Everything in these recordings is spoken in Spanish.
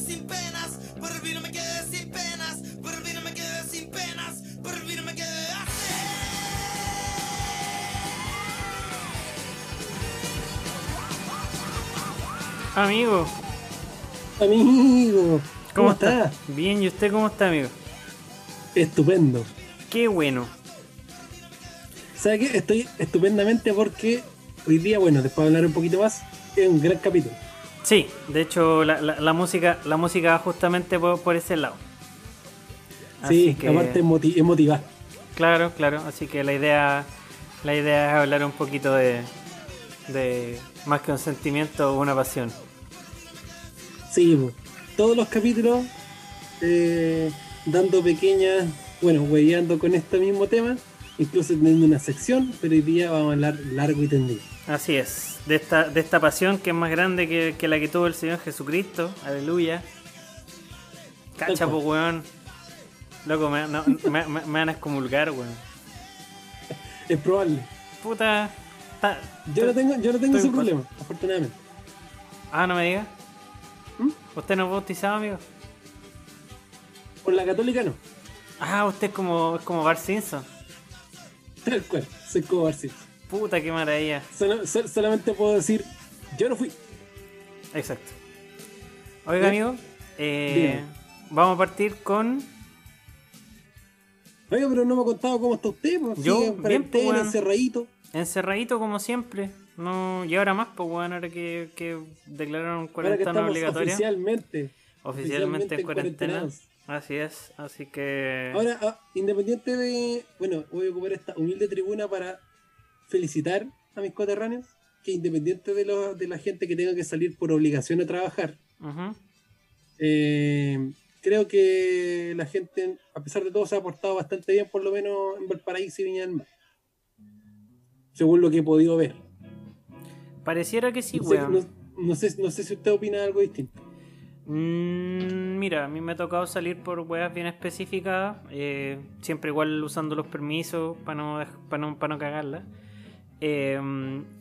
sin penas, por el vino me quedé sin penas, por el vino me quedé sin penas, por el vino me quedé así. Amigo, Amigo, ¿cómo, está? Bien, ¿y usted cómo está, amigo? Estupendo. Qué bueno. ¿Sabe qué? Estoy estupendamente porque hoy día, bueno, después de hablar un poquito más, es un gran capítulo. Sí, de hecho la, la- la música la música va justamente por, por ese lado. Sí, Así que- aparte moti- es motivar. Claro, claro. Así que la idea, la idea es hablar un poquito de, de más que un sentimiento, una pasión. Sí, todos los capítulos eh, dando pequeñas, bueno, hueveando con este mismo tema, incluso teniendo una sección, pero hoy día vamos a hablar largo y tendido. Así es. De esta, de esta pasión que es más grande que, que la que tuvo el Señor Jesucristo. Aleluya. Cacha, po, weón. Loco, me, no, me, me- me van a excomulgar, weón. Es probable. Puta. ta- Yo no tengo, yo no tengo ese problema, afortunadamente. Ah, no me diga. ¿Mm? ¿Usted no es bautizado, amigo? Por la católica no. Ah, usted es como, es como Bart Simpson. Tal cual, soy como Barcy. Puta, qué maravilla. Solo- sol- solamente puedo decir, yo no fui. Exacto. Oiga, ¿Eh? amigo, eh, vamos a partir con. Oiga, pero no me ha contado cómo está usted, pues. Yo, en bien, pues, encerradito. Encerradito como siempre. No, y ahora más, pues bueno, ahora que, que declararon cuarentena obligatoria. oficialmente. oficialmente en cuarentena. Así es, así que. Ahora, ah, independiente de. Bueno, voy a ocupar esta humilde tribuna para felicitar a mis coterráneos. Que independiente de, lo- de la gente que tenga que salir por obligación a trabajar, eh, creo que la gente, a pesar de todo, se ha portado bastante bien, por lo menos en Valparaíso y Viña del Mar. Según lo que he podido ver. Pareciera que sí, no, sé, weón. no- no sé, no sé si usted opina algo distinto. Mm, mira, a mí me ha tocado salir por weas bien específicas, eh, siempre igual usando los permisos para no, dej- pa no, pa no cagarla. Eh,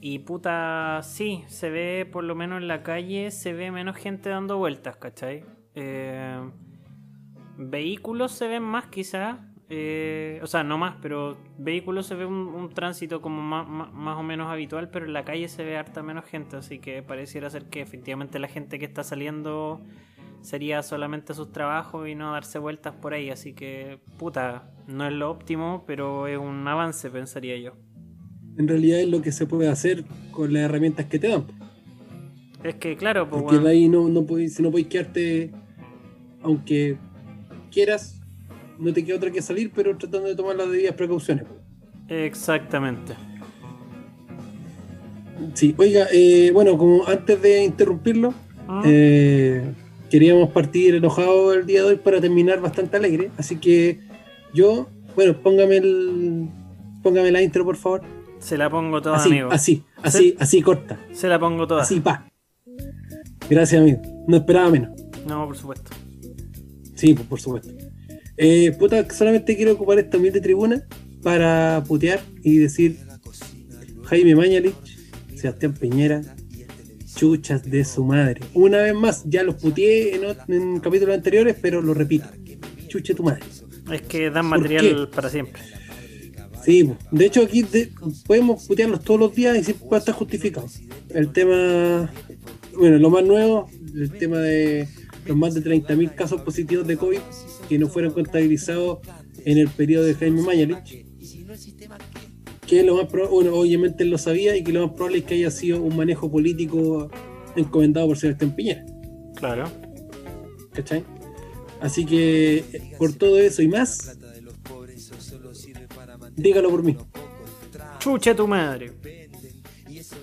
y puta, sí, se ve por lo menos en la calle, se ve menos gente dando vueltas, ¿cachai? Eh, vehículos se ven más quizás, eh, o sea, no más, pero vehículos se ve un, un tránsito como más, más, más o menos habitual, pero en la calle se ve harta menos gente, así que pareciera ser que efectivamente la gente que está saliendo sería solamente sus trabajos y no darse vueltas por ahí, así que puta, no es lo óptimo, pero es un avance, pensaría yo. En realidad es lo que se puede hacer con las herramientas que te dan. Es que claro, pues Porque de ahí no, no podéis, si no podéis quedarte, aunque quieras, no te queda otra que salir, pero tratando de tomar las debidas precauciones. exactamente. Sí, oiga, eh, bueno, como antes de interrumpirlo, eh, queríamos partir enojado el día de hoy para terminar bastante alegre, así que yo, bueno, póngame el, póngame la intro por favor. Se la pongo toda, Así, amigo. así, así, así corta, Se la pongo toda. así pa. Gracias amigo, no esperaba menos. No, por supuesto. Sí, pues, por supuesto. Eh, puta, solamente quiero ocupar esta humilde tribuna para putear y decir Jaime Mañalich, Sebastián Peñera, chuchas de su madre. Una vez más, ya los puteé en, en capítulos anteriores, pero lo repito. Chuche tu madre. Es que dan ¿Por material para siempre. Sí, de hecho aquí de- podemos putearlos todos los días y siempre va a estar justificado. El tema, bueno, lo más nuevo, el tema de los más de 30.000 casos positivos de COVID que no fueron contabilizados en el periodo de Jaime Mañalich. Que lo más probable, bueno, obviamente él lo sabía y que lo más probable es que haya sido un manejo político encomendado por Sebastián Piñera. Claro. ¿Cachai? Así que eh, por todo eso y más, dígalo por mí. Chuche tu madre.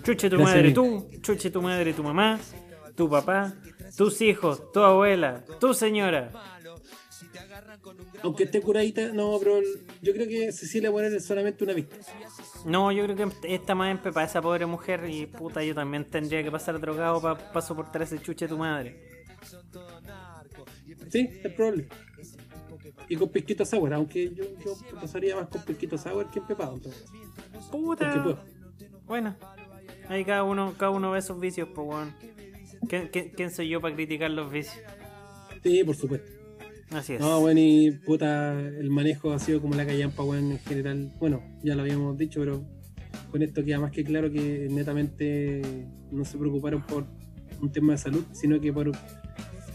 Chuche tu Gracias, madre tú, chuche tu madre tu mamá, tu papá, tus hijos, tu abuela, tu señora. Aunque esté curadita, no, pero yo creo que Cecilia Morel es solamente una víctima. No, yo creo que está más en pepa esa pobre mujer y puta, yo también tendría que pasar drogado para soportar ese chuche tu madre. Sí, es probable. Y con pisquito sour, aunque yo, yo pasaría más con pisquito sour que en pepado. entonces. Porque Puta. puedo. Bueno, ahí cada uno, cada uno ve sus vicios, pues weón. ¿Quién, quién, quién soy yo para criticar los vicios? Sí, por supuesto. Así es. No, bueno, y puta, el manejo ha sido como la callampa, weón, en general. Bueno, ya lo habíamos dicho, pero con esto queda más que claro que netamente no se preocuparon por un tema de salud, sino que por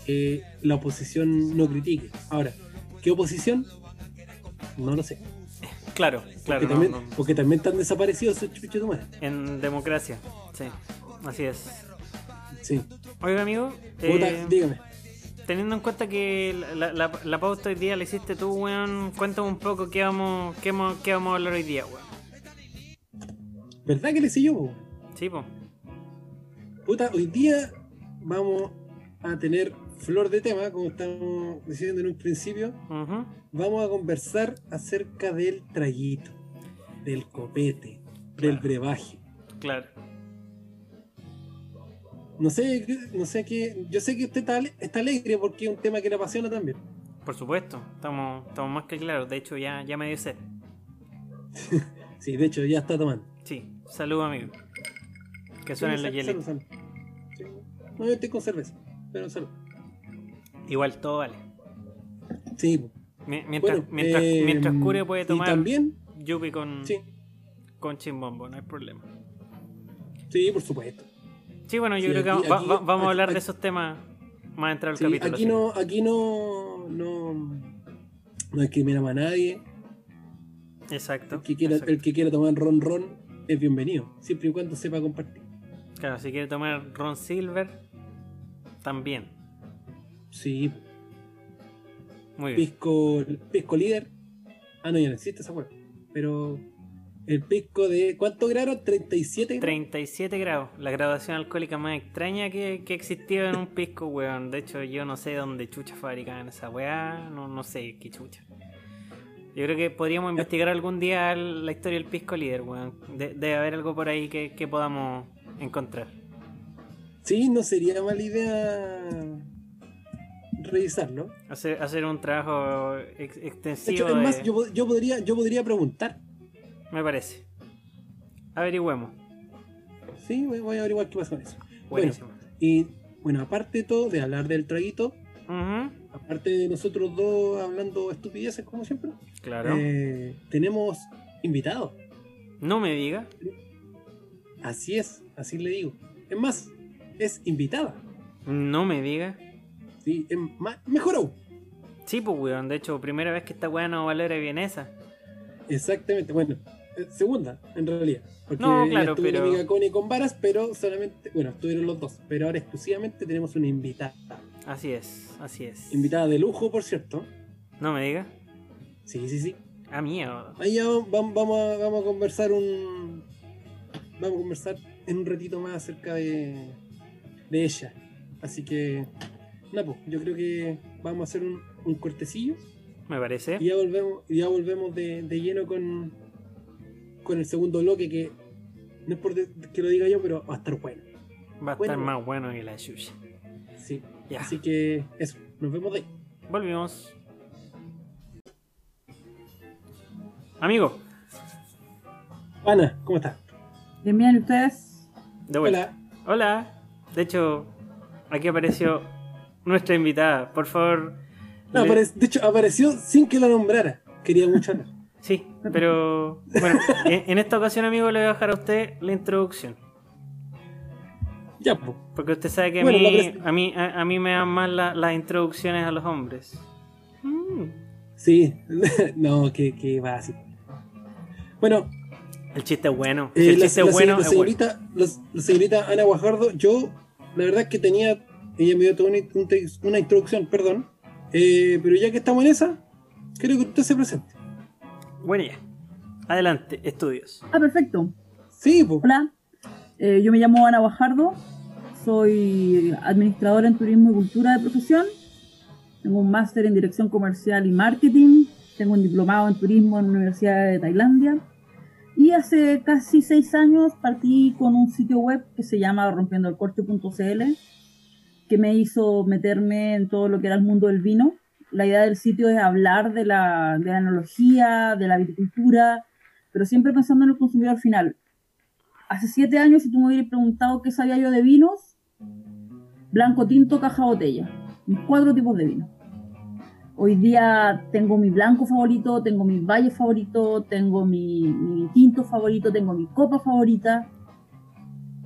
que la oposición no critique. Ahora, ¿qué oposición? No lo sé. Claro, claro. porque, no, también, no. porque también están desaparecidos esos madre. En democracia, sí. Así es. Sí. Oiga, amigo, Puta, eh, dígame. teniendo en cuenta que la, la, la pauta hoy día la hiciste tú, weón, cuéntame un poco qué vamos, qué, vamos- qué vamos a hablar hoy día, weón. ¿Verdad que le sé yo? po? Sí, po. Puta, hoy día vamos a tener flor de tema, como estamos diciendo en un principio. Vamos a conversar acerca del traguito, del copete, del brebaje. Claro. No sé, no sé qué. Yo sé que usted está, está alegre porque es un tema que le apasiona también. Por supuesto, estamos, estamos más que claros. De hecho, ya, ya me dio sed. Sí, de hecho, ya está tomando. Sí, salud, amigo. Que suenen Sí, hielitos. salud. Sí. No, yo estoy con cerveza, pero salud. Igual todo vale. Sí, Mientras, bueno. mientras, eh, mientras Cure puede Y tomar también, yupi con, sí, con chimbombo, no hay problema. sí, por supuesto. Sí, bueno, yo Sí, creo que va- aquí- va- vamos a hablar de esos temas más entrado Sí, capítulo. aquí no, aquí no, no, no discriminamos a nadie. Exacto. El que quiera, exacto. el que quiera tomar ron ron es bienvenido, siempre y cuando sepa compartir. Claro, si quiere tomar Ron Silver, también. Sí, Muy bien. pisco, pisco líder. Ah, no, ya no existe esa hueá. Pero el pisco de ¿cuántos grados? 37 grados. 37 grados, la graduación alcohólica más extraña que, que existía en un pisco, weón. De hecho, yo no sé dónde chucha fabricaban esa weá, no, no sé qué chucha. Yo creo que podríamos investigar algún día la historia del pisco líder, weón. De- debe haber algo por ahí que, que podamos encontrar. Sí, no sería mala idea revisarlo. Hacer, hacer un trabajo ex- De extensivo. hecho, es de- más, yo, yo podría, yo podría preguntar. Me parece. Averigüemos. Sí, voy, a averiguar qué pasa con eso. Buenísimo. Y bueno, aparte de todo, de hablar del traguito, aparte de nosotros dos hablando estupideces como siempre, Claro. eh, tenemos invitados. No me diga. Así es, así le digo. Es más, es invitada. No me diga. Sí, es más, mejor aún. Sí, pues, weón. De hecho, primera vez que esta weá no valora vienesa. Exactamente, bueno, eh, segunda en realidad. Porque No, claro, estuvo pero- amiga Connie con varas, pero solamente, bueno, estuvieron los dos, pero ahora exclusivamente tenemos una invitada. Así es, así es. Invitada de lujo, por cierto. No me diga. Sí, sí, sí. A mierda. Ahí ya vamos, vamos, a, vamos a conversar un. Vamos a conversar en un ratito más acerca de, de ella. Así que, nada, pues, yo creo que vamos a hacer un, un cortecillo Me parece. y ya volvemos, y ya volvemos de, de lleno con, con el segundo bloque que no es por de- que lo diga yo, pero va a estar bueno. Va a bueno. estar más bueno que la suya. Sí. Ya. Así que eso, nos vemos de ahí. Volvimos. Amigo, Ana, ¿cómo estás? Bien, bien, ¿y ustedes? de vuelta. Hola. Hola. De hecho, aquí apareció nuestra invitada. Por favor. No, le- de hecho, apareció sin que la nombrara. Quería mucho hablar. Sí, pero bueno, en, en esta ocasión, amigo, le voy a dejar a usted la introducción. Ya, pues. Porque usted sabe que a, mí, a, mí, a, a mí me dan más la- las introducciones a los hombres. Mm. Sí, no, que, que va así. Bueno, El chiste es bueno. eh, el la, chiste la es bueno, la es bueno. señorita, la, la señorita Ana Guajardo, yo, la verdad es que tenía, ella me dio toda una, una introducción, perdón, eh, pero ya que estamos en esa, creo que usted se presente. Bueno, ya. Adelante, estudios. Ah, perfecto. Sí, pues. Hola, eh, yo me llamo Ana Guajardo, soy administradora en turismo y cultura de profesión, tengo un máster en dirección comercial y marketing, tengo un diplomado en turismo en la Universidad de Tailandia y hace casi seis años partí con un sitio web que se llama rompiendoelcorte.cl que me hizo meterme en todo lo que era el mundo del vino. La idea del sitio es hablar de la, de la de la viticultura, pero siempre pensando en el consumidor final. Hace siete años, si tú me hubieras preguntado qué sabía yo de vinos, blanco, tinto, caja, botella. cuatro tipos de vino. Hoy día tengo mi blanco favorito, tengo mi valle favorito, tengo mi, mi tinto favorito, tengo mi copa favorita.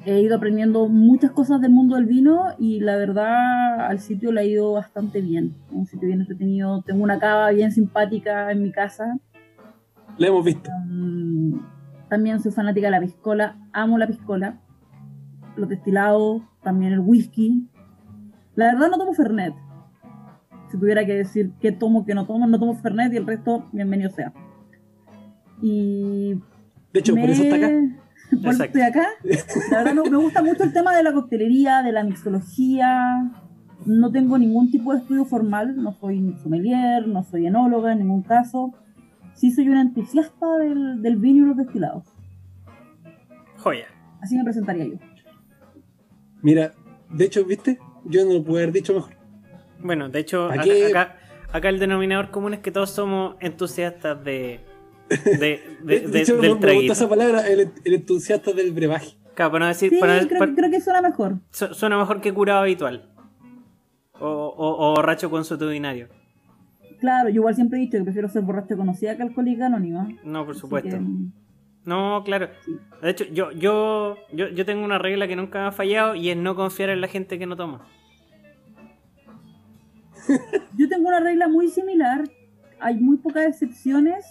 He ido aprendiendo muchas cosas del mundo del vino y la verdad al sitio le ha ido bastante bien. Un sitio bien entretenido. Tengo una cava bien simpática en mi casa. La hemos visto. Mm, también soy fanática de la piscola, amo la piscola, los destilados, también el whisky. La verdad no tomo Fernet. Si tuviera que decir qué tomo, qué no tomo, no tomo Fernet y el resto, bienvenido sea. Y De hecho, por eso está acá. Exacto. estoy acá. La verdad no- me gusta mucho el tema de la coctelería, de la mixología. No tengo ningún tipo de estudio formal, no soy sommelier, no soy enóloga en ningún caso. Sí soy una entusiasta del, del vino y los destilados. Joya. Así me presentaría yo. Mira, de hecho, ¿viste? Yo no lo pude haber dicho mejor. Bueno, de hecho, acá, acá el denominador común es que todos somos entusiastas de, de, de- De, de- hecho, me, del me gusta esa palabra, el, el entusiasta del brebaje. Claro, para no decir, Sí, para no- creo, para- creo que suena mejor. su- suena mejor que curado habitual. O, o, o borracho consuetudinario. Claro, yo igual siempre he dicho que prefiero ser borracho conocida que alcohólica anónima. No, por supuesto. que, No, claro. De hecho, yo, yo, yo, yo tengo una regla que nunca me ha fallado y es no confiar en la gente que no toma. Yo tengo una regla muy similar. Hay muy pocas excepciones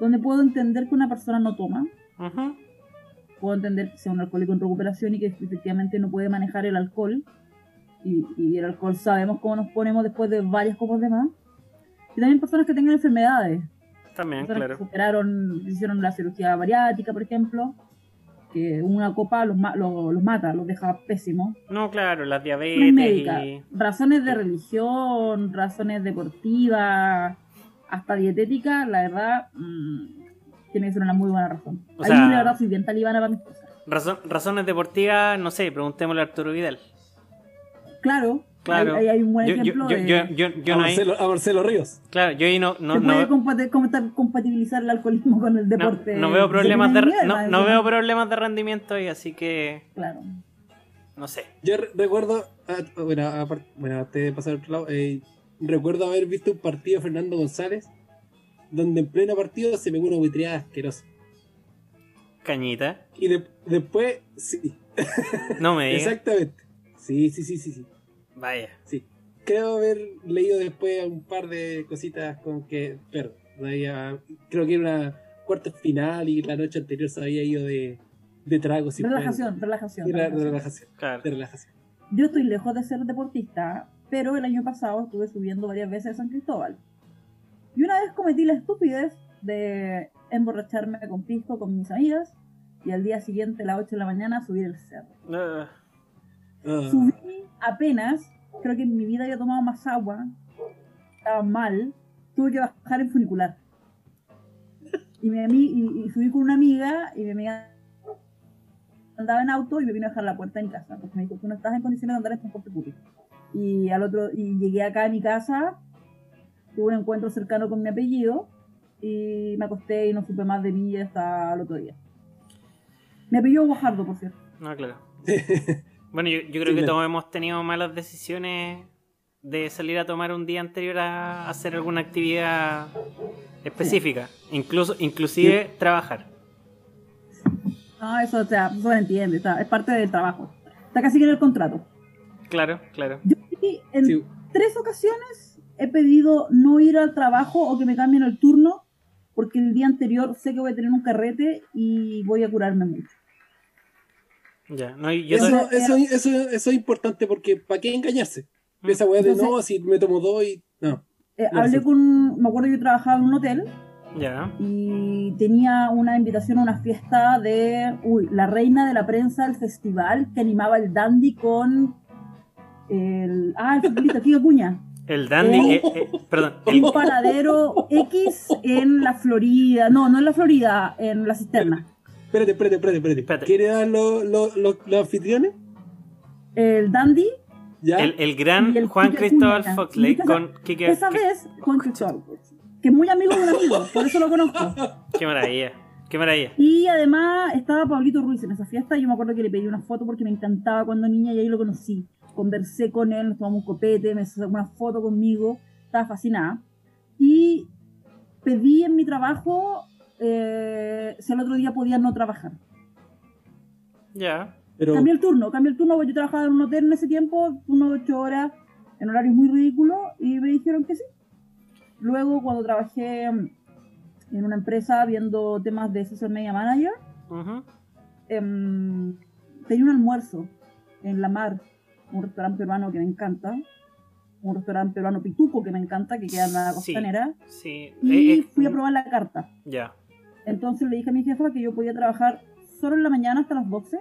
donde puedo entender que una persona no toma. Ujú. Puedo entender que sea un alcohólico en recuperación y que efectivamente no puede manejar el alcohol. Y, y el alcohol sabemos cómo nos ponemos después de varias copas de más. Y también personas que tengan enfermedades. También, Personas claro. que superaron, hicieron la cirugía bariátrica, por ejemplo. Que una copa los, ma- los, los mata, los deja pésimos. No, claro, las diabetes y... Razones de religión, razones deportivas, hasta dietéticas, la verdad, mm, tiene que ser una muy buena razón. O Ahí sea- la verdad soy bien talibana para mis cosas. Razón- razones deportivas, no sé, preguntémosle a Arturo Vidal. Claro, Claro. Ahí, ahí hay un buen Yo, ejemplo yo, de yo, yo, yo a, no hay- Marcelo, a Marcelo Ríos. Claro, yo ahí no, no, puede no, compata- compatibilizar el alcoholismo con el deporte. no veo problemas de, no, veo problemas de rendimiento ahí, así que Claro. no sé. Yo re- recuerdo, ah, bueno, bueno, antes de pasar al otro lado, eh, recuerdo haber visto un partido de Fernando González, donde en pleno partido se pegó una buitreada asquerosa. Cañita. Y de- después, sí, No me digas. exactamente. Sí, sí, sí, sí, sí, Vaya. sí. Creo haber leído después un par de cositas con que, pero, había- creo que era una cuarta final y la noche anterior se había ido de, de tragos. Relajación, relajación. relajación. Claro. De relajación. Yo estoy lejos de ser deportista, pero el año pasado estuve subiendo varias veces a San Cristóbal. Y una vez cometí la estupidez de emborracharme con pisco con mis amigas y al día siguiente, a las 8 de la mañana, subir el cerro. Ah, Ah, Subí apenas, creo que en mi vida había tomado más agua, estaba mal, tuve que bajar en funicular. Y, ami- y, y subí con una amiga y mi amiga andaba en auto y me vino a dejar la puerta mi casa, porque me dijo, tú no estás en condiciones de andar en transporte público. Y al otro, y llegué acá a mi casa, tuve un encuentro cercano con mi apellido y me acosté y no supe más de mí hasta el otro día. Mi apellido Guajardo, por cierto. no, claro. Bueno, yo, yo creo Sí, que todos hemos tenido malas decisiones de salir a tomar un día anterior a hacer alguna actividad específica. Incluso, inclusive trabajar. No, eso, o sea, eso se entiende, está- es parte del trabajo. Está casi que en el contrato. Claro, claro. Yo sí, en sí, tres ocasiones he pedido no ir al trabajo o que me cambien el turno porque el día anterior sé que voy a tener un carrete y voy a curarme mucho. Ya, no, yo eso, to- eso, eso, eso es importante porque ¿para qué engañarse? Esa weá de Entonces- no, si me tomo dos y. No. Eh, No, hablé sí. con, me acuerdo que yo trabajaba en un hotel ya. y tenía una invitación a una fiesta de, uy, la reina de la prensa del festival que animaba el dandy con el, ah, el futbolista, Kiko Acuña. El dandy, Oh. eh, eh, perdón, el- un paradero X en la Florida. No, no en la Florida, en la cisterna. Espérate, espérate, espérate, espérate. Espérate. ¿Quiere dar los los- los- los anfitriones? El Dandy, ¿Ya? el, el gran el Juan Cristóbal. Foxley con Kike. esa qué- vez, Juan Cristóbal, que es muy amigo de un amigo, por eso lo conozco. Qué maravilla, qué maravilla. Y además estaba Pablito Ruiz en esa fiesta. y Yo me acuerdo que le pedí una foto porque me encantaba cuando niña y ahí lo conocí. Conversé con él, nos tomamos un copete, me sacó una foto conmigo, estaba fascinada. Y pedí en mi trabajo eh, si al otro día podía no trabajar. Ya. Pero, Cambié el turno, cambié el turno porque yo trabajaba en un hotel en ese tiempo, turno de 8 horas, en horarios muy ridículos, y me dijeron que sí. Luego, cuando trabajé en una empresa viendo temas de social media manager, Ujú. em, tenía un almuerzo en La Mar, un restaurante peruano que me encanta, un restaurante peruano pituco que me encanta, que queda en la Sí. costanera, Sí. y Eh, eh, fui a probar la carta. Ya. Entonces le dije a mi jefa que yo podía trabajar solo en la mañana hasta las 12,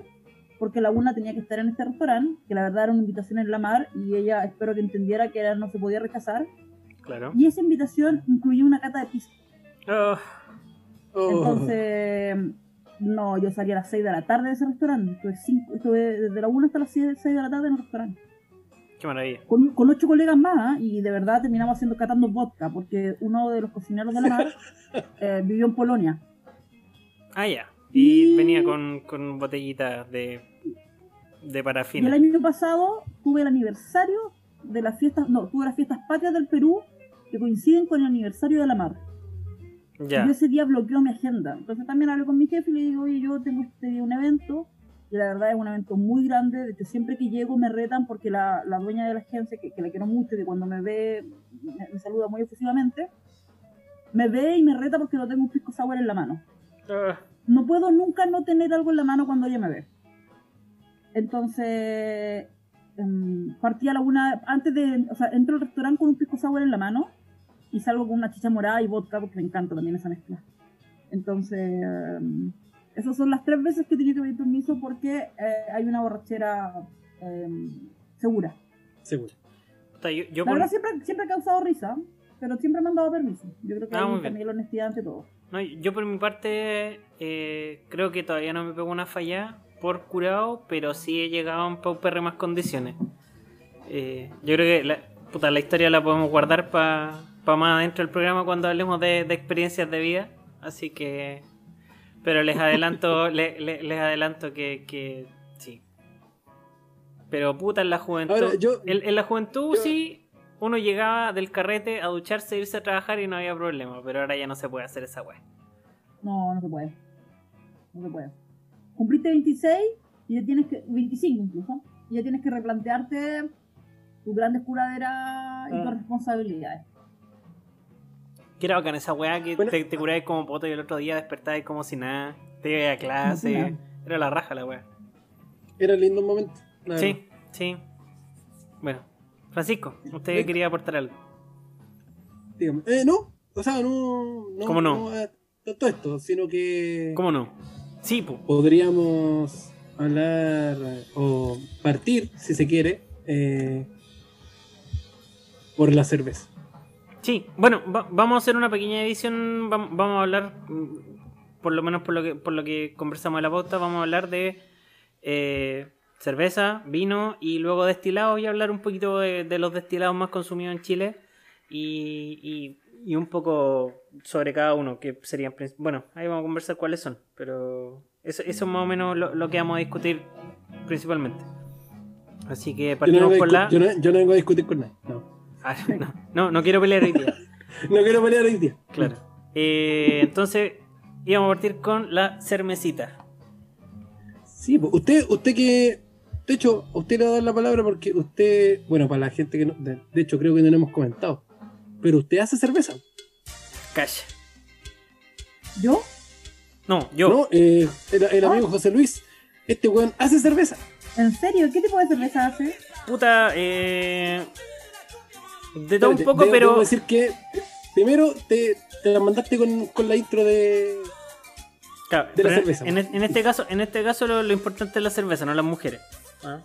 porque la una tenía que estar en este restaurante, que la verdad era una invitación en la mar, y ella espero que entendiera que era- no se podía rechazar. Claro. Y esa invitación incluía una cata de pizza. Oh, Entonces, no, yo salí a las 6 de la tarde de ese restaurante. Estuve, cinco- estuve desde la 1 hasta las 6 de la tarde en el restaurante. qué maravilla. Con, con ocho colegas más, ¿ah? y de verdad terminamos haciendo catando vodka, porque uno de los cocineros de la mar eh, vivió en Polonia. Ah, ya. Y Y- venía con, con botellitas de, de Y el parafina. año pasado tuve el aniversario de las fiestas, no, tuve las fiestas patrias del Perú que coinciden con el aniversario de la mar. Ya. Yo ese día bloqueo mi agenda. Entonces también hablé con mi jefe y le digo, oye, yo tengo este día un evento. Y la verdad es un evento muy grande. De hecho, siempre que llego me retan porque la, la dueña de la agencia, que, que la quiero mucho, que cuando me ve me, me saluda muy efusivamente, me ve y me reta porque no tengo un pisco sour en la mano. Ah, No puedo nunca no tener algo en la mano cuando ella me ve. Entonces, em, partí a la una, antes de, o sea, entro al restaurante con un pisco sour en la mano y salgo con una chicha morada y vodka porque me encanta también esa mezcla. Entonces, em, esas son las tres veces que he tenido que pedir permiso porque eh, hay una borrachera em, segura. seguro. puta, yo, yo La por- verdad siempre, siempre ha causado risa, pero siempre me han dado permiso. Yo creo que Ah, hay también la honestidad ante todo. no, yo por mi parte eh, creo que todavía no me pego una falla por curado, pero sí he llegado en paupérrimas condiciones. Eh, yo creo que la, puta, la historia la podemos guardar para más adentro del programa cuando hablemos de, de experiencias de vida. Así que... Pero les adelanto, le- le- les adelanto que, que sí. Pero puta, en la juventud... Ahora, yo- en, en la juventud yo- sí, uno llegaba del carrete a ducharse, irse a trabajar y no había problema. Pero ahora ya no se puede hacer esa weá. No, no se puede. No se puede. Cumpliste 26 y ya tienes que. 25 incluso. Y ya tienes que replantearte tus grandes curaderas y Ah. tus responsabilidades. Que era bacán esa weá que Bueno. te, te como poto y el otro día despertáis como si nada. Te ibas a clase. Nada. Era la raja la weá. Era lindo un momento. Sí, sí. Bueno, Francisco, usted quería aportar algo. Dígame. Eh, no, o sea, no. no ¿Cómo no? todo esto, sino que ¿Cómo no? Sí, pu. podríamos hablar eh, o partir, si se quiere, eh, por la cerveza. Sí, bueno, va- vamos a hacer una pequeña edición. vam- Vamos a hablar, mm, por lo menos por lo que, por lo que conversamos en la pauta, vamos a hablar de eh, cerveza, vino y luego destilados y hablar un poquito de, de los destilados más consumidos en Chile y, y- y un poco sobre cada uno, que serían. Bueno, ahí vamos a conversar cuáles son, pero eso, eso es más o menos lo, lo que vamos a discutir principalmente. Así que Yo no, partimos a por la. yo, no, yo no vengo a discutir con nadie. No, Ah, no, no, no quiero pelear hoy día. no quiero pelear hoy día. Claro. Eh, entonces, íbamos a partir con la cermecita. Sí, pues, usted, usted que. De hecho, a usted le voy a dar la palabra porque usted. Bueno, para la gente que no. De, de hecho, creo que no lo hemos comentado. Pero usted hace cerveza. Calla. ¿Yo? No, yo. ¿No? Eh, el, el Ah. amigo José Luis. Este weón hace cerveza. ¿En serio? ¿Qué tipo de cerveza hace? Puta, eh. De todo un poco, debo- pero. debo decir que. Primero te, te la mandaste con, con la intro de. Claro, de la cerveza. En, en este caso, en este caso lo, lo importante es la cerveza, no las mujeres. Ah.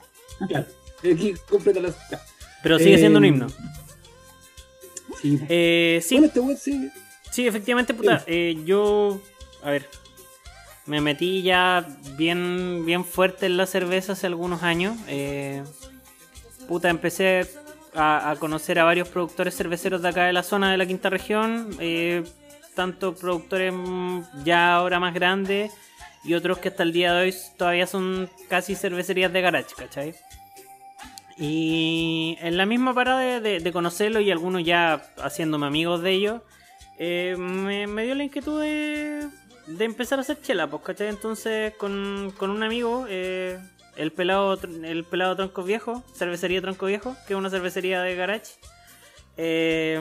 Claro. Aquí completa la. ya. Pero sigue siendo un Eh, himno. Sí. Eh, sí, Bueno, este weón sí. Sí, efectivamente, puta. eh, yo, a ver, me metí ya bien, bien fuerte en la cerveza hace algunos años. eh, puta, empecé a, conocer a varios productores cerveceros de acá de la zona de la quinta región. eh, tanto productores ya ahora más grandes y otros que hasta el día de hoy todavía son casi cervecerías de garage, ¿cachai? Y en la misma parada de, de, de conocerlo y algunos ya haciéndome amigos de ellos, eh, me, dio la inquietud de, de empezar a hacer chela, pues, ¿cachai? Entonces, con, con un amigo, eh, el pelado el pelado Tronco Viejo, cervecería Tronco Viejo, que es una cervecería de garage. Eh,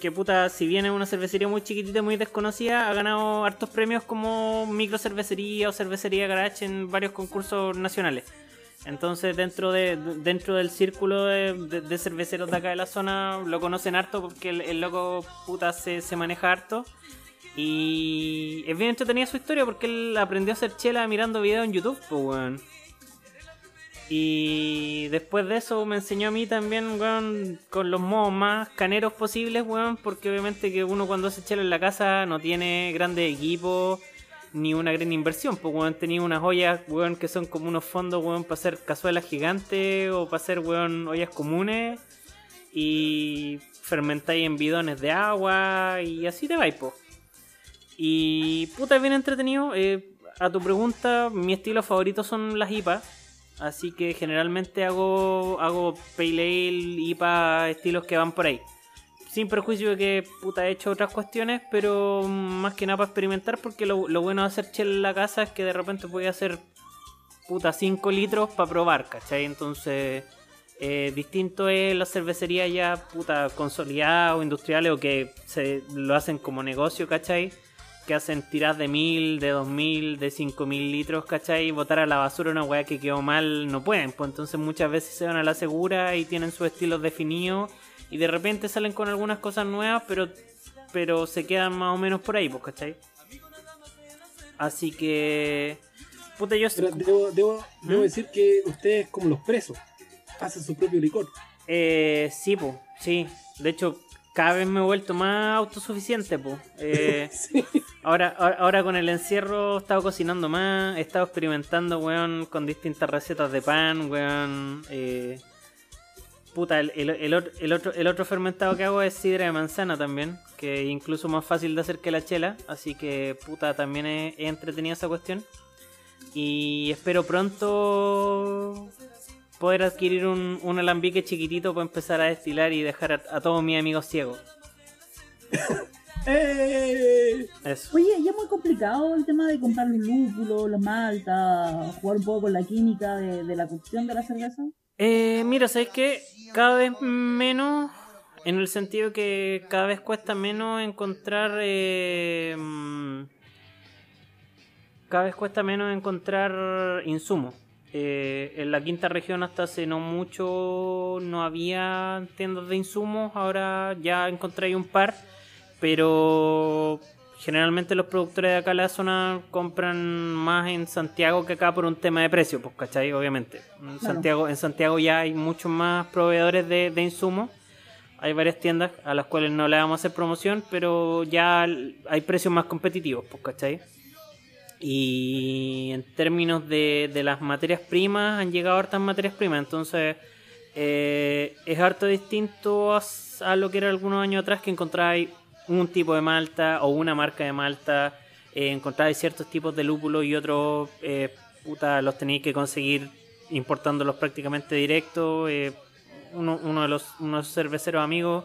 que puta, si bien es una cervecería muy chiquitita, muy desconocida, ha ganado hartos premios como micro cervecería o cervecería garage en varios concursos nacionales. Entonces dentro de dentro del círculo de, cerveceros de acá de la zona lo conocen harto porque el, el loco puta se, se maneja harto. Y es bien entretenida su historia porque él aprendió a hacer chela mirando videos en YouTube, pues weón. Y después de eso me enseñó a mí también, weón, con los modos más caneros posibles, weón, porque obviamente que uno cuando hace chela en la casa no tiene grandes equipos ni una gran inversión, pues weón, tenía unas ollas, weón, que son como unos fondos, weón, para hacer cazuelas gigantes o para hacer, weón, ollas comunes y fermentáis en bidones de agua y así te vais, po. Y puta, bien entretenido. Eh, a tu pregunta, mi estilo favorito son las IPA. Así que generalmente hago, hago Pale Ale, IPA, estilos que van por ahí. Sin perjuicio de que puta he hecho otras cuestiones, pero más que nada para experimentar, porque lo, lo bueno de hacer chela en la casa es que de repente voy a hacer puta 5 litros para probar, ¿cachai? Entonces, eh, distinto es la cervecería ya puta consolidada o industriales o que se lo hacen como negocio, ¿cachai? Que hacen tiras de mil, de dos mil, de cinco mil litros, ¿cachai? Y botar a la basura una weá que quedó mal, no pueden. Pues entonces muchas veces se van a la segura y tienen sus estilos definidos y de repente salen con algunas cosas nuevas, pero pero se quedan más o menos por ahí, pues, ¿cachai? Así que... Puta, yo... Pero debo, debo, debo ¿Mm? decir que ustedes, como los presos, hacen su propio licor. Eh, sí, pues, sí. De hecho, cada vez me he vuelto más autosuficiente, pues. Eh, Sí. ahora, ahora, ahora con el encierro he estado cocinando más, he estado experimentando, weón, con distintas recetas de pan, weón. Eh, puta, el, el- el el otro, el otro fermentado que hago es sidra de manzana también, que es incluso más fácil de hacer que la chela, así que, puta, también he, he entretenido esa cuestión. Y espero pronto poder adquirir un, un alambique chiquitito para empezar a destilar y dejar a, a todos mis amigos ciegos. ¡Eh! Eso. Oye, y es muy complicado el tema de comprar los lúpulos, las maltas, jugar un poco con la química de, de la cocción de la cerveza. Eh, mira, ¿sabes qué? Cada vez menos, en el sentido que cada vez cuesta menos encontrar... eh, mm, cada vez cuesta menos encontrar insumos. Eh, en la quinta región hasta hace no mucho no había tiendas de insumos, ahora ya encontré un par, pero generalmente los productores de acá de la zona compran más en Santiago que acá por un tema de precio, pues, ¿cachai? Obviamente. En, Claro. Santiago, en Santiago ya hay muchos más proveedores de, de insumos. Hay varias tiendas a las cuales no le vamos a hacer promoción, pero ya hay precios más competitivos, pues, ¿cachai? Y en términos de, de las materias primas, han llegado hartas materias primas, entonces eh, es harto distinto a, lo que era algunos años atrás que encontráis un tipo de malta o una marca de malta, eh, encontráis ciertos tipos de lúpulos y otros, eh, puta, los tenéis que conseguir importándolos prácticamente directo. eh, uno, uno de los unos cerveceros amigos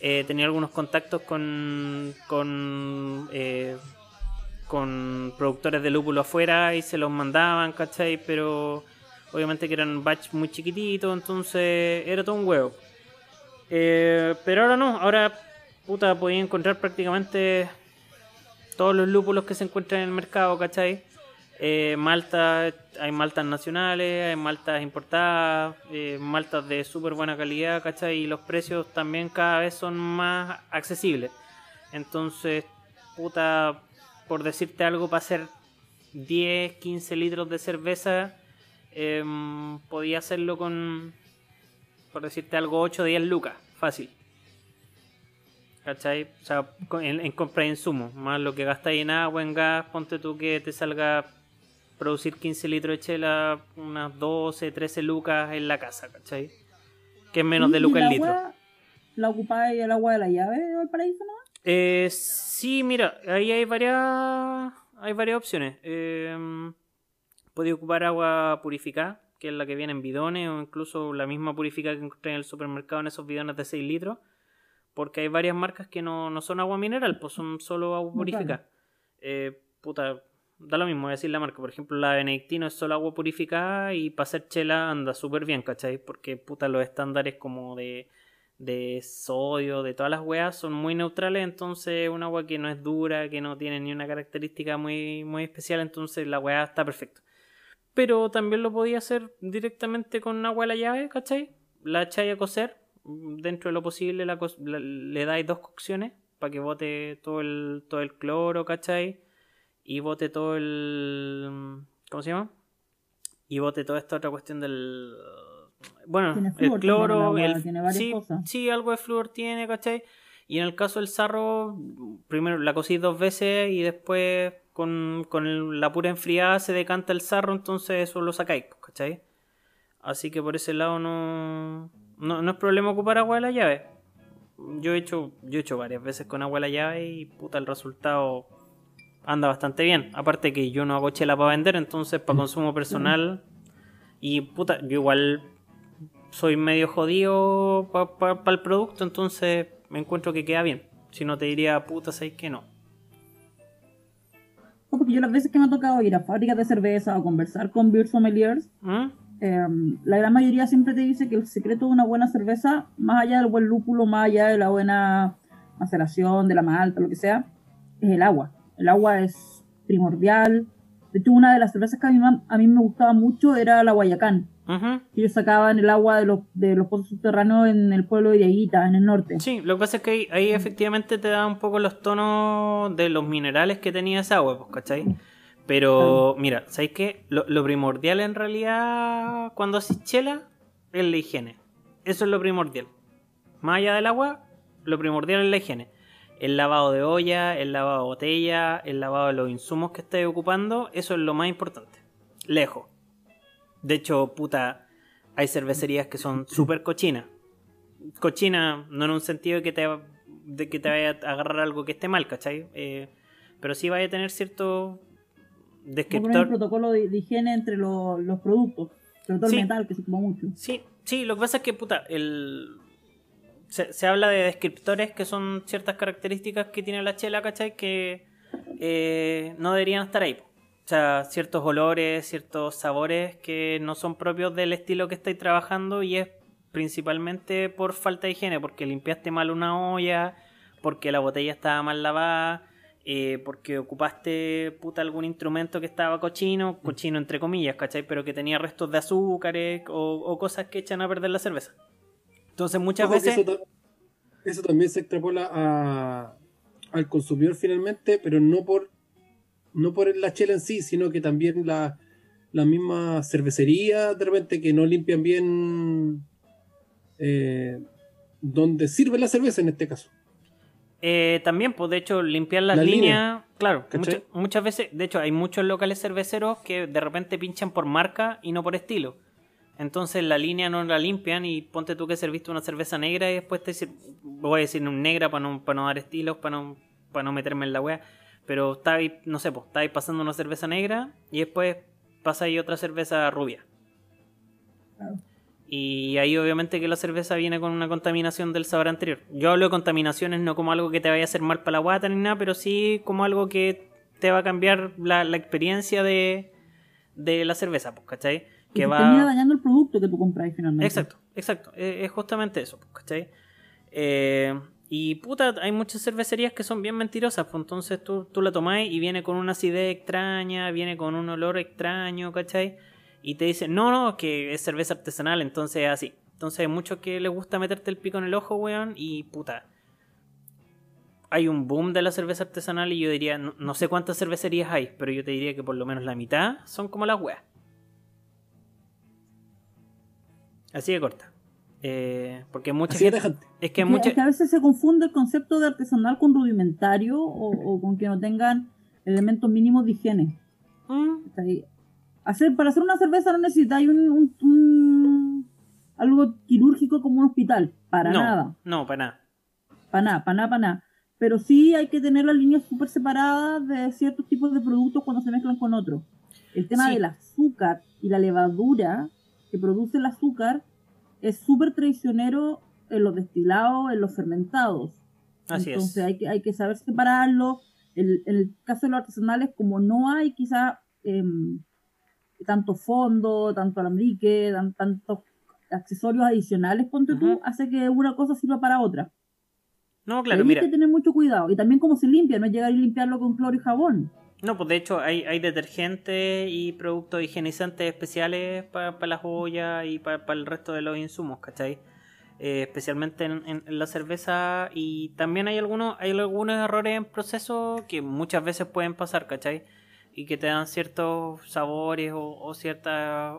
eh, tenía algunos contactos con, con eh, con productores de lúpulo afuera y se los mandaban, ¿cachai? Pero obviamente que eran batch muy chiquititos, entonces era todo un huevo. Eh, pero ahora no, ahora puta podía encontrar prácticamente todos los lúpulos que se encuentran en el mercado, ¿cachai? Eh, Malta, hay maltas nacionales, hay maltas importadas, eh, maltas de súper buena calidad, ¿cachai? Y los precios también cada vez son más accesibles. Entonces, puta, por decirte algo, para hacer 10, 15 litros de cerveza, em, podía hacerlo con, por decirte algo, 8 o 10 lucas, fácil. ¿Cachai? O sea, en, en compra de insumos, más lo que gastáis en agua, en gas, ponte tú que te salga producir 15 litros de chela, unas 12, 13 lucas en la casa, ¿cachai? Que es menos de ¿Y lucas el litro. ¿La ocupáis el agua de la llave de Valparaíso, no? Eh, sí, mira, ahí hay varias hay varias opciones. Eh, podéis ocupar agua purificada, que es la que viene en bidones o incluso la misma purificada que encontré en el supermercado en esos bidones de 6 litros. Porque hay varias marcas que no, no son agua mineral, pues son solo agua purificada. Eh, puta, da lo mismo voy a decir la marca. Por ejemplo, la Benedictino es solo agua purificada y para hacer chela anda súper bien, ¿cachai? Porque puta, los estándares como de, de sodio, de todas las weas, son muy neutrales. Entonces, un agua que no es dura, que no tiene ni una característica muy, muy especial. Entonces, la wea está perfecta. Pero también lo podía hacer directamente con agua de la llave, ¿cachai? La echáis a cocer. Dentro de lo posible le dais dos cocciones para que bote todo el, todo el cloro, ¿cachai? Y bote todo el... ¿Cómo se llama? Y bote toda esta otra cuestión del... Bueno, Tiene el flúor cloro, el agua, el- tiene varias sí, cosas. sí, algo de flúor tiene, ¿cachai? Y en el caso del sarro, primero la cocís dos veces y después con, con la pura enfriada se decanta el sarro, entonces eso lo sacáis, ¿cachai? Así que por ese lado no, no, no es problema ocupar agua de la llave. Yo he hecho, yo he hecho varias veces con agua de la llave y puta el resultado anda bastante bien. Aparte que yo no hago chela para vender, entonces para consumo personal. Y puta, yo igual soy medio jodido para el producto, entonces me encuentro que queda bien. Si no te diría, puta, sabes que no. Porque yo las veces que me ha tocado ir a fábricas de cerveza o conversar con beer sommeliers, ¿Mm? eh, la gran mayoría siempre te dice que el secreto de una buena cerveza, más allá del buen lúpulo, más allá de la buena maceración, de la malta, lo que sea, es el agua. El agua es primordial. De hecho, una de las cervezas que a mí, a mí me gustaba mucho era la Guayacán. Ujú. que Ellos sacaban el agua de los, de los pozos subterráneos en el pueblo de Dieguita, en el norte. Sí, lo que pasa es que ahí, ahí efectivamente te da un poco los tonos de los minerales que tenía esa agua, pues, ¿cachai? Pero, mira, ¿sabes qué? Lo, lo primordial en realidad cuando haces chela es la higiene. Eso es lo primordial. Más allá del agua, lo primordial es la higiene. El lavado de olla, el lavado de botella, el lavado de los insumos que estés ocupando, eso es lo más importante. Lejos. De hecho, puta, hay cervecerías que son súper cochinas cochina, no en un sentido de que te, de que te vaya a agarrar algo que esté mal, ¿cachai? Eh, pero sí vaya a tener cierto poner un descriptor. protocolo de, de higiene entre lo- los productos, sobre todo Sí. el metal, que se ocupa mucho. Sí, sí, lo que pasa es que, puta, el... Se, se habla de descriptores que son ciertas características que tiene la chela, ¿cachai? Que eh, no deberían estar ahí. O sea, ciertos olores, ciertos sabores que no son propios del estilo que estáis trabajando y es principalmente por falta de higiene, porque limpiaste mal una olla, porque la botella estaba mal lavada, eh, porque ocupaste puta algún instrumento que estaba cochino, cochino entre comillas, ¿cachai? Pero que tenía restos de azúcares o, o cosas que echan a perder la cerveza. Entonces muchas Ojo veces... Eso, ta- eso también se extrapola a- al consumidor finalmente, pero no por no por la chela en sí, sino que también la, la misma cervecería de repente que no limpian bien eh, donde sirve la cerveza en este caso. Eh, también, pues de hecho, limpiar las Las líneas, líneas, claro, muchas, muchas veces, de hecho, hay muchos locales cerveceros que de repente pinchan por marca y no por estilo. Entonces la línea no la limpian y ponte tú que serviste una cerveza negra y después te voy a decir negra para no, para no dar estilos, para no, para no meterme en la wea. Pero estáis, no sé, pues estáis pasando una cerveza negra y después pasáis otra cerveza rubia. Claro. Y ahí obviamente que la cerveza viene con una contaminación del sabor anterior. Yo hablo de contaminaciones no como algo que te vaya a hacer mal para la guata ni nada, pero sí como algo que te va a cambiar la, la experiencia de, de la cerveza, pues, ¿cachai? Que Que va... termina dañando el producto que tú compras finalmente. Exacto, exacto. Eh, Es justamente eso, pues, ¿cachai? Eh, y puta, hay muchas cervecerías que son bien mentirosas, pues entonces tú, tú la tomás y viene con una acidez extraña, viene con un olor extraño, ¿cachai? Y te dicen, no, no, que es cerveza artesanal, entonces es así. Entonces hay muchos que les gusta meterte el pico en el ojo, weón, y puta. Hay un boom de la cerveza artesanal y yo diría, no, no sé cuántas cervecerías hay, pero yo te diría que por lo menos la mitad son como las weas. Así de corta. Eh, porque mucha Así de gente... tajante. Es que mucha... es que a veces se confunde el concepto de artesanal con rudimentario o, o con que no tengan elementos mínimos de higiene. Mm, hacer, para hacer una cerveza no necesitáis un, un- un- algo quirúrgico como un hospital. Para no, nada. no, para nada. Para nada, para nada, para nada. Pero sí hay que tener las líneas súper separadas de ciertos tipos de productos cuando se mezclan con otros. El tema Sí. del azúcar y la levadura que produce el azúcar es súper traicionero en los destilados, en los fermentados. Así Entonces es. hay que, hay que saber separarlo. El- En el caso de los artesanales, como no hay quizá em, tanto fondo, tanto alambrique, tan- tantos accesorios adicionales, ponte tú, hace que una cosa sirva para otra. No, claro, hay mira. que tener mucho cuidado. Y también cómo se limpia, no es llegar y limpiarlo con cloro y jabón. No, pues de hecho hay, hay detergentes y productos higienizantes especiales para las ollas y para el resto de los insumos, ¿cachai? Eh, especialmente en, en- la cerveza y también hay algunos, hay algunos errores en proceso que muchas veces pueden pasar, ¿cachai? Y que te dan ciertos sabores o, ciertos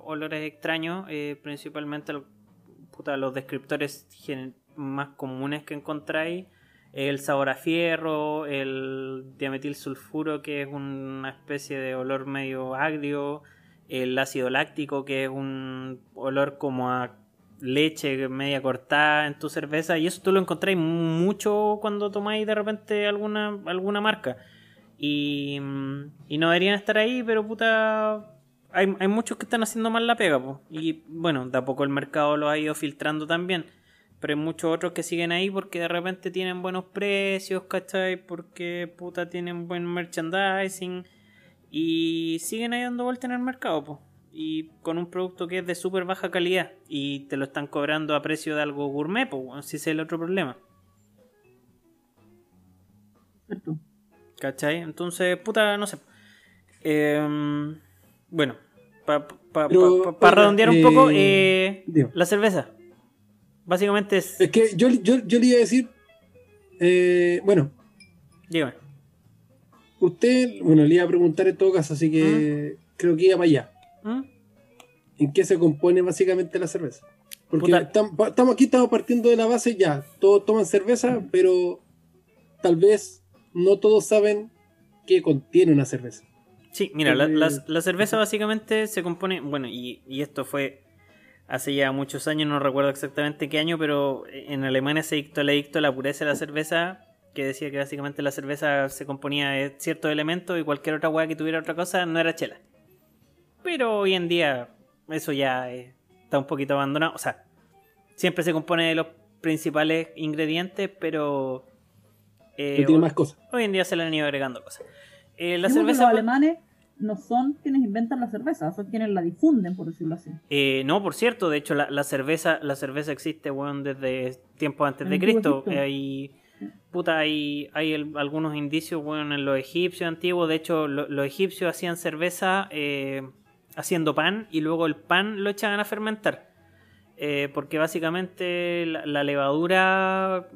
olores extraños, eh, principalmente el- los descriptores más comunes que encontráis el sabor a fierro, el diametil sulfuro, que es una especie de olor medio agrio, el ácido láctico, que es un olor como a leche media cortada en tu cerveza, y eso tú lo encontráis mucho cuando tomáis de repente alguna, alguna marca. Y, mm, y no deberían estar ahí, pero puta. Hay, hay muchos que están haciendo mal la pega, y bueno, de a poco el mercado lo ha ido filtrando también. Pero hay muchos otros que siguen ahí porque de repente tienen buenos precios, ¿cachai? Porque puta tienen buen merchandising y siguen ahí dando vuelta en el mercado, po. Y con un producto que es de súper baja calidad y te lo están cobrando a precio de algo gourmet, pues, si ese es el otro problema. ¿cierto? ¿Cachai? Entonces, puta, no sé. Em, bueno, para Pero, oiga, redondear un poco, eh, eh, digo. la cerveza. Básicamente es... Es que yo, yo, yo le iba a decir, eh, bueno, Dígame. usted, bueno, le iba a preguntar en todo caso, así que creo que iba para allá. ¿Mm? ¿En qué se compone básicamente la cerveza? Porque estamos aquí, estamos partiendo de la base ya, todos toman cerveza, pero tal vez no todos saben qué contiene una cerveza. Sí, mira, la, Eh, la- la cerveza básicamente se compone, bueno, y, y esto fue hace ya muchos años, no recuerdo exactamente qué año, pero en Alemania se dictó el edicto de la pureza de la cerveza, que decía que básicamente la cerveza se componía de ciertos elementos y cualquier otra hueá que tuviera otra cosa no era chela. Pero hoy en día eso ya eh, está un poquito abandonado, o sea, siempre se compone de los principales ingredientes, pero... eh, tiene hoy- más cosas. Hoy en día se le han ido agregando cosas. Eh, la cerveza... los alemanes no son quienes inventan la cerveza, son quienes la difunden, por decirlo así. Eh, no, por cierto, de hecho la, la cerveza la cerveza existe weón, desde tiempos antes de Cristo. Eh, hay, puta, hay, hay el- algunos indicios weón, en los egipcios antiguos. De hecho, lo- los egipcios hacían cerveza eh, haciendo pan y luego el pan lo echaban a fermentar. Eh, porque básicamente la, la levadura,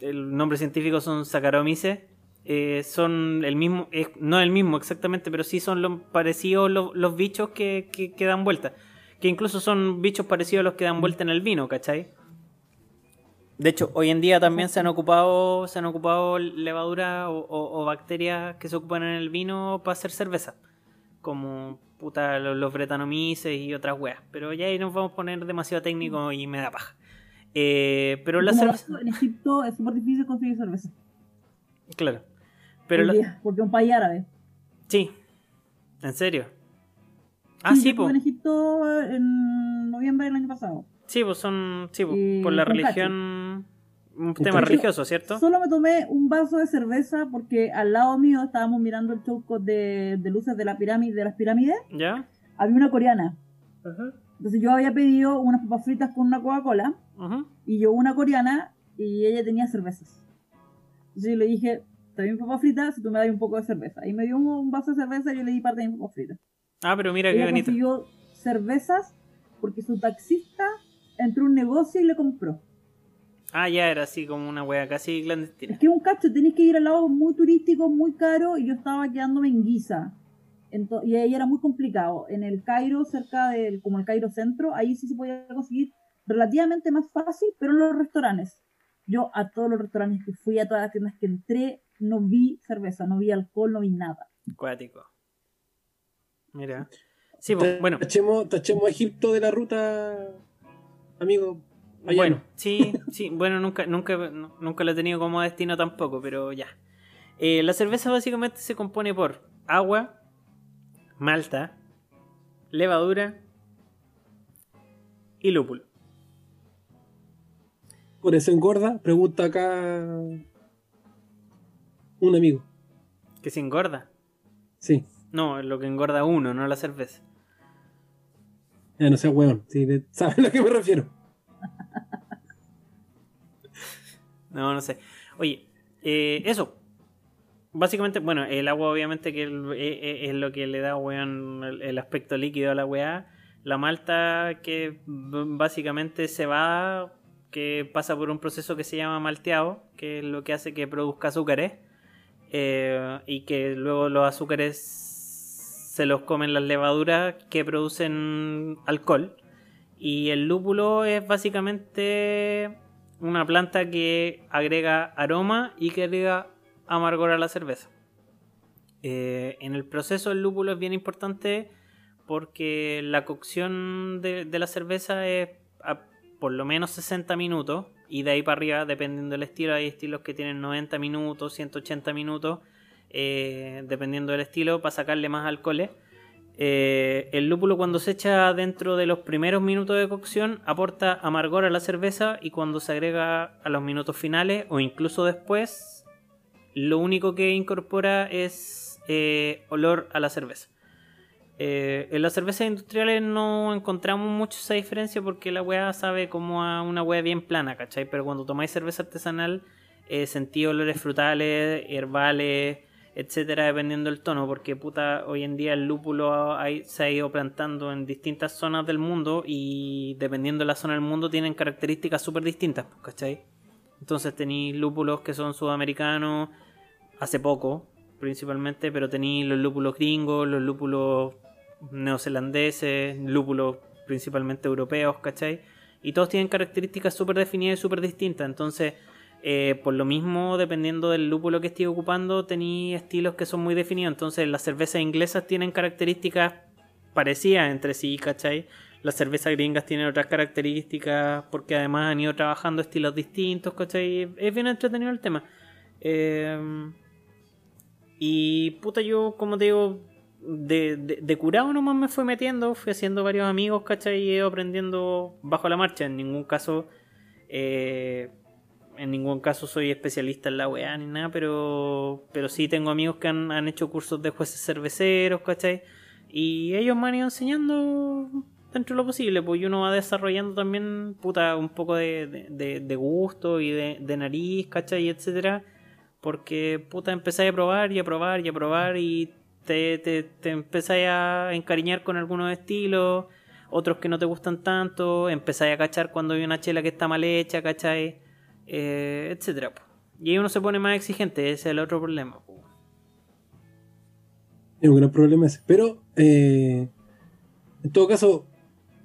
el nombre científico son Saccharomyces, eh, son el mismo, no el mismo exactamente, pero sí son los parecidos los, los bichos que, que, que dan vuelta. Que incluso son bichos parecidos a los que dan vuelta en el vino, ¿cachai? De hecho, hoy en día también se han ocupado, se han ocupado levadura o, o- o bacterias que se ocupan en el vino para hacer cerveza. Como puta los, los bretanomices y otras weas. Pero ya ahí nos vamos a poner demasiado técnico y me da paja. Eh, pero la cerveza. En Egipto es súper difícil conseguir cerveza. Claro. Pero la- porque es un país árabe. Sí. ¿En serio? Ah, Sí, sí, yo estuve pues. en Egipto en noviembre del año pasado. Sí, pues son. Sí, po, Y por la religión. Un tema religioso, ¿cierto? Solo me tomé un vaso de cerveza porque al lado mío estábamos mirando el show de, de luces de la pirámide, de las pirámides. ¿Ya? Había una coreana. Entonces yo había pedido unas papas fritas con una Coca-Cola y yo una coreana y ella tenía cervezas. Entonces yo le dije, mi papas fritas si tú me das un poco de cerveza. Y me dio un, vaso de cerveza y yo le di parte de mis papas fritas. Ah, pero mira qué bonito. consiguió cervezas porque su taxista entró a un negocio y le compró. Ah, ya era así como una wea casi Es clandestina. que es un cacho, tenéis que ir a lados muy turísticos, muy caro, y yo estaba quedándome en Guisa. Y ahí era muy complicado. En el Cairo, cerca del, como el Cairo Centro, ahí sí se podía conseguir relativamente más fácil, pero en los restaurantes. Yo a todos los restaurantes que fui, a todas las tiendas que entré, no vi cerveza, no vi alcohol, no vi nada. Cuático. Mira. Sí, pues, bueno. Tachemos, tachemos a Egipto de la ruta, amigo. Allá Bueno, no. sí, sí, bueno, nunca, nunca, nunca lo he tenido como destino tampoco, pero ya. Eh, la cerveza básicamente se compone por agua, malta, levadura, y lúpulo. Por eso engorda, pregunta acá un amigo. Que se engorda. Sí, No, es lo que engorda uno, no la cerveza. ya no sea hueón, sí, de- ¿sabes a lo que me refiero? No, no sé. Oye, eh, eso. Básicamente, bueno, el agua obviamente que eh, eh, es, lo que le da, weón, el, aspecto líquido a la weá. La malta que básicamente se va, que pasa por un proceso que se llama malteado, que es lo que hace que produzca azúcares. Eh, y que luego los azúcares se los comen las levaduras que producen alcohol. Y el lúpulo es básicamente una planta que agrega aroma y que agrega amargor a la cerveza. Eh, en el proceso el lúpulo es bien importante porque la cocción de, de la cerveza es a por lo menos 60 minutos y de ahí para arriba, dependiendo del estilo, hay estilos que tienen 90 minutos, 180 minutos, eh, dependiendo del estilo, para sacarle más alcoholes. Eh, el lúpulo cuando se echa dentro de los primeros minutos de cocción aporta amargor a la cerveza y cuando se agrega a los minutos finales o incluso después, lo único que incorpora es eh, olor a la cerveza. Eh, en las cervezas industriales no encontramos mucho esa diferencia porque la weá sabe como a una weá bien plana, ¿cachai? Pero cuando tomáis cerveza artesanal, eh, sentí olores frutales, herbales, etcétera, dependiendo del tono, porque puta, hoy en día el lúpulo se ha ido plantando en distintas zonas del mundo y dependiendo de la zona del mundo tienen características súper distintas, ¿cachai? Entonces tenéis lúpulos que son sudamericanos, hace poco principalmente, pero tenéis los lúpulos gringos, los lúpulos neozelandeses, lúpulos principalmente europeos, ¿cachai? Y todos tienen características súper definidas y súper distintas, entonces... Eh, por lo mismo, dependiendo del lúpulo que estés ocupando, tenéis estilos que son muy definidos. Entonces, las cervezas inglesas tienen características parecidas entre sí, ¿cachai? Las cervezas gringas tienen otras características porque además han ido trabajando estilos distintos, ¿cachai? Es bien entretenido el tema. Eh, y puta, yo, como te digo, de, de, curado nomás me fui metiendo, fui haciendo varios amigos, ¿cachai? Y aprendiendo bajo la marcha. En ningún caso, eh, en ningún caso soy especialista en la weá ni nada, pero, pero sí tengo amigos que han, han hecho cursos de jueces cerveceros, ¿cachai? Y ellos me han ido enseñando dentro de lo posible, pues uno va desarrollando también, puta, un poco de, de, de- gusto y de, de nariz, ¿cachai? etcétera. Porque, puta, empezáis a probar y a probar y a probar y te, te, te empezáis a encariñar con algunos estilos, otros que no te gustan tanto, empezáis a cachar cuando hay una chela que está mal hecha, ¿cachai? Eh, etcétera. Y ahí uno se pone más exigente, ese es el otro problema. Es un gran problema ese. Pero, eh, en todo caso,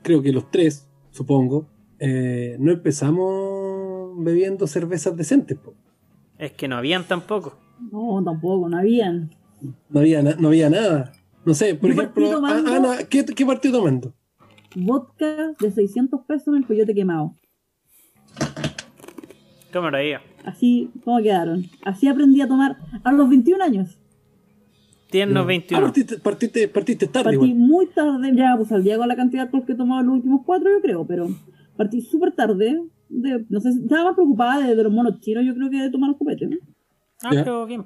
creo que los tres, supongo, eh, no empezamos bebiendo cervezas decentes. po. Es que no habían tampoco. No, tampoco, no habían. No había, na- no había nada. No sé, por ejemplo, tomando- a- Ana, ¿qué, ¿qué partió tomando? Vodka de 600 pesos en el coyote quemado. Qué maravilla. Así, ¿cómo quedaron? Así aprendí a tomar a los 21 años. Tiernos Ah, 21. partiste, partiste, partiste tarde Partí igual. muy tarde, ya pues al día con la cantidad de alcohol que he tomado en los últimos cuatro, yo creo, pero partí súper tarde. De, no sé, si- estaba más preocupada de, de los monos chinos, yo creo que de tomar los copetes. ¿no? Ah, pero bien.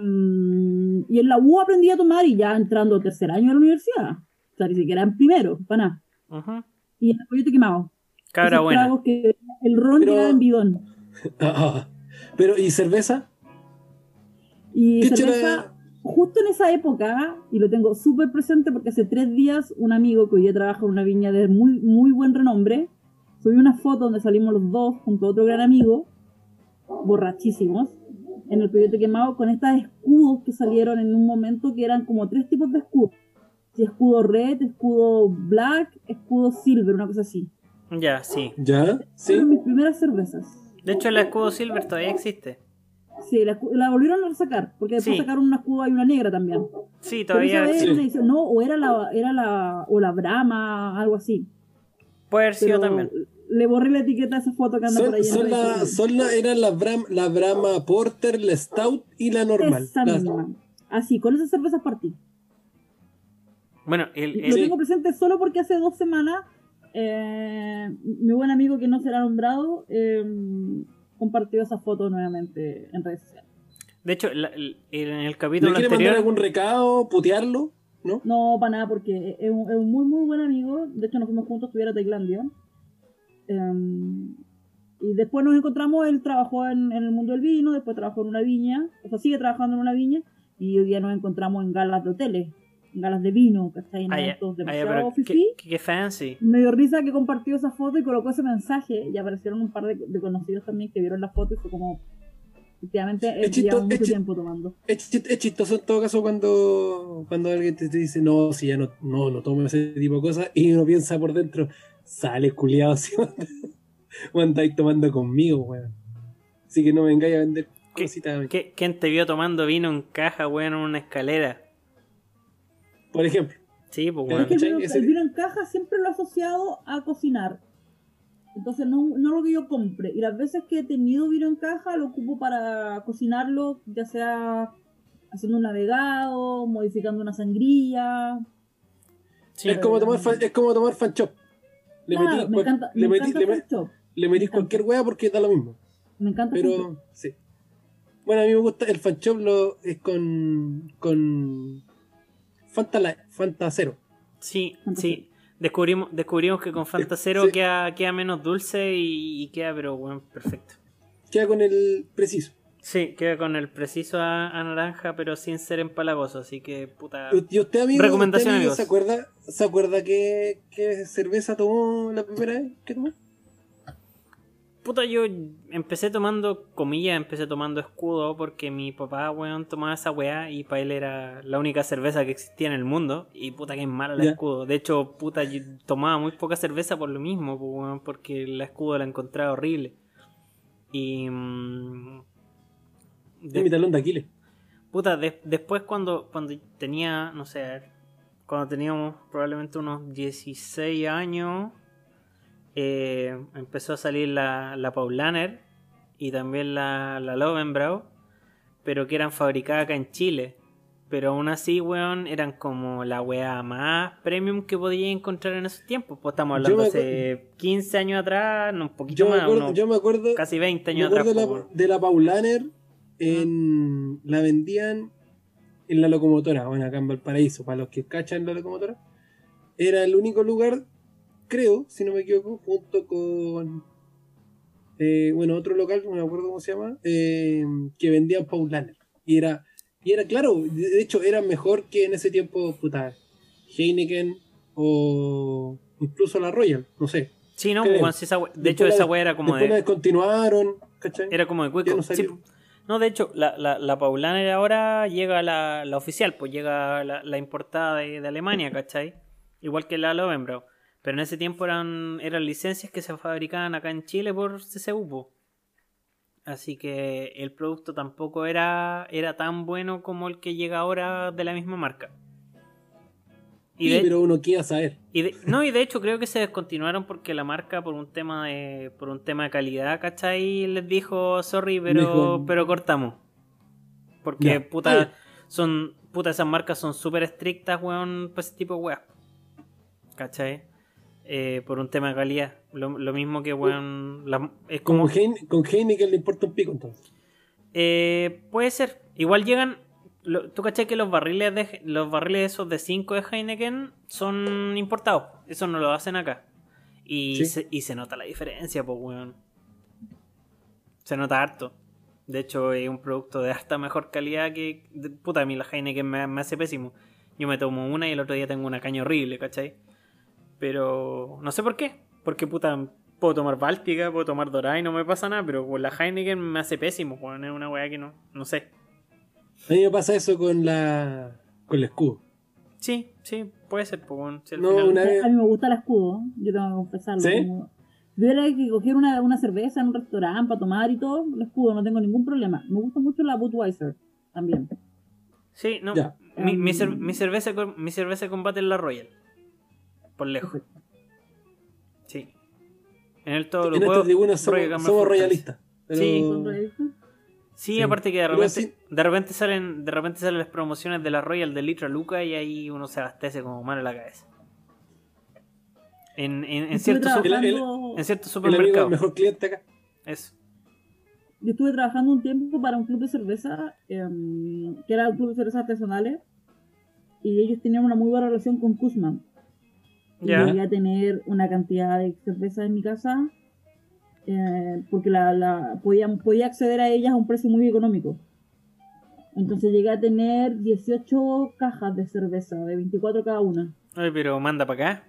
Mm, y en la U aprendí a tomar y ya entrando tercer año de la universidad. O sea, ni siquiera en primero, para nada. Y en el coyote quemado. Cabra Esos buena. que el ron Pero- llegaba en bidón. Ah, ah. Pero, ¿y cerveza? Y ¿Qué cerveza, justo en esa época, y lo tengo súper presente porque hace tres días un amigo que hoy día trabaja en una viña de muy, muy buen renombre, subió una foto donde salimos los dos junto a otro gran amigo, borrachísimos, en el coyote quemado con estos escudos que salieron en un momento que eran como tres tipos de escudos. Sí, Escudo red, escudo black, escudo silver, una cosa así. Ya, sí. ¿Ya? ¿Sí? Fueron mis primeras cervezas. De hecho, el escudo silver todavía existe. Sí, la, la volvieron a sacar, porque después Sí. sacaron una escudo y una negra también. Sí, Pero esa todavía vez sí. edición- no, o era la, era la, o la Brahma, algo así. puede haber sido también. Le borré la etiqueta a esa foto que anda por Son, ahí. en son la, son la, eran la, Bram- la Brahma Porter, la Stout y la normal. Esa La- misma. Así, con esas cervezas partí. Bueno, el, Lo el- Sí. tengo presente solo porque hace dos semanas eh, mi buen amigo que no será nombrado eh, compartió esa foto nuevamente en redes sociales. De hecho, la- el- en el ¿Le capítulo quiere anterior. mandar algún recado, putearlo? ¿No? No, para nada, porque es un, es un muy, muy buen amigo. De hecho, nos fuimos juntos a estudiar a Tailandia. Em, y después nos encontramos, él trabajó en, en el mundo del vino, después trabajó en una viña, o sea, sigue trabajando en una viña, y hoy día nos encontramos en galas de hoteles, en galas de vino, ¿cachai? En Ah, eventos Ah, demasiado fifí. qué, qué fancy. Me dio risa que compartió esa foto y colocó ese mensaje, y aparecieron un par de, de conocidos también que vieron la foto y fue como, efectivamente, Es él chisto- llevaba mucho es chi- tiempo tomando. Es, chist- es chistoso en todo caso cuando, cuando alguien te, te dice, no, si ya no, no, no tomes ese tipo de cosas, y uno piensa por dentro, sale culiado, si andáis tomando conmigo, weón. Así que no vengáis a vender ¿Qué- cositas. ¿Qué- ¿Quién te vio tomando vino en caja, weón, en una escalera? Por ejemplo, Sí, pues, Pero. Es que el vino, el vino en caja siempre lo he asociado a cocinar. Entonces no, no lo que yo compre. Y las veces que he tenido vino en caja lo ocupo para cocinarlo, ya sea haciendo un navegado, modificando una sangría. Sí, es, como tomar fan, es como tomar fan shop. Le Claro, metí, me cual- encanta, le me metí- encanta le metís encanta. cualquier weá porque da lo mismo. Me encanta. Pero, sí. Bueno, a mí me gusta el fan shop lo, es con, con Fanta, Light- Fanta Cero. sí, Fanta sí. Descubrimos, descubrimos que con Fanta Cero Sí. queda, queda menos dulce y, y queda, pero weón, perfecto. Queda con el preciso. Sí, queda con el preciso a, a naranja, pero sin ser empalagoso, así que puta. ¿Y usted, amigo, Recomendación, usted, amigo, amigos. ¿se acuerda, ¿se acuerda qué, qué cerveza tomó la primera vez que tomó? Puta, yo empecé tomando, comillas, empecé tomando escudo porque mi papá, weón, tomaba esa weá y para él era la única cerveza que existía en el mundo. Y puta, que es mala la escudo. De hecho, puta, yo tomaba muy poca cerveza por lo mismo, weón, porque la escudo la encontraba horrible. Y. mm, De mi talón de Aquiles. Puta, de- después cuando, cuando tenía, no sé, cuando teníamos probablemente unos 16 años, eh, empezó a salir la, la Paulaner y también la, la Lovenbrau, pero que eran fabricadas acá en Chile. Pero aún así, weón, eran como la weá más premium que podía encontrar en esos tiempos. Pues estamos hablando hace 15 años atrás, no, un poquito Yo me más, acuerdo, unos yo me acuerdo, casi 20 me años acuerdo atrás. de, pues, la, de la Paulaner en la vendían en la locomotora, bueno, acá en Valparaíso, para los que cachan la locomotora. Era el único lugar, creo, si no me equivoco, junto con eh, bueno, otro local, no me acuerdo cómo se llama, eh, que vendían Paulaner. Y era, y era claro, de hecho era mejor que en ese tiempo, puta, Heineken o incluso la Royal, no sé. Sí, no, sí, esa de Después hecho la- esa weá era como Después la de... descontinuaron, ¿cachai? Era como de cueco. No Sí. No, de hecho, la, la, la Paulaner ahora llega la, la oficial, pues llega la, importada de, de Alemania, ¿cachai? Igual que la Lovenbrau. Pero en ese tiempo eran, eran licencias que se fabricaban acá en Chile por CCU. Así que el producto tampoco era, era tan bueno como el que llega ahora de la misma marca. Y Sí, de, pero uno quiere saber. y de- no, y de hecho creo que se descontinuaron porque la marca por un tema de por un tema de calidad, ¿cachai? Les dijo, sorry, pero Dijo- pero cortamos. Porque puta son puta esas marcas son súper estrictas, weón, para ese tipo de weas. ¿Cachai? Eh, por un tema de calidad. Lo, lo mismo que, weón, la- es como... Con Heineken le importa un pico entonces. Eh, puede ser. Igual llegan. Lo- ¿Tú cachai que los barriles de los barriles esos de 5 de Heineken son importados? Eso no lo hacen acá. Y, Sí. se, y se nota la diferencia, pues, weón. Se nota harto. De hecho, es un producto de harta mejor calidad que. de- puta, a mí la Heineken me, me hace pésimo. Yo me tomo una y el otro día tengo una caña horrible, ¿cachai? Pero no sé por qué. Porque, puta, puedo tomar Báltica, puedo tomar Dorada y no me pasa nada. Pero con la Heineken me hace pésimo, weón. Es una weá que no. No sé. A mí me pasa eso con la con el escudo. Sí, sí, puede ser, pues, weón. Si No, final- una vez- A mí me gusta el escudo, yo tengo que confesarlo. ¿Sí? Como- Si hubiera que coger una, una cerveza en un restaurante para tomar y todo, el escudo, no tengo ningún problema. Me gusta mucho la Budweiser también. Sí, no. Ya. Mi, mi, cer- Um, mi cerveza, mi cerveza de combate es la Royal. Por lejos. Perfecto. Sí. En el todo lo en esta puedo. tribuna somos, somos royalistas. Pero- Sí. Sí, Sí. aparte que de repente, sí- de repente salen, de repente salen las promociones de la Royal de Litra Luca y ahí uno se abastece como mal en la cabeza. En, en, en Estuve cierto, su- trabajando, en cierto El amigo supermercado. el mejor cliente acá. Eso. yo estuve trabajando un tiempo para un club de cerveza, em, que era un club de cerveza artesanales, y ellos tenían una muy buena relación con Kuzman. Y llegué a tener una cantidad de cervezas en mi casa, eh, porque la, la- podía, podía acceder a ellas a un precio muy económico. Entonces llegué a tener 18 cajas de cerveza, de 24 cada una. Ay, pero manda para acá.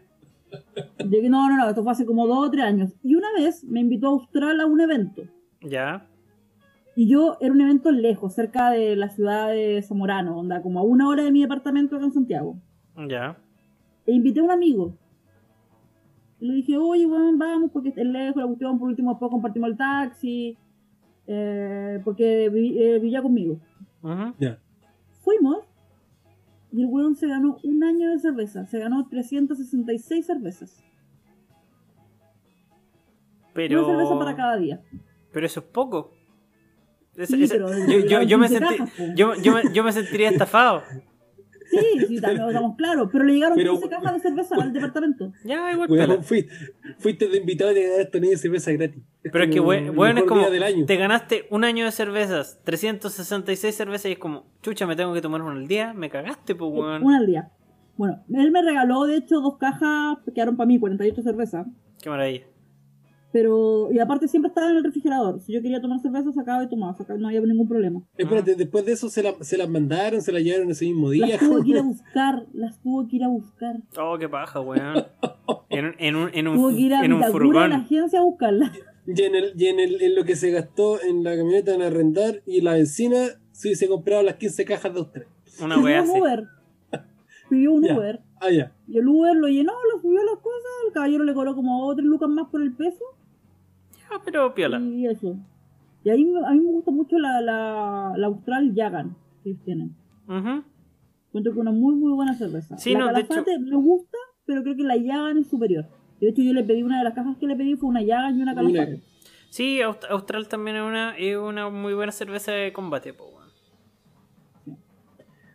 Llegué, no, no, no, esto fue hace como 2 o 3 años. Y una vez me invitó a Austral a un evento. Ya. Y yo era un evento lejos, cerca de la ciudad de Zamorano, onda, como a una hora de mi departamento acá en Santiago. Ya. E invité a un amigo. Y le dije, oye, weón, vamos, porque es lejos, la cuestión, por último, después compartimos el taxi, eh, porque eh, vivía conmigo. Ujú. Ya. Fuimos, y el weón se ganó un año de cerveza, se ganó 366 cervezas. Pero. Una cerveza para cada día. Pero eso es poco. Es- Sí, es- pero yo, yo, yo me 15 sentí, cajas, po. yo, yo, me- yo me sentiría estafado. Sí, sí, también estamos claros, pero le llegaron Pero- 15 cajas de cerveza al departamento. Ya, igual. Pela. fui- fuiste de invitado y te ganaste una cerveza gratis. Pero es que, el weón, es como. día del año. Te ganaste un año de cervezas, 366 cervezas y es como, chucha, me tengo que tomar una al día. Me cagaste, pues, weón. Una al día. Bueno, él me regaló, de hecho, dos cajas, que quedaron para mí, 48 cervezas. Qué maravilla. Pero, y aparte siempre estaba en el refrigerador. Si yo quería tomar cerveza, sacaba y tomaba, sacaba, no había ningún problema. Espérate, después de eso se, la- se las mandaron, se las llevaron ese mismo día. Las tuve que ir a buscar, las tuve que ir a buscar. Oh, qué paja, weón. En, en un, en un, Tuve que ir a en un a la furgón. agencia a buscarla. Y en, el, y en, el, en lo que se gastó en la camioneta en arrendar y la benzina, sí se compraron las 15 cajas de Austral. Una Pidió wea un. Uber. Pidió un Ya. Uber. Ah, ya. Y el Uber lo llenó, lo subió las cosas. El caballero le cobró como 3 lucas más por el peso. Ya, pero piola. Y eso. Y ahí a mí me gusta mucho la, la, la Austral Jagan que ellos tienen. Ujú. Encuentro que es una muy, muy buena cerveza. Sí, la no, de Calafate me gusta, pero creo que la Jagan es superior. De hecho, yo le pedí una de las cajas que le pedí fue una Jagan y una Calafate. Sí, Aust- Austral también es una, es una muy buena cerveza de combate, po.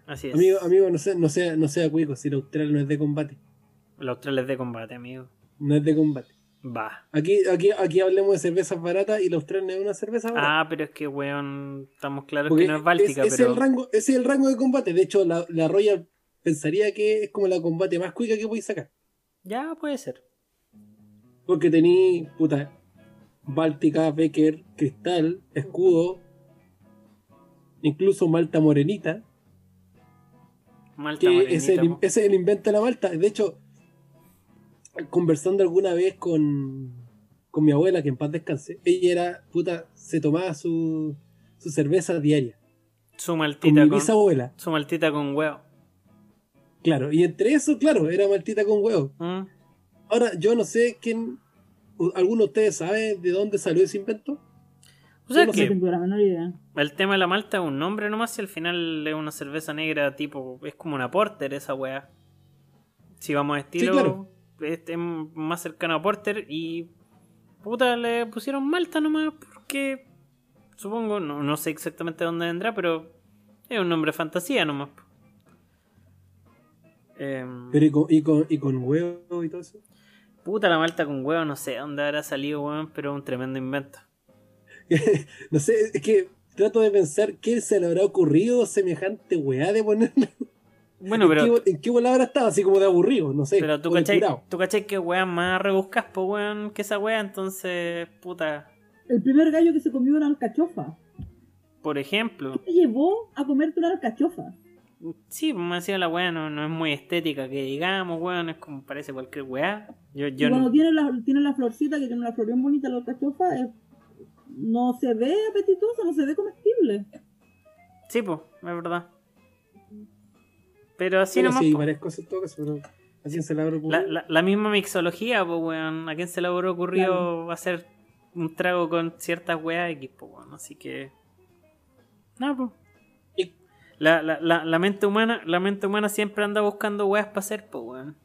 Así es. Amigo, amigo, no sea, no sea, no sea cuico, si la Austral no es de combate. La Austral es de combate, amigo. No es de combate. Va. Aquí, aquí, aquí hablemos de cervezas baratas y la Austral no es una cerveza barata. Ah, pero es que, weón, estamos claros Porque que no es báltica, pero... es el rango, ese es el rango de combate. De hecho, la, la Royal pensaría que es como la combate más cuica que podéis sacar. Ya, puede ser. Porque tení, puta, Báltica, Becker, Cristal, Escudo, incluso Malta Morenita, Malta que morenita, es ese es el invento de la Malta. De hecho, conversando alguna vez con, con mi abuela, que en paz descanse, ella era, puta, se tomaba su, su cerveza diaria. Su Con maltita mi con... bisabuela, Su maltita con huevo. claro. Y entre eso, claro, era maltita con huevo. ¿Mm? Ahora, yo no sé quién, ¿alguno de ustedes sabe de dónde salió ese invento? O sea no que tengo la menor idea. el tema de la malta es un nombre nomás y al final es una cerveza negra tipo... Es como una porter esa weá. Si vamos a estilo... claro. Este es más cercano a porter y... Puta, le pusieron malta nomás porque... Supongo, no, no sé exactamente dónde vendrá, pero... Es un nombre de fantasía nomás. Em, Pero y con, y con, y con huevo y todo eso. Puta la malta con huevo, no sé dónde habrá salido, weón, pero es un tremendo invento. no sé, es que trato de pensar qué se le habrá ocurrido semejante weá de ponerle. Bueno, pero... ¿En qué, en qué bola habrá estado? Así como de aburrido, no sé. Pero tú cachai, tú cachai que weón más rebuscas, po weón, que esa weá, entonces, puta, El primer gallo que se comió una alcachofa. por ejemplo, ¿Qué te llevó a comerte una alcachofa? sí, me decía la weá, no, no es muy estética que digamos, weón, es como parece cualquier weá. Yo, Y yo cuando no- tiene la, tiene la florcita, que tiene una flor bien bonita la alcachofa, es- no se ve apetitosa, no se ve comestible. Sí, pues, es verdad. Pero así Bueno, nomás, sí, varias cosas todo pero ¿a quién se le habrá ocurrido? la, la, la misma mixología, pues weón, a quién se le habrá ocurrido Claro. hacer un trago con ciertas weas X, pues weón, así que... No, pues. Y- La, la, la, la mente humana, la mente humana siempre anda buscando weas para hacer, pues weón.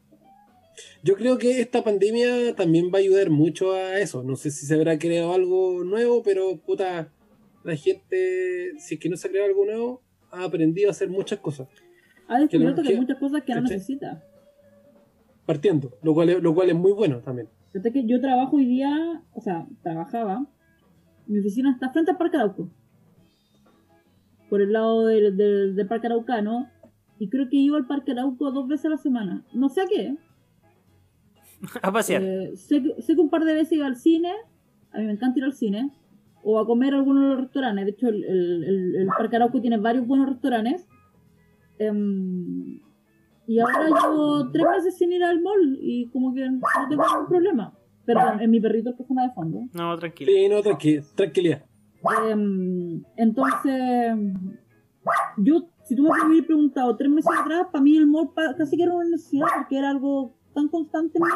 Yo creo que esta pandemia también va a ayudar mucho a eso. No sé si se habrá creado algo nuevo, pero puta, la gente, si es que no se ha creado algo nuevo, ha aprendido a hacer muchas cosas. Ha descubierto que, que- hay muchas cosas que no necesita. partiendo, lo cual es, lo cual es muy bueno también. Fíjate que yo trabajo hoy día, o sea, trabajaba, mi oficina está frente al Parque Arauco, por el lado del, del, del Parque Araucano, y creo que iba al Parque Arauco dos veces a la semana. No sé a qué, A pasear. Eh, sé, que, sé que un par de veces iba al cine, a mí me encanta ir al cine, o a comer a algunos de los restaurantes. De hecho, el, el, el- el Parque Arauco tiene varios buenos restaurantes. Em, y ahora llevo tres meses sin ir al mall y como que no tengo ningún problema. Perdón, es mi perrito que suena de fondo. No, tranquilo. Sí, no, tranqui- tranquilidad. Em, entonces, yo, si tú me hubieras preguntado tres meses atrás, para mí el mall pa- casi que era una necesidad porque era algo tan constante en mí.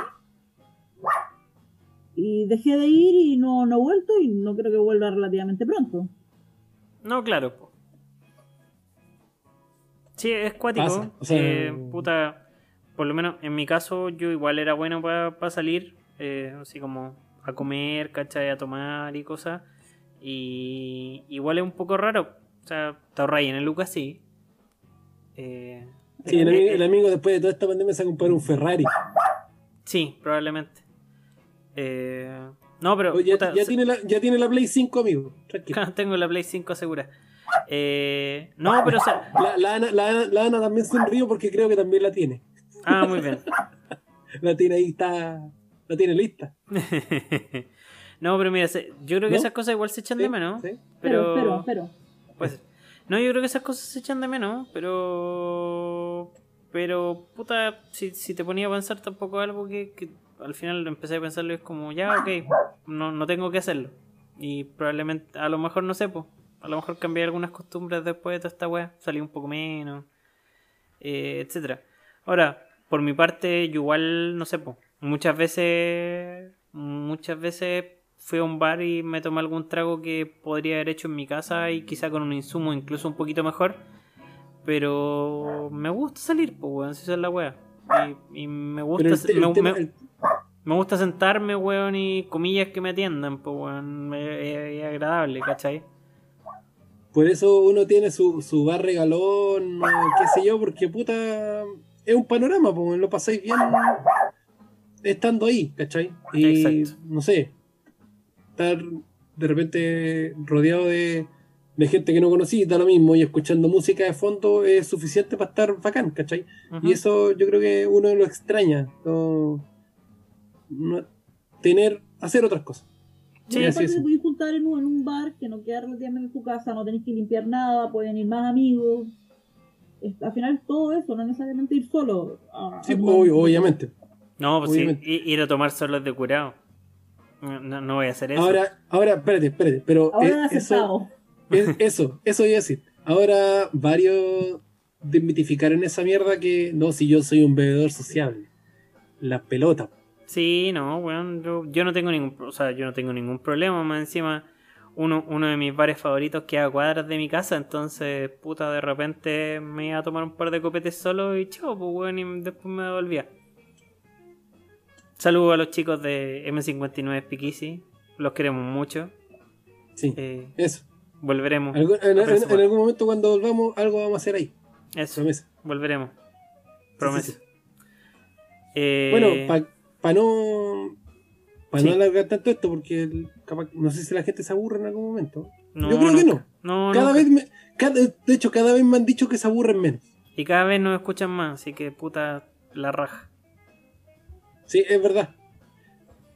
Y dejé de ir y no, no he vuelto y no creo que vuelva relativamente pronto. No, claro. Sí, es cuático. O sea- Eh, puta, por lo menos en mi caso, yo igual era bueno para salir, eh, así como a comer, ¿cachai? A tomar y cosas. Y igual es un poco raro. O sea, te ahorráis en el Lucas, sí. Eh, Sí, el, eh, amigo, el amigo después de toda esta pandemia se va a comprar un Ferrari. Sí, probablemente. Eh, no, pero. Oye, ya, puta, ya se- tiene la, ya tiene la Play 5, amigo. Tranquilo. Tengo la Play 5 segura. Eh, no, pero o sea. La, la, Ana, la, Ana- la Ana también sonrío porque creo que también la tiene. Ah, muy bien. La tiene ahí, está. La tiene lista. no, pero mira, yo creo que ¿No? esas cosas igual se echan de menos. sí. Pero, Pero, pero, pero. pues, no, yo creo que esas cosas se echan de menos, pero. Pero, puta, si, si te ponía a pensar tampoco algo que, que al final empecé a pensarlo y es como, ya, ok, no, no tengo que hacerlo. Y probablemente, a lo mejor no pues, a lo mejor cambié algunas costumbres después de toda esta weá, salí un poco menos, eh, etcétera. Ahora, por mi parte, yo igual, no sé, pues, muchas veces, muchas veces fui a un bar y me tomé algún trago que podría haber hecho en mi casa y quizá con un insumo incluso un poquito mejor. Pero me gusta salir, pues, weón, si es la wea. Y, y me gusta, me, gusta sentarme, weón, y comillas que me atiendan, pues, weón, es, es- es agradable, ¿cachai? Por eso uno tiene su, su bar regalón, o qué sé yo, porque puta. Es un panorama, pues lo pasáis bien estando ahí, ¿cachai? Y Exacto. no sé. Estar de repente rodeado de, de gente que no conocí, da lo mismo, y escuchando música de fondo es suficiente para estar bacán, ¿cachai? Y eso yo creo que uno lo extraña. no- no- tener, hacer otras cosas. Y Sí, aparte sí, sí. te podéis juntar en un, en un bar que no queda relativamente en tu casa, no tenéis que limpiar nada, pueden ir más amigos. Es- al final todo eso, no necesariamente ir solo. a- Sí, a- ob- obviamente. No, pues sí, Obviamente. ir a tomar solos de curado. No, no voy a hacer eso. Ahora, ahora, espérate, espérate, pero Ahora eh, eso, es- eso, eso iba a decir. Ahora varios desmitificaron esa mierda que no, si yo soy un bebedor sociable. Las pelotas. Sí, no, weón, yo, yo no tengo ningún, o sea, yo no tengo ningún problema, más encima uno, uno de mis bares favoritos queda a cuadras de mi casa, entonces, puta, de repente me iba a tomar un par de copetes solo y chao, pues weón, y después me devolvía. Saludos a los chicos de M59 Pikisi, los queremos mucho, Sí, eh, eso. volveremos, en, algún momento cuando volvamos, algo vamos a hacer ahí. eso, Promesa. volveremos, Sí, promesa. sí, sí. Eh, Bueno, para no. Para Sí. no alargar tanto esto, porque el- capaz- no sé si la gente se aburre en algún momento. no, yo creo que no. No, Cada vez me, cada- de hecho, cada vez me han dicho que se aburren menos. Y cada vez nos escuchan más, así que puta la raja. Sí, es verdad.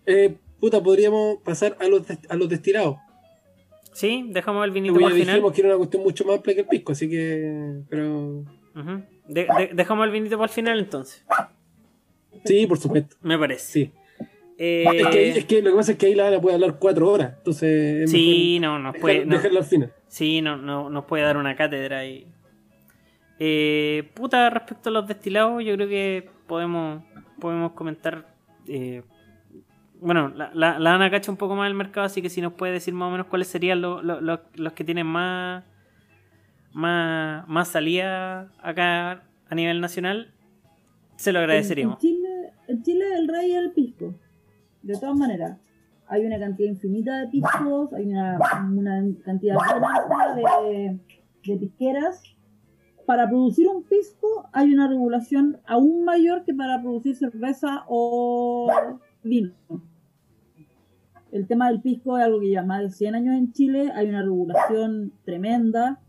Eh, puta, podríamos pasar a los, a los destilados. Sí, dejamos el vinito para el final. dijimos que era una cuestión mucho más amplia que el pisco, así que. Pero. Ujú. De- de- dejamos el vinito para el final entonces. Sí, por supuesto. Me parece. Sí. Eh, Es, que, es que lo que pasa es que ahí la Ana puede hablar cuatro horas. Entonces. Es sí, no, nos dejar- puede, no- dejarlo al final. sí, no, no, nos puede dar una cátedra ahí. Eh, puta, respecto a los destilados, yo creo que podemos, podemos comentar. eh, bueno, la, la, la Ana cacha un poco más el mercado, así que si nos puede decir más o menos cuáles serían lo- lo- lo- los que tienen más, más, más salida acá a nivel nacional, se lo En, agradeceríamos. En Chile el rey es el pisco. De todas maneras. Hay una cantidad infinita de piscos, hay una, una cantidad de, de pisqueras. para producir un pisco hay una regulación aún mayor que para producir cerveza o vino. El tema del pisco es algo que lleva más de 100 años en Chile, hay una regulación tremenda.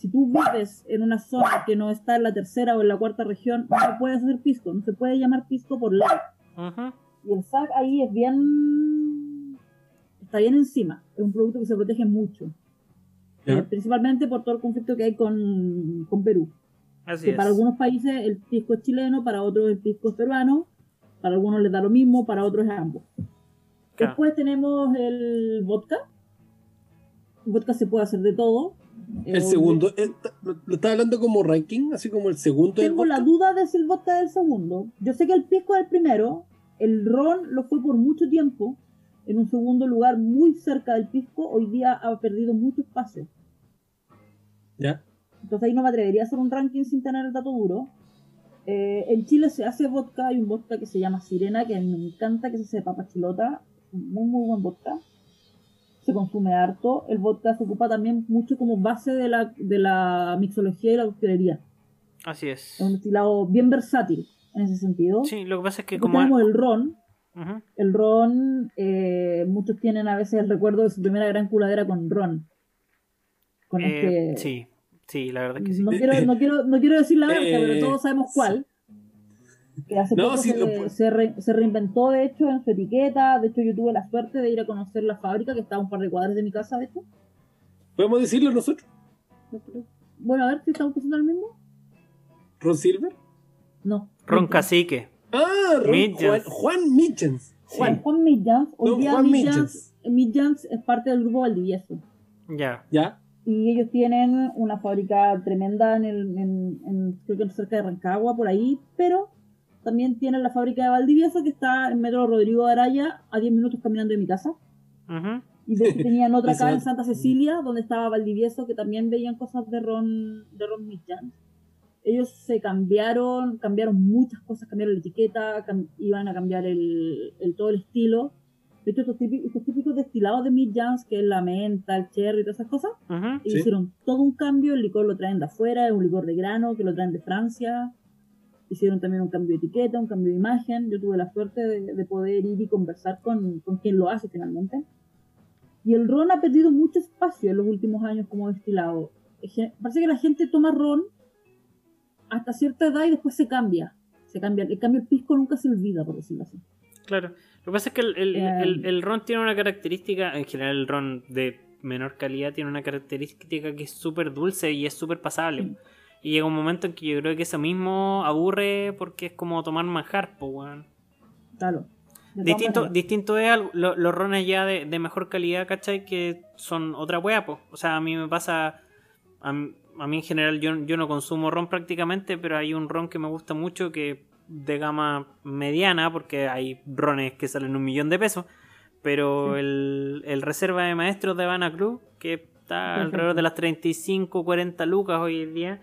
Si tú vives en una zona que no está en la tercera o en la cuarta región, no puedes hacer pisco, no se puede llamar pisco por ley. Y el SAC ahí es bien. está bien encima. Es un producto que se protege mucho. ¿Ya? Eh, principalmente por todo el conflicto que hay con, con Perú. Así Que es. para algunos países el pisco es chileno, para otros el pisco es peruano, para algunos les da lo mismo, para otros es ambos. Claro. Después tenemos el vodka. El vodka se puede hacer de todo. El segundo, lo, estaba hablando como ranking, así como el segundo Tengo la duda de si el vodka es el segundo. Yo sé que el pisco es el primero. El ron lo fue por mucho tiempo. En un segundo lugar, muy cerca del pisco. Hoy día ha perdido mucho espacio. ¿Ya? Entonces ahí no me atrevería a hacer un ranking sin tener el dato duro. Eh, en Chile se hace vodka. Hay un vodka que se llama Sirena, que a mí me encanta, que se hace de papa chilota. Muy, muy buen vodka. Se consume harto. El vodka se ocupa también mucho como base de la, de la mixología y la coctelería. Así es. Es un destilado bien versátil en ese sentido. Sí, lo que pasa es que Después como... tenemos el ron. El ron, eh, muchos tienen a veces el recuerdo de su primera gran culadera con ron. Con Eh, este. Sí, sí, la verdad es que sí. No quiero, no, quiero, no quiero decir la marca, Eh, pero todos sabemos cuál. Que hace No, poco sí, se, lo pu- se re- se reinventó, de hecho, en su etiqueta. De hecho, yo tuve la suerte de ir a conocer la fábrica, que está a un par de cuadras de mi casa, de hecho. ¿Podemos decirlo nosotros? Bueno, a ver si estamos usando el mismo. ¿Ron Silver? No. Ron. Cacique. Ah, Ron. Juan, Juan Mitchens. Juan, Juan Midjans. Hoy No, día Juan es parte del grupo Valdivieso. Ya. ¿Ya? y ellos tienen una fábrica tremenda en el en, en- creo que cerca de Rancagua por ahí pero también tienen la fábrica de Valdivieso que está en Metro Rodrigo de Araya a 10 minutos caminando de mi casa y de tenían otra acá en. Santa Cecilia donde estaba Valdivieso que también veían cosas de Ron de Ron Midjans. ellos se cambiaron cambiaron muchas cosas cambiaron la etiqueta cam- iban a cambiar el, el todo el estilo de hecho estos típicos, estos típicos destilados de Midjans que es la menta el cherry y todas esas cosas Ujú. y Sí. hicieron todo un cambio, el licor lo traen de afuera, es un licor de grano que lo traen de Francia. Hicieron también un cambio de etiqueta, un cambio de imagen. Yo tuve la suerte de, de poder ir y conversar con, con quien lo hace finalmente. Y el ron ha perdido mucho espacio en los últimos años como destilado. Parece que la gente toma ron hasta cierta edad y después se cambia. Se cambia. En cambio, el pisco nunca se olvida, por decirlo así. Claro. Lo que pasa es que el, el- Eh, el- el ron tiene una característica, en general el ron de menor calidad tiene una característica que es súper dulce y es súper pasable. Sí. Y llega un momento en que yo creo que eso mismo aburre porque es como tomar manjar, pues, weón. Claro. Distinto, distinto es lo- los rones ya de, de mejor calidad, ¿cachai? Que son otra wea, pues. O sea, a mí me pasa. A, mí- a mí en general yo, yo no consumo ron prácticamente, pero hay un ron que me gusta mucho que de gama mediana, porque hay rones que salen un millón de pesos. Pero el, el reserva de maestros de Habana Cruz, que está alrededor de las 35, 40 lucas hoy en día,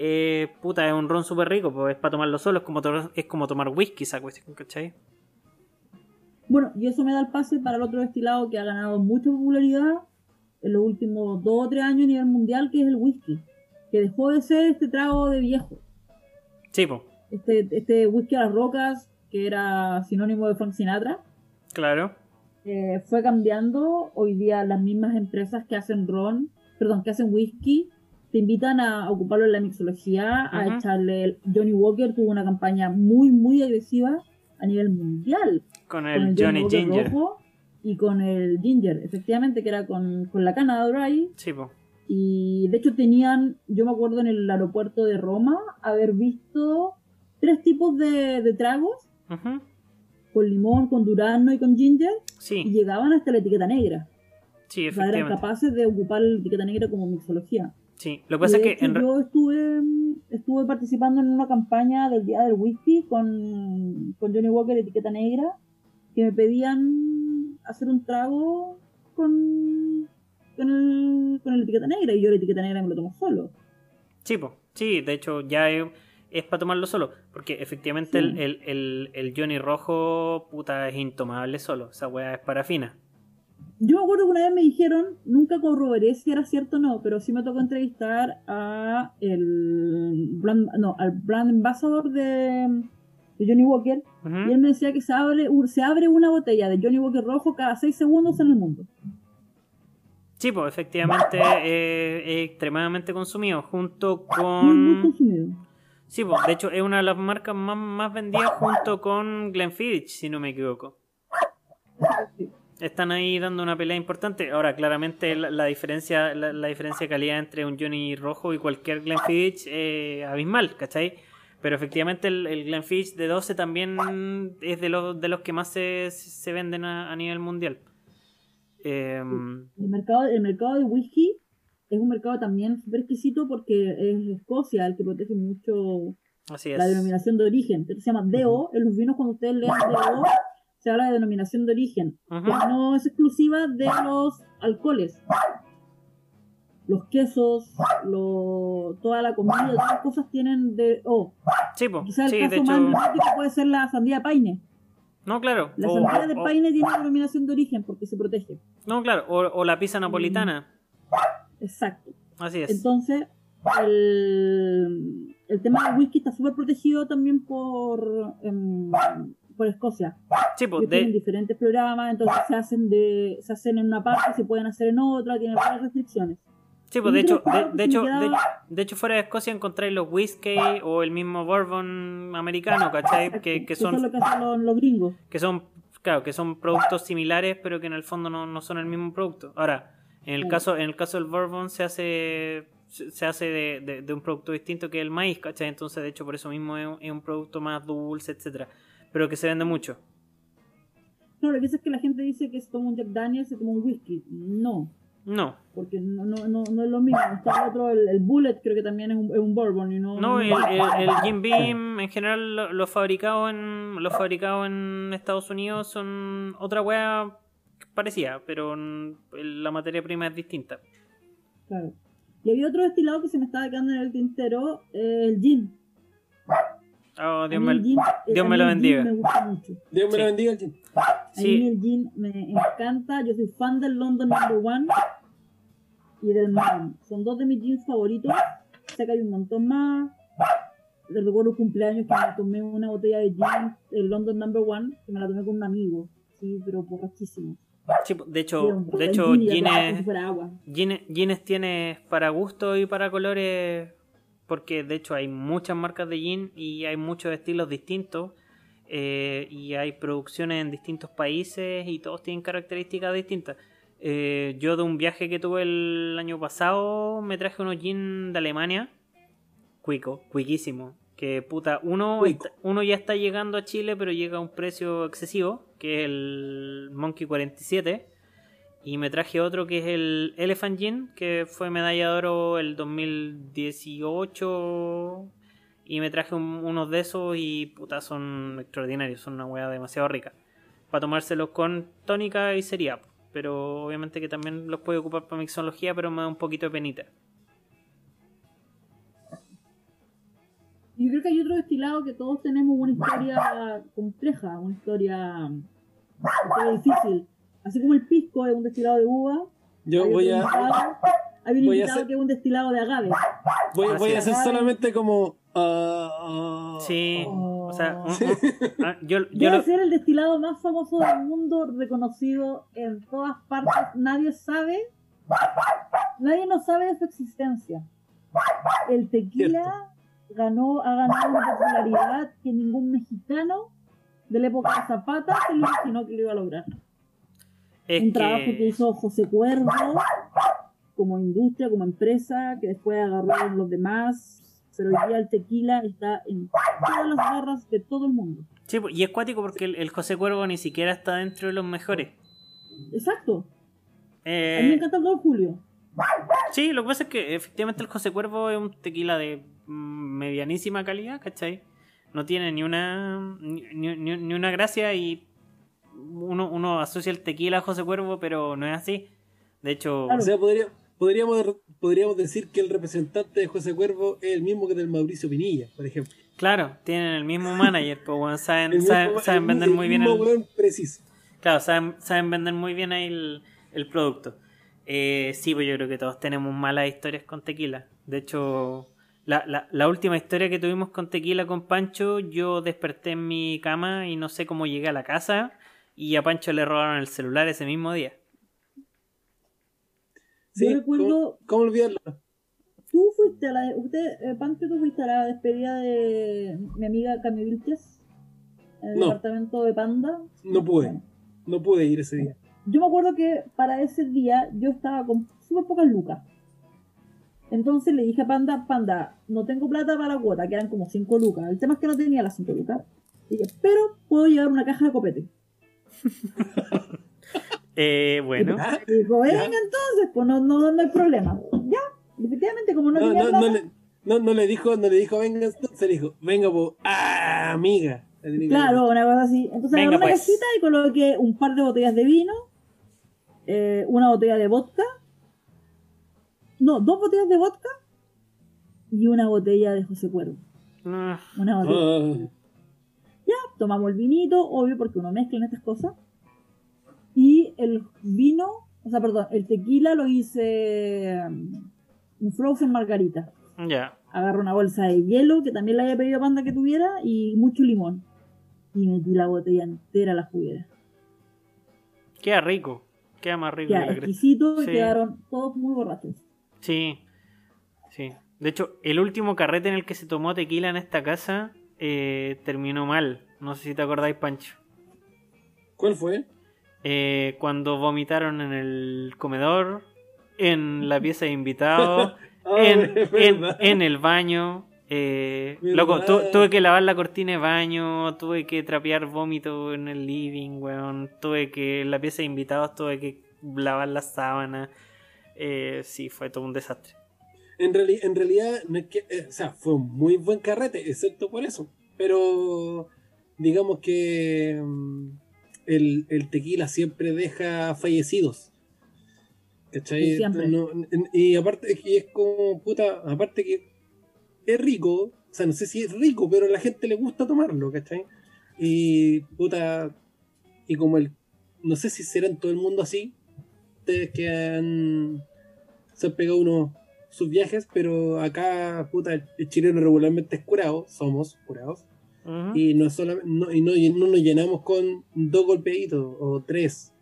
eh, puta, es un ron súper rico, pues es para tomarlo solo, es como, to- es como tomar whisky esa cuestión, ¿cachai? Bueno, y eso me da el pase para el otro destilado que ha ganado mucha popularidad en los últimos dos o tres años a nivel mundial, que es el whisky. Que dejó de ser este trago de viejo. Sí. Este, este whisky a las rocas, que era sinónimo de Frank Sinatra, Claro. eh, fue cambiando. Hoy día las mismas empresas que hacen ron, perdón, que hacen whisky, te invitan a ocuparlo en la mixología, a echarle... el- Johnny Walker tuvo una campaña muy, muy agresiva a nivel mundial Con con el Johnny Ginger. rojo y con el Ginger, efectivamente, que era con, con la cana dry. Sí, po. Y de hecho tenían, yo me acuerdo en el aeropuerto de Roma, haber visto tres tipos de, de tragos, con limón, con durazno y con ginger, y Sí, llegaban hasta la etiqueta negra. sí, O sea, eran efectivamente. capaces de ocupar la etiqueta negra como mixología. Sí, lo que pasa es que hecho, en yo estuve, estuve participando en una campaña del Día del Whisky con, con Johnny Walker etiqueta negra, que me pedían hacer un trago con, con, el, con la etiqueta negra, y yo la etiqueta negra me lo tomo solo. Sí, po. sí, de hecho ya es, para tomarlo solo. Porque efectivamente Sí. el, el, el, el Johnny rojo, puta, es intomable solo. Esa weá es parafina. Yo me acuerdo que una vez me dijeron, nunca corroboré si era cierto o no, pero sí me tocó entrevistar a el brand, no, al brand ambassador de, de Johnny Walker y él me decía que se abre, se abre una botella de Johnny Walker rojo cada 6 segundos en el mundo. Sí, pues efectivamente eh, es extremadamente consumido, junto Muy, muy con... consumido. Sí, pues de hecho es una de las marcas más, más vendidas junto con Glenfiddich, si no me equivoco. Sí. Están ahí dando una pelea importante. Ahora, claramente la, la diferencia la, la diferencia de calidad entre un Johnny rojo y cualquier Glenfiddich es abismal, ¿cachai? Pero efectivamente el, el Glenfiddich de 12 también es de los, de los que más se, se venden a, a nivel mundial. Em, El mercado, el mercado de whisky es un mercado también súper exquisito porque es Escocia el que protege mucho así es. la denominación de origen. Entonces se llama DO. En los vinos, cuando ustedes leen DO, se habla de denominación de origen. Que no es exclusiva de los alcoholes. Los quesos, lo, toda la comida, todas las cosas tienen. Sí, pues, Quizás sí, el de caso más hecho. emblemático puede ser la sandía paine. No, claro. La o- sandía de o- paine tiene denominación de origen porque se protege. No, claro. O, o la pizza napolitana. Exacto. Así es. Entonces, el, el tema del whisky está súper protegido también por, em, por Escocia. Sí, pues, Ellos tienen de, diferentes programas, entonces se hacen de se hacen en una parte, se pueden hacer en otra, tienen varias restricciones. sí, pues, de hecho, de, de hecho, de, de hecho, fuera de Escocia encontráis los whisky o el mismo bourbon americano, ¿cachai? Que, que Eso es son, lo que hacen los, los gringos. que son, claro, que son productos similares, pero que en el fondo no, no son el mismo producto. Ahora, en el Claro. caso, en el caso del bourbon se hace, se hace de, de- de un producto distinto que el maíz, ¿cachai? Entonces, de hecho, por eso mismo es un, es un producto más dulce, etcétera, pero que se vende mucho. No, lo que pasa es que la gente dice que se toma un Jack Daniels, se toma un whisky. No, No, porque no, no, no, no es lo mismo. Está el otro, el, el Bullet, creo que también es un, es un bourbon. Y no, No, el, el, el Jim Beam en general lo- los fabricados en los fabricados en Estados Unidos son otra wea parecida, pero la materia prima es distinta. Claro. Y había otro destilado que se me estaba quedando en el tintero, eh, el gin. Oh, A Dios mí me, el gin- eh, Dios a me lo el gin bendiga. Me gusta mucho. Dios me Sí. lo bendiga, Jim. A Sí. mí el gin me encanta. Yo soy fan del London Number One y del Magnum. Son dos de mis jeans favoritos. Sé que hay un montón más. Les recuerdo un cumpleaños que me tomé una botella de gin, el London Number One, que me la tomé con un amigo. Sí, pero borrachísimo. Sí, de hecho, de hecho, gin Gines. Gines, Gines tiene para gusto y para colores, porque de hecho hay muchas marcas de gin y hay muchos estilos distintos. eh, y hay producciones en distintos países y todos tienen características distintas. Eh, yo de un viaje que tuve el año pasado me traje unos jeans de Alemania, cuico, cuiquísimo. Que puta, uno, está- uno ya está llegando a Chile, pero llega a un precio excesivo, que es el Monkey 47. Y me traje otro que es el Elephant Jean, que fue medalla de oro el 2018. Y me traje un- unos de esos y puta, son extraordinarios, son una hueá demasiado rica. Para tomárselos con tónica y sería. Pero obviamente que también los puede ocupar para mixología, pero me da un poquito de penita. Yo creo que hay otro destilado que todos tenemos una historia compleja, una historia, una historia difícil. Así como el pisco es un destilado de uva, Yo voy a, hay un voy a hacer- que es un destilado de agave. voy, voy a hacer solamente como. ah, Sí, o sea, un- Sí. un- ah, yo, yo Debe lo- ser el destilado más famoso del mundo, reconocido en todas partes. Nadie sabe, nadie no sabe de su existencia. El tequila ganó, ha ganado una popularidad que ningún mexicano de la época de Zapata se lo imaginó que lo iba a lograr. Es un trabajo que hizo José Cuervo como industria, como empresa, que después agarraron los demás. Pero hoy día el tequila está en todas las barras de todo el mundo. sí, pues, y es cuático porque el, el José Cuervo ni siquiera está dentro de los mejores. Exacto. A mí me Eh, encanta el Don Julio. sí, lo que pasa es que efectivamente el José Cuervo es un tequila de mm, medianísima calidad, ¿cachai? No tiene ni una ni- ni- ni una gracia y uno, uno asocia el tequila a José Cuervo, pero no es así. De hecho, O sea, podría, podríamos, podríamos decir que el representante de José Cuervo es el mismo que del Mauricio Pinilla, por ejemplo. claro, tienen el mismo manager, pues bueno, saben, saben, el vender mismo- muy bien el preciso. Claro, saben, saben vender muy bien ahí el, el producto. Eh, sí, pues yo creo que todos tenemos malas historias con tequila. De hecho, la, la, la última historia que tuvimos con tequila con Pancho, yo desperté en mi cama y no sé cómo llegué a la casa y a Pancho le robaron el celular ese mismo día. Sí, Yo recuerdo- ¿Cómo, cómo olvidarlo? Tú fuiste a la. Usted, eh, Pancho, tú fuiste a la despedida de mi amiga Cami Vilches en el No. departamento de Panda. No pude. Bueno, No pude ir ese día. yo me acuerdo que para ese día yo estaba con súper pocas lucas. Entonces le dije a Panda, Panda, no tengo plata para la cuota, que eran como 5 lucas. El tema es que no tenía las 5 lucas. Dije, pero puedo llevar una caja de copete. Eh, bueno, Ah, dijo, venga entonces, pues no, no, no hay problema. Ya, efectivamente, como no, No, tenía no, plata, no, le, no, no le dijo, no le dijo, venga, entonces le dijo, venga, po, ah, amiga. Claro, una cosa así. Entonces Venga, agarré una pues. cajita y coloqué un par de botellas de vino, eh, una botella de vodka, no, dos botellas de vodka y una botella de José Cuervo. ah, Una botella. Ah, tomamos el vinito, obvio, porque uno mezcla en estas cosas. Y el vino, o sea, perdón, el tequila lo hice um, un frozen margarita. ya. Agarro una bolsa de hielo, que también le había pedido a Panda que tuviera, y mucho limón. Y metí la botella entera a la juguera. Queda rico. Queda más rico Ya, que la cresta. exquisito y Sí. quedaron todos muy borrachos. Sí, sí. De hecho, el último carrete en el que se tomó tequila en esta casa eh, terminó mal. No sé si te acordáis, Pancho. ¿Cuál fue? Eh, cuando vomitaron en el comedor, en la pieza de invitados, Ah, en, en- el baño. Eh, loco, tu- tuve que lavar la cortina de baño, tuve que trapear vómito en el living, weón. Tuve que, en la pieza de invitados, tuve que lavar las sábanas. Eh, sí, fue todo un desastre. En, reali- en realidad, no es que, eh, o sea, fue un muy buen carrete, excepto por eso. Pero digamos que mm, el, el tequila siempre deja fallecidos. ¿Cachai? Siempre. No- y aparte es que es como, puta, aparte que es rico, o sea, no sé si es rico, pero a la gente le gusta tomarlo, ¿cachai? Y, puta, y como el, no sé si será en todo el mundo así, ustedes que han, se han pegado unos sus viajes, pero acá, puta, el chileno regularmente es curado, somos curados, Y no, solamente, no, y no, no nos llenamos con dos golpeitos o tres,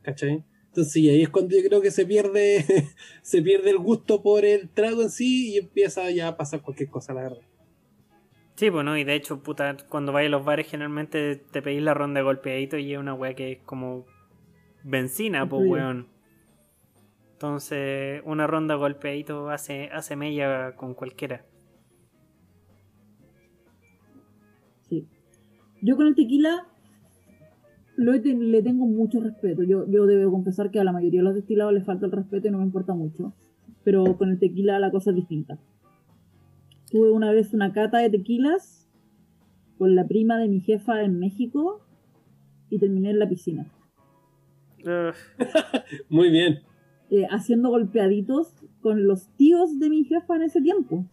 ¿cachai? Entonces, y ahí es cuando yo creo que se pierde, se pierde el gusto por el trago en sí y empieza ya a pasar cualquier cosa, la verdad. Sí, bueno, y de hecho, puta, cuando vais a los bares generalmente te pedís la ronda de golpeadito y es una weá que es como benzina, pues weón. Entonces, una ronda de golpeadito hace, hace mella con cualquiera. Yo con el tequila lo ten- le tengo mucho respeto. Yo, yo debo confesar que a la mayoría de los destilados les falta el respeto y no me importa mucho. Pero con el tequila la cosa es distinta. Tuve una vez una cata de tequilas con la prima de mi jefa en México y terminé en la piscina. Ugh, Muy bien. eh, haciendo golpeaditos con los tíos de mi jefa en ese tiempo.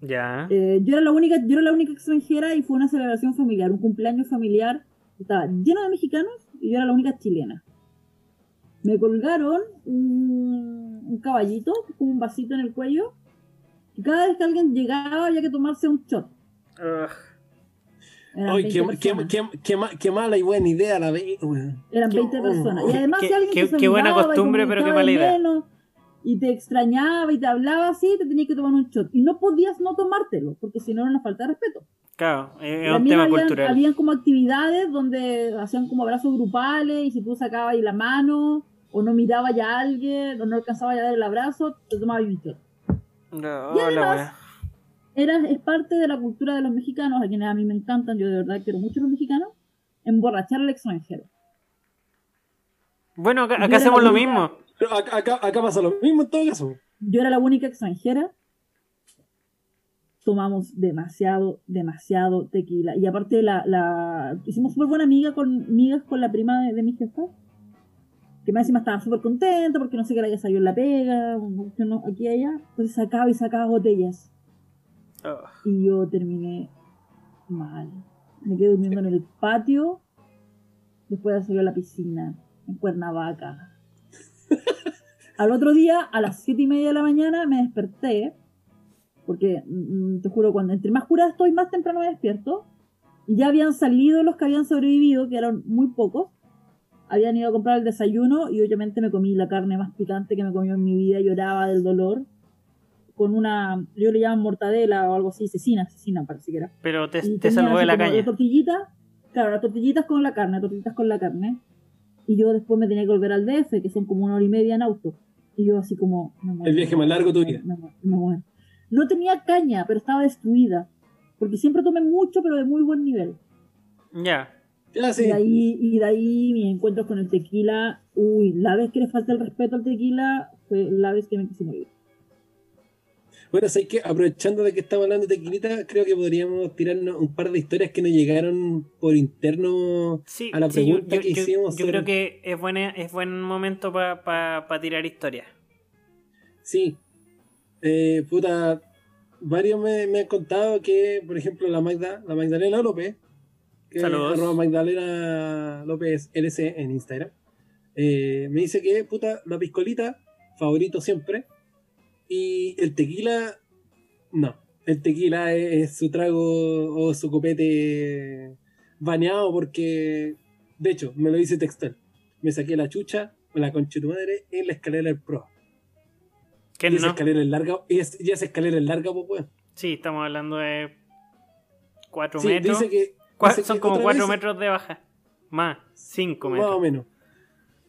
Ya. Eh, yo era la única, yo era la única extranjera y fue una celebración familiar, un cumpleaños familiar. Estaba lleno de mexicanos y yo era la única chilena. Me colgaron un, un caballito con un vasito en el cuello. Y cada vez que alguien llegaba había que tomarse un shot. Ugh. Ay, Eran 20 qué, qué, qué, qué ma- qué mala y buena idea la. Eran qué- 20 personas. Y además, Qué- si alguien qué- qué buena costumbre, pero qué mala de idea. menos Y te extrañaba y te hablaba así, te tenías que tomar un shot. Y no podías no tomártelo, porque si no era una falta de respeto. Claro, es un tema habían, cultural. habían como actividades donde hacían como abrazos grupales y si tú sacabas ahí la mano o no mirabas ya a alguien o no alcanzabas ya a dar el abrazo, te tomabas un shot. No, Y además-. Era, es parte de la cultura de los mexicanos, a quienes a mí me encantan, yo de verdad quiero mucho a los mexicanos, emborrachar al extranjero. Bueno, acá, hacemos lo mismo. Pero acá, acá, pasa lo mismo en todo caso. Yo era la única extranjera. Tomamos demasiado, demasiado tequila. Y aparte la, la hicimos súper buena amiga con amigas con la prima de, de mi jefa. Que más encima estaba súper contenta porque no sé qué le había salido en la pega, que no- aquí y allá. Entonces sacaba y sacaba botellas. Ugh. Y yo terminé mal. Me quedé durmiendo en el patio. Después de salir a la piscina. en Cuernavaca. Al otro día, a las siete y media de la mañana, me desperté. Porque, mm, te juro, cuando entre más curada estoy, más temprano me despierto. Y ya habían salido los que habían sobrevivido, que eran muy pocos. Habían ido a comprar el desayuno y obviamente me comí la carne más picante que me comió en mi vida. Lloraba del dolor. Con una, yo le llaman mortadela o algo así, cecina, cecina parece que era. Pero te, te salvó de la caña. tortillitas, claro, las tortillitas con la carne, tortillitas con la carne. Y yo después me tenía que volver al DF, que son como una hora y media en auto. Y yo así como... me muero, El viaje más largo de tu vida. me muero, me muero. No tenía caña, pero estaba destruida. Porque siempre tomé mucho, pero de muy buen nivel. Ya. Ya, Y, sí. de ahí, y de ahí mis encuentros con el tequila. Uy, la vez que le falta el respeto al tequila fue la vez que me quise morir. Bueno, sé que aprovechando de que estamos hablando de tequilita, creo que podríamos tirarnos un par de historias que nos llegaron por interno Sí, a la sí, yo- pregunta yo, que yo- hicimos. yo sobre- creo que es, buena, es buen momento para tirar historias. Sí. Eh, puta, varios me, me han contado que, por ejemplo, la Magda, la Magdalena López, que Saludos. arroba Magdalena López LC en Instagram, eh, me dice que, puta, la piscolita, favorito siempre, y el tequila, no. El tequila es, es su trago o su copete baneado porque, de hecho, me lo dice textual. Me saqué la chucha, o la concha de tu madre, en la escalera del pro. ¿Qué Y esa no? escalera es larga, y, es- y esa escalera es larga, pues, weón. Sí, estamos hablando de 4 Sí, metros. dice que. Cua- dice son que como otra 4 vez- metros de baja. Más, 5 Más o metros. menos.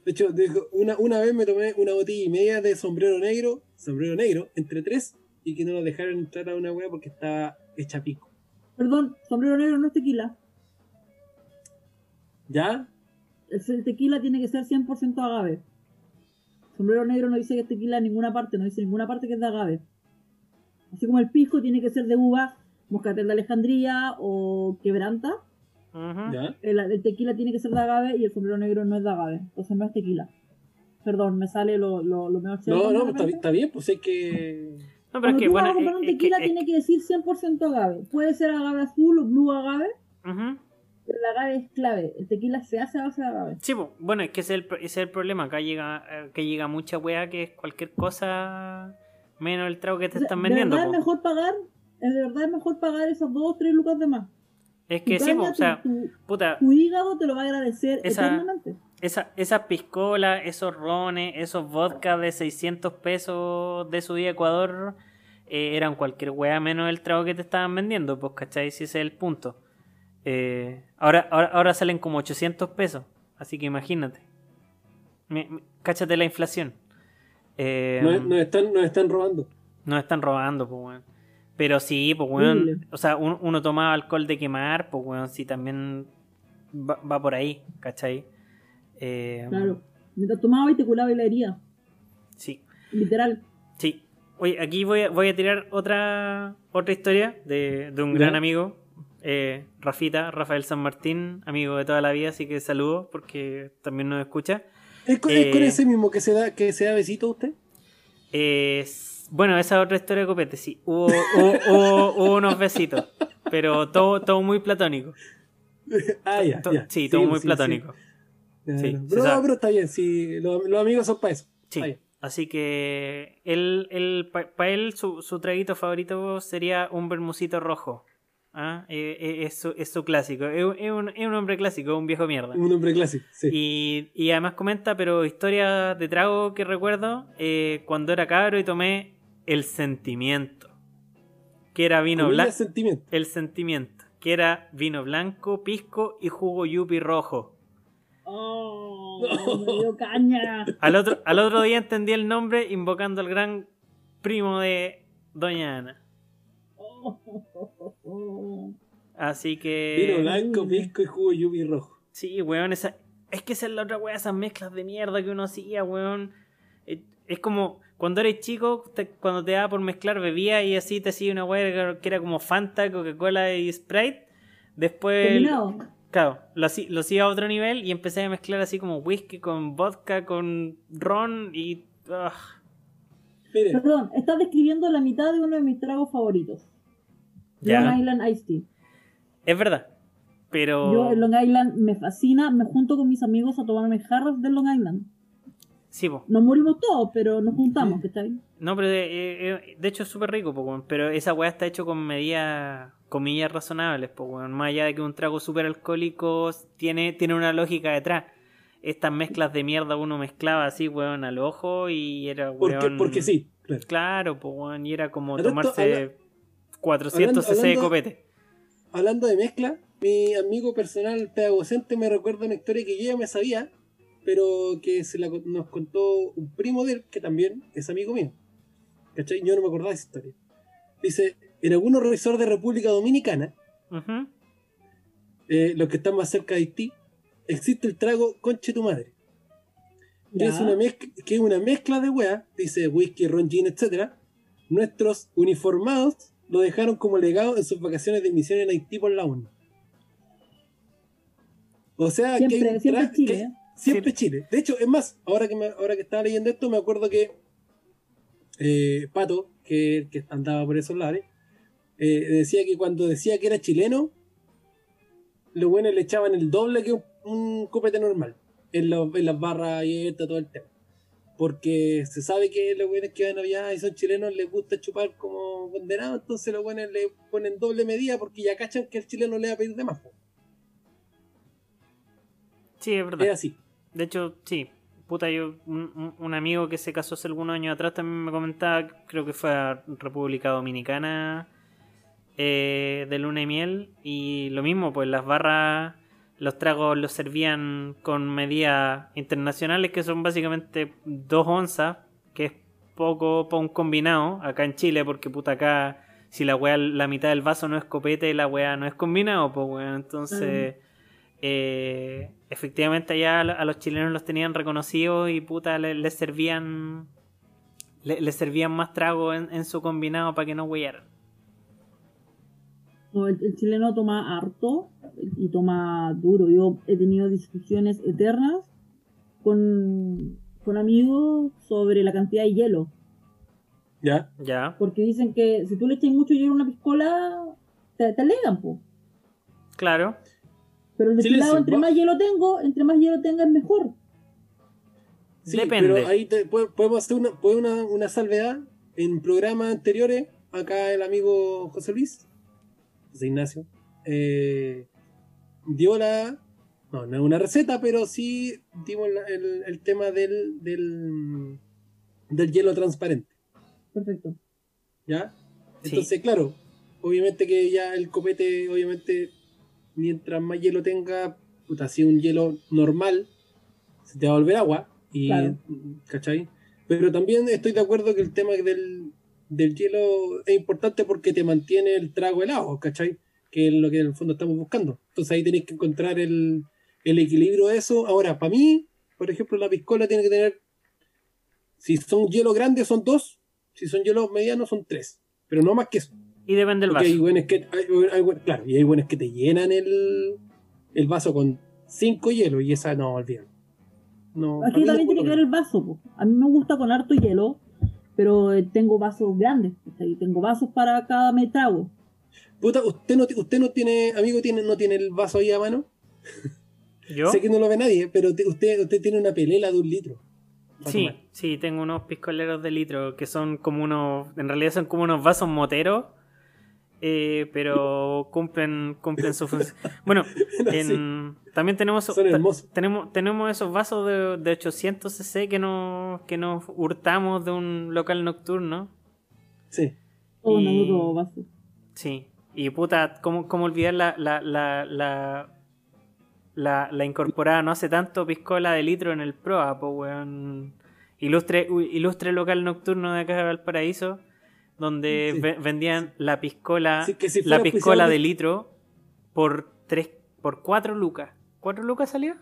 De hecho, una, una vez me tomé una botella y media de sombrero negro, sombrero negro, entre tres, y que no nos dejaron entrar a una wea porque estaba hecha pico. Perdón, sombrero negro no es tequila. ¿Ya? El, el tequila tiene que ser 100% agave. Sombrero negro no dice que es tequila en ninguna parte, no dice en ninguna parte que es de agave. Así como el pisco tiene que ser de uva, moscatel de Alejandría o quebranta, ¿Ya? el, el tequila tiene que ser de agave y el sombrero negro no es de agave. Entonces no es tequila. Perdón, me sale lo, lo, lo mejor. No, no, ¿me está, bien, pues hay que. No, pero Cuando es que, tú vas bueno, a comprar es- un es que- tequila es- tiene que decir 100% agave. Puede ser agave azul o blue agave, pero el agave es clave. El tequila se hace a base de agave. Sí, po. bueno, es que ese es el, pro- ese es el problema. Acá llega, eh, que llega mucha wea que es cualquier cosa menos el trago que te O sea, están de vendiendo. verdad po. es mejor pagar, es de verdad es mejor pagar esos 2 o 3 lucas de más. Es que sí, o sea, tu, puta, tu hígado te lo va a agradecer Esa- eternamente. esa, esas piscolas, esos rones, esos vodkas de 600 pesos de su día Ecuador eh, eran cualquier wea menos el trago que te estaban vendiendo, pues, ¿cachai? Si ese es el punto. Eh, ahora, ahora, ahora salen como 800 pesos, así que imagínate. Me- me- cáchate la inflación. Eh, Nos, nos están, nos están robando. Nos están robando, pues, weón. Pero sí, pues, weón. Horrible. O sea, un- uno toma alcohol de quemar, pues, weón, sí, también va, va por ahí, ¿cachai? Eh, Claro. Mientras tomaba y te culaba y la herida. Sí, Literal. sí. Oye, aquí voy a, voy a tirar otra otra historia de, de un Ya. gran amigo, eh, Rafita, Rafael San Martín, amigo de toda la vida, así que saludo porque también nos escucha. ¿Es con, es con Eh, ese mismo que se da, que se da besito a usted? Eh, s- bueno, esa es otra historia de copete, sí. Hubo, hubo- hubo- hubo unos besitos, pero todo, todo muy platónico. ah, ya, To- ya. Sí, todo muy sí, platónico. sí. Pero, está bien, sí, los, los amigos son para eso. Sí. Así que él, él para él su, su traguito favorito sería un bermucito rojo. ¿Ah? Eh, eh, es, su, es su clásico. Es, un- es un, es un hombre clásico, un viejo mierda. Un hombre clásico, sí. Y, y además comenta, pero historia de trago que recuerdo, eh, cuando era cabro y tomé el sentimiento. Que era vino blanco. sentimiento. El sentimiento. Que era vino blanco, pisco y jugo yupi rojo. Oh, me dio caña. Al otro, al otro día entendí el nombre invocando al gran primo de Doña Ana. Oh. Así que. Vino blanco, pisco y jugo yubi rojo. Sí, weón, esa. Es que esa es la otra weá, esas mezclas de mierda que uno hacía, weón. Eh, Es como cuando eres chico, te- cuando te daba por mezclar bebía y así te hacía una weá que era como Fanta, Coca-Cola y Sprite. Después. Claro, lo, lo hacía a otro nivel y empecé a mezclar así como whisky con vodka, con ron y. ah, Perdón, estás describiendo la mitad de uno de mis tragos favoritos. Ya. Long Island Iced Tea. Es verdad. Pero. Yo en Long Island me fascina, me junto con mis amigos a tomarme jarras de Long Island. Sí, po. Nos morimos todos, pero nos juntamos, ¿cachai? No, pero de, eh, eh, de hecho es súper rico, po. Pero esa weá está hecho con medidas, comillas razonables, po, weón. Más allá de que un trago súper alcohólico tiene, tiene una lógica detrás. Estas mezclas de mierda uno mezclaba así, weón, al ojo y era, Porque, weón... porque sí, claro. Claro, weón, y era como tomarse habla- 400 cc de hablando- copete. Hablando de mezcla, mi amigo personal pedagogente me recuerda una historia que yo ya me sabía, pero que se la, nos contó un primo de él, que también es amigo mío. ¿Cachai? Yo no me acordaba de esa historia. Dice, en algunos revisores de República Dominicana, eh, los que están más cerca de Haití, existe el trago conche tu madre. Que es, una mezcla, que es una mezcla de weá, dice whisky, ron, gin, etc. Nuestros uniformados lo dejaron como legado en sus vacaciones de misión en Haití por la ONU. O sea, que hay un siempre Chile. que- siempre Chile. De hecho, es más, ahora que, me- ahora que estaba leyendo esto, me acuerdo que eh, Pato, que, que andaba por esos lares, eh, decía que cuando decía que era chileno, los buenos le echaban el doble que un, un copete normal en, los- en las barras y esto, todo el tema. Porque se sabe que los buenos que van allá y son chilenos les gusta chupar como condenados, entonces los buenos le ponen doble medida porque ya cachan que el chileno le va a pedir de más. Sí, es verdad. Es así. De hecho, sí. Puta, yo, un, amigo que se casó hace algunos años atrás también me comentaba, creo que fue a República Dominicana eh, de luna y miel. Y lo mismo, pues las barras, los tragos los servían con medidas internacionales que son básicamente dos onzas, que es poco para un combinado acá en Chile, porque puta acá, si la weá, la mitad del vaso no es copete, la weá no es combinado, pues weón. Entonces, eh, efectivamente allá a lo- a los chilenos los tenían reconocidos y puta le- les servían le- les servían más trago en, en su combinado para que no huellaran. No, el, el chileno toma harto y toma duro. Yo he tenido discusiones eternas con, con amigos sobre la cantidad de hielo. ¿Ya? Ya, Porque dicen que si tú le echas mucho hielo a una piscola, te, te alegan, po. claro. Pero el destilado, entre más hielo tengo, entre más hielo tenga es mejor. Sí, Depende. pero ahí te- po- podemos hacer una, puede una, una salvedad. En programas anteriores, acá el amigo José Luis, José Ignacio, eh, dio la. No, no es una receta, pero sí dimos la- el, el tema del, del, del hielo transparente. Perfecto. ¿Ya? Sí. Entonces, claro, obviamente que ya el copete, obviamente, mientras más hielo tenga, puta, si un hielo normal, se te va a volver agua. Y, Claro. ¿Cachai? Pero también estoy de acuerdo que el tema del, del hielo es importante porque te mantiene el trago helado, ¿cachai? Que es lo que en el fondo estamos buscando. Entonces ahí tenéis que encontrar el, el equilibrio de eso. Ahora, para mí, por ejemplo, la piscola tiene que tener, si son hielo grandes son dos, si son hielos medianos son tres, pero no más que eso. Y depende del hay vaso. buenos que, hay- hay buen- claro, y hay buenos que te llenan el, el vaso con cinco hielos y esa no, olvídalo. No, Aquí también tiene que ver el vaso. po. A mí me gusta con harto hielo, pero eh, tengo vasos grandes. ¿cachai? Tengo vasos para cada me trago. Puta, usted no, usted no tiene, amigo, tiene, no tiene el vaso ahí a mano. ¿Yo? Sé que no lo ve nadie, pero te- usted, usted tiene una pelela de un litro. Sí, tomar. sí, tengo unos piscoleros de litro que son como unos, en realidad son como unos vasos moteros, eh, pero cumplen, cumplen su función. Bueno, en- también tenemos, tenemos, tenemos esos vasos de, de 800 cc que nos, que nos hurtamos de un local nocturno. Sí. Otro vaso. Sí, y puta, ¿cómo, cómo olvidar la, la, la, la, la, la incorporada no hace tanto piscola de litro en el Proa, po, weón. Ilustre, ilustre local nocturno de acá de Valparaíso, donde Sí. ve- vendían la piscola, Sí, que si la piscola de litro por tres, por cuatro lucas. ¿Cuatro lucas salió?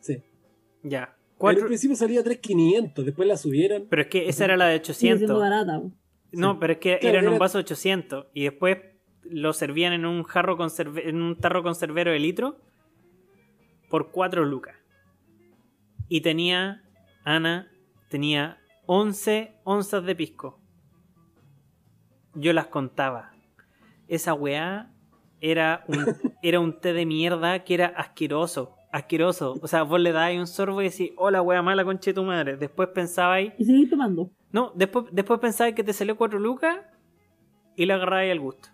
Sí. Ya. Al Cuatro, principio salía 3.500, después la subieron. pero es que esa era la de Sigue siendo 800. barata. No, Sí. pero es que Claro, era en un vaso 800 y después lo servían en un jarro conserve- en un tarro conservero de litro por 4 lucas. Y tenía Ana tenía 11 onzas de pisco. Yo las contaba. Esa weá era un, era un té de mierda que era asqueroso. Asqueroso. O sea, vos le dabais un sorbo y decís, hola, wea mala conche tu madre. Después pensabais. Y seguís tomando. No, después, después pensabais que te salió cuatro lucas y le agarrabais al gusto.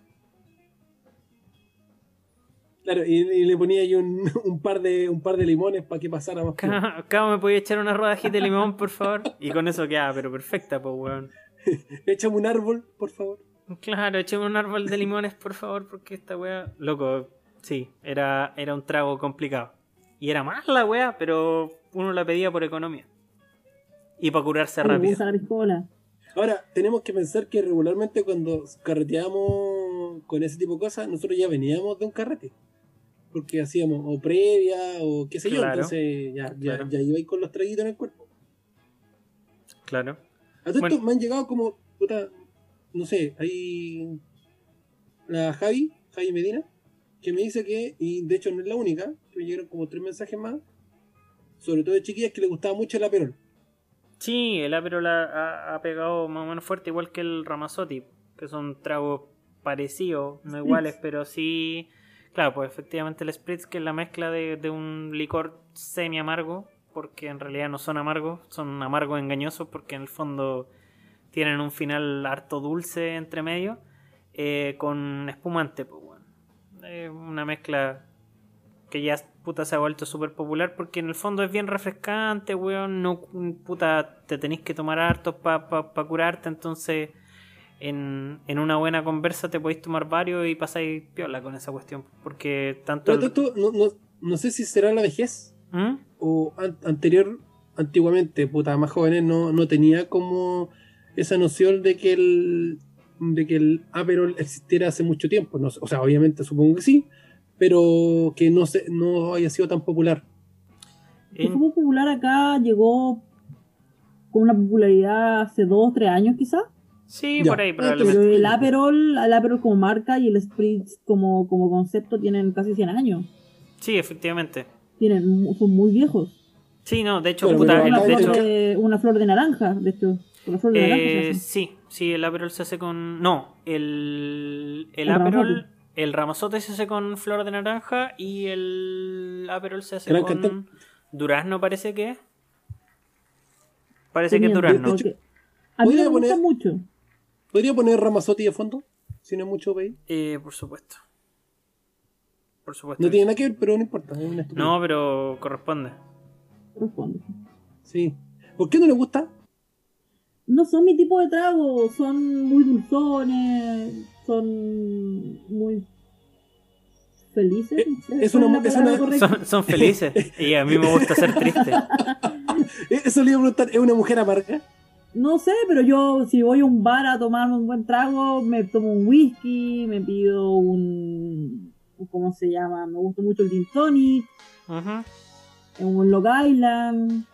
Claro, y, y le ponía ahí un, un par de un par de limones para que pasara más. Acá me podía echar una rodajita de limón, por favor. Y con eso quedaba, pero perfecta, pues, weón. Échame un árbol, por favor. Claro, echemos un árbol de limones, por favor, porque esta wea. Loco, sí, era, era un trago complicado. Y era más la wea, pero uno la pedía por economía. Y para curarse rápido. Ahora, tenemos que pensar que regularmente cuando carreteamos con ese tipo de cosas, nosotros ya veníamos de un carrete. Porque hacíamos o previa o qué sé yo, entonces ya, ya, claro. ya iba ahí con los traguitos en el cuerpo. Claro. A todo Bueno. esto me han llegado como, puta, no sé, hay la Javi, Javi Medina, que me dice que, y de hecho no es la única, que me llegaron como tres mensajes más, sobre todo de chiquillas que le gustaba mucho el aperol. Sí, el Aperol ha, ha- pegado más o menos fuerte, igual que el Ramazotti, que son tragos parecidos, no iguales, pero sí. Claro, pues efectivamente el Spritz, que es la mezcla de, de un licor semi amargo, porque en realidad no son amargos, son amargos engañosos, porque en el fondo tienen un final harto dulce entre medio, eh, con espumante, pues bueno. Eh, una mezcla que ya puta se ha vuelto súper popular porque en el fondo es bien refrescante, weón. No, puta, te tenéis que tomar hartos para pa, curarte, entonces en, en una buena conversa te podéis tomar varios y pasáis piola con esa cuestión. Porque tanto. Pero el- no, no, no sé si será la vejez ¿Mm? o an- anterior, antiguamente, puta, más jóvenes, no, no tenía como esa noción de que el de que el Aperol existiera hace mucho tiempo. No o sea, obviamente supongo que sí, pero que no, se, no haya sido tan popular. Fue popular acá, llegó con una popularidad hace dos o tres años quizás. Sí, Ya. por ahí Pero probablemente. el Aperol, el Aperol como marca y el Spritz como, como concepto tienen casi 100 años. Sí, efectivamente. Tienen, son muy viejos. Sí, no, de hecho, puta, pero el- Una de flor hecho, de, una flor de naranja, de hecho. Con la flor de naranja se Eh, hace. sí, sí, el Aperol se hace con. No, el, el El Aperol. El Ramazote se hace con flor de naranja y el Aperol se hace Gran con cantante. durazno, parece que. es. Parece que es durazno. porque A mí me gusta poner- mucho. ¿Podría poner Ramazotti de fondo? Si no es mucho pedir. Eh, por supuesto. Por supuesto. No tiene nada que ver, pero no importa. Es. No, pero corresponde. Responde. Sí. ¿Por qué no le gusta? No son mi tipo de trago, son muy dulzones, son muy felices. Eh, es una- es una- correcta. Son, son felices. Y a mí me gusta ser triste. Eh, Eso le iba a preguntar. ¿Es una mujer amarga? No sé, pero yo si voy a un bar a tomarme un buen trago, me tomo un whisky, me pido un... ¿Cómo se llama? Me gusta mucho el gin tonic, Ujú. un Long Island,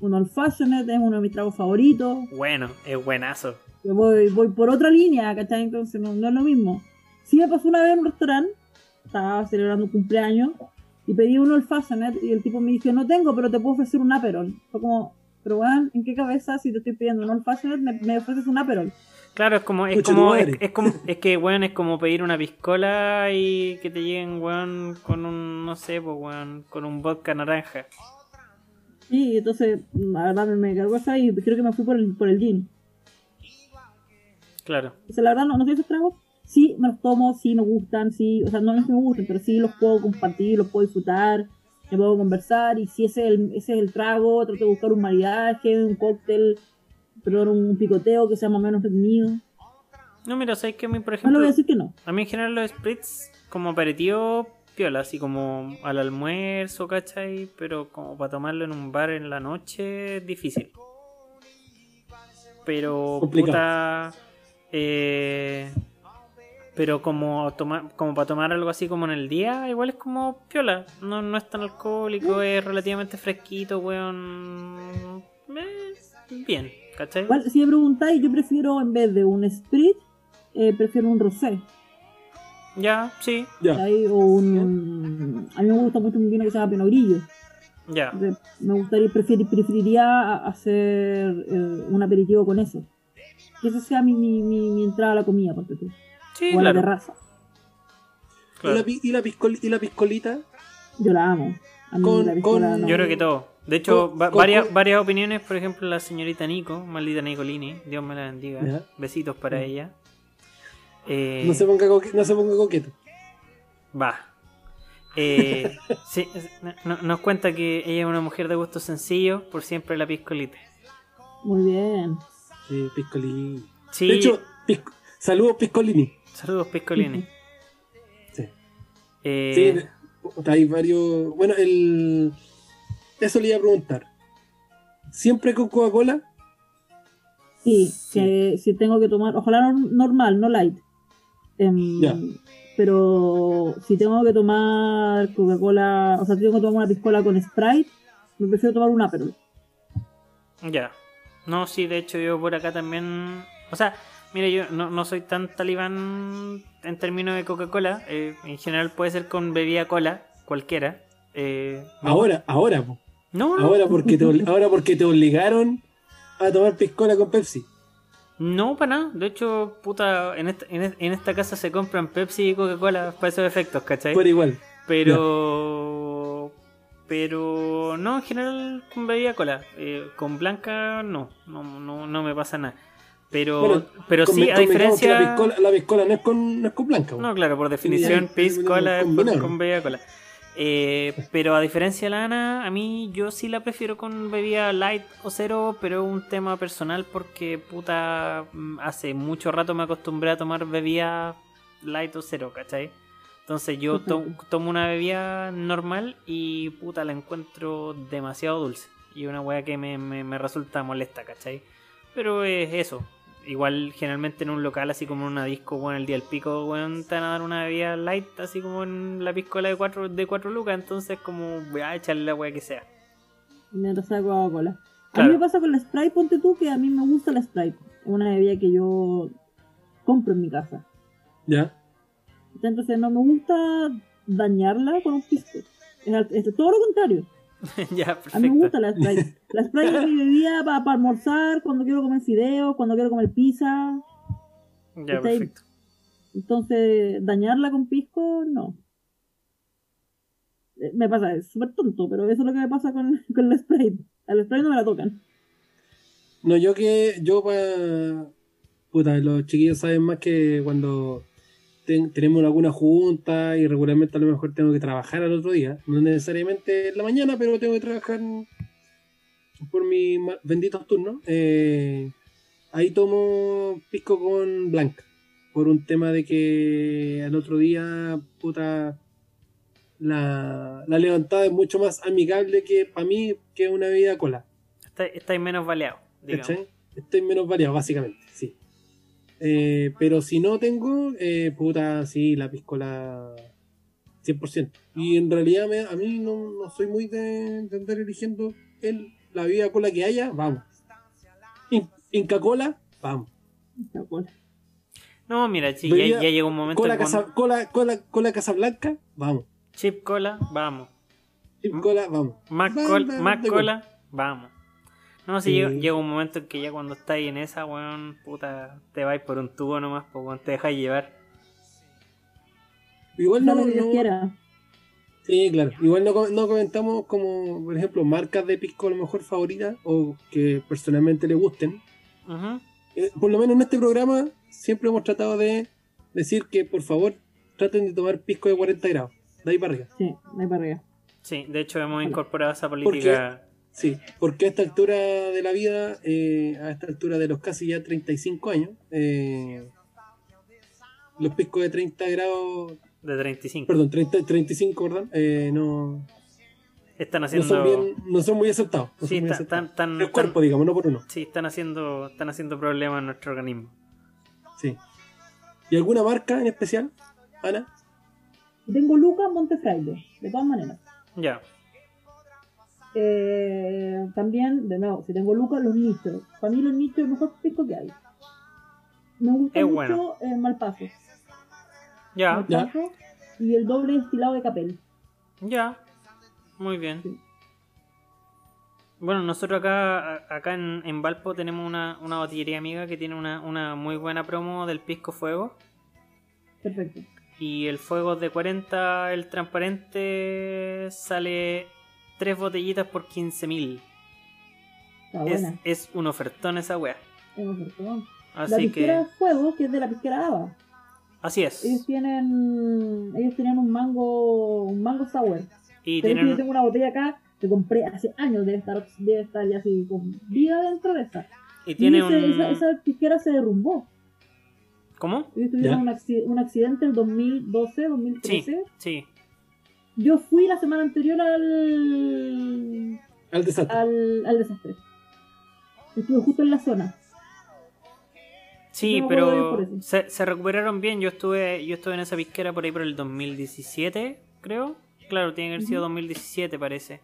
un Old Fashioned, es uno de mis tragos favoritos. Bueno, es buenazo. Yo voy, voy por otra línea, ¿cachai? Entonces no, no es lo mismo. Sí me pasó una vez en un restaurante, estaba celebrando un cumpleaños, y pedí un Old Fashioned, y el tipo me dijo, no tengo, pero te puedo ofrecer un Aperol. Fue como, pero weón, ¿en qué cabeza si te estoy pidiendo un Old Fashioned me, me ofreces un Aperol? Claro, es como, es como, es, es como, es que, weón, es como pedir una piscola y que te lleguen, weón, con un, no sé, pues, weón, con un vodka naranja. Sí, entonces, la verdad me, me cargó esa y creo que me fui por el, por el gin. Claro. O sea, la verdad no, no sé esos tragos. Sí, me los tomo, sí me gustan, sí, o sea, no es que me gusten, pero sí los puedo compartir, los puedo disfrutar, me puedo conversar, y si ese es el, ese es el trago, trato de buscar un maridaje, un cóctel, perdón, un picoteo que sea más o menos entretenido. No, mira, sabes que a mí, por No ejemplo, voy a decir que no. a mí en general los spritz como aperitivo piola, así como al almuerzo, ¿cachai? Pero como para tomarlo en un bar en la noche, es difícil. Pero, Complicado. puta, eh, pero como, toma- como para tomar algo así como en el día, igual es como piola. No, no es tan alcohólico, es relativamente fresquito, weón. Eh, bien, ¿cachai? Igual, si me preguntáis, yo prefiero en vez de un sprit, eh, prefiero un rosé. Ya, sí, Ya. O un... A mí me gusta mucho un vino que se llama Pinot Grillo. ya. Me gustaría, preferi- preferiría a- hacer eh, un aperitivo con eso. Que esa sea mi, mi, mi, mi entrada a la comida, porque tú. Sí, o a la claro. terraza. Claro. ¿Y, la, y, la piscol- y la piscolita? Yo la amo. Con- la con- no- Yo creo que todo. De hecho, Con- va- con- varias, con- varias opiniones, por ejemplo, la señorita Nico, maldita Nicolini, Dios me la bendiga. Ya. Besitos para Mm. ella. Eh, No se ponga, coque- no se ponga coqueto. Va. Eh, sí, no- no- nos cuenta que ella es una mujer de gusto sencillo, por siempre la piscolita. Muy bien. Sí, piscolini. Sí, De hecho, pisco- saludos piscolini. Saludos piscolini. Sí. Eh, Sí, hay varios. Bueno, el. Eso le iba a preguntar. ¿Siempre con Coca-Cola? Sí, Sí. que si tengo que tomar, ojalá nor- normal, no light. Ya. Pero si tengo que tomar Coca-Cola, o sea, si tengo que tomar una piscola con Sprite, me prefiero tomar un Aperol. Ya. No, sí, de hecho yo por acá también... O sea, mire, yo no, no soy tan talibán en términos de Coca-Cola. eh, en general puede ser con bebida cola, cualquiera. Eh, no- Ahora, ahora, po. No, ahora porque te ahora porque te obligaron a tomar piscola con Pepsi. no para nada. De hecho, puta, en esta, en, es- en esta casa se compran Pepsi y Coca-Cola para esos efectos, ¿cachai? Pero igual. Pero... Pero no, en general con bebida cola. Eh, con blanca no, no, no, no me pasa nada. Pero, Bueno, pero sí, a diferencia... La piscola, la piscola no es con, no es con blanca. No, claro, por definición, Sí, pis sí, cola es combinado. con bebida cola. Eh, pero a diferencia de la Ana, a mí yo sí la prefiero con bebida light o cero, pero es un tema personal porque puta, mm, hace mucho rato me acostumbré a tomar bebida light o cero, ¿cachai? Entonces yo to- tomo una bebida normal y puta la encuentro demasiado dulce. Y una wea que me, me- me resulta molesta, ¿cachai? Pero es eso. Igual generalmente en un local así como en una disco, bueno, el día del pico, bueno, te van a dar una bebida light así como en la piscola de cuatro, de cuatro lucas, entonces como voy a echarle la wea que sea. mientras sea Coca-Cola. A mí me pasa con la Sprite, ponte tú, que a mí me gusta la Sprite. Es una bebida que yo compro en mi casa. Ya. Entonces no me gusta dañarla con un pisco. Es, es todo lo contrario. ya, A mí me gusta perfecto. la Sprite. La Sprite es mi bebida para almorzar, cuando quiero comer fideos, cuando quiero comer pizza. Ya, Está ahí. perfecto. Entonces, dañarla con pisco, no. Eh, Me pasa, es súper tonto, pero eso es lo que me pasa con, con la Sprite. A la Sprite no me la tocan. No, yo que. Yo para. Puta, los chiquillos saben más que cuando ten- tenemos alguna junta y regularmente a lo mejor tengo que trabajar al otro día. No necesariamente en la mañana, pero tengo que trabajar por mis benditos turnos. eh, ahí tomo pisco con blanca. Por un tema de que al otro día, puta. La, la levantada es mucho más amigable que para mí que una bebida cola. Está- Estáis menos baleado, digamos. ¿Cachai? Estoy menos variado, básicamente, sí. Eh, pero si no tengo, eh, puta, sí, la piscola 100%. Y en realidad me- a mí no, no soy muy de, de andar eligiendo el, la bebida cola que haya, vamos. In- Inca Cola, vamos. Cola. No, mira, sí, ya, ya llegó un momento Cola, casa, con cola, cola, cola Casablanca, vamos. chip cola, vamos. Chip Cola, vamos. Mac, col- Mac cola, vamos. No, si Sí. llega, llega un momento en que ya cuando estáis en esa, weón, puta, te vais por un tubo nomás, pues weón, te dejáis llevar. Igual No no, no- quiera. Sí, claro. Igual no, no comentamos como, por ejemplo, marcas de pisco a lo mejor favoritas o que personalmente le gusten. Ujú. Eh, por lo menos en este programa siempre hemos tratado de decir que por favor traten de tomar pisco de 40 grados. De ahí para arriba. Sí, no hay para arriba. Sí, de hecho hemos incorporado esa qué? política. Sí, porque a esta altura de la vida, eh, a esta altura de los casi ya 35 años, eh, los piscos de 30 grados, de 35. perdón, 30, 35, perdón, eh, no, Están no, haciendo. son bien, no son muy aceptados. no sí, están, están- El cuerpo, digamos, no por uno. sí, están haciendo, están haciendo problemas en nuestro organismo. Sí. ¿Y alguna marca en especial, Ana? Tengo Lucas Montefraile, de todas maneras. Ya. Eh, también, de nuevo, si tengo Lucas, los nichos. Para mí los nichos es el mejor pisco que hay. Me gusta Es mucho bueno. el Malpaso. Ya, Ya. Y el doble destilado de Capel. ya. Muy bien. Sí. Bueno, nosotros acá, acá en, en Valpo tenemos una, una botillería amiga que tiene una, una muy buena promo del Pisco Fuego. Perfecto. Y el fuego de 40, el transparente, sale tres botellitas por 15.000. Está Es, un ofertón esa wea. Es un ofertón. La Así pisquera que, Fuego, que es de la pisquera Ava. así es. Ellos tienen, ellos tenían un mango, un mango sour. Y Pero que yo tienen, tengo una botella acá que compré hace años, debe estar, debe estar ya así con vida dentro de esa. y Y tiene ese- un... esa, esa pisquera se derrumbó. ¿Cómo? Ellos tuvieron acci- un accidente en 2012, 2013. Sí, sí. Yo fui la semana anterior al, Al desastre. al, al desastre. Estuve justo en la zona. Sí, No pero se, se recuperaron bien. Yo estuve yo estuve en esa pisquera por ahí por el 2017, creo. Claro, tiene que haber sido Ujú. 2017, parece.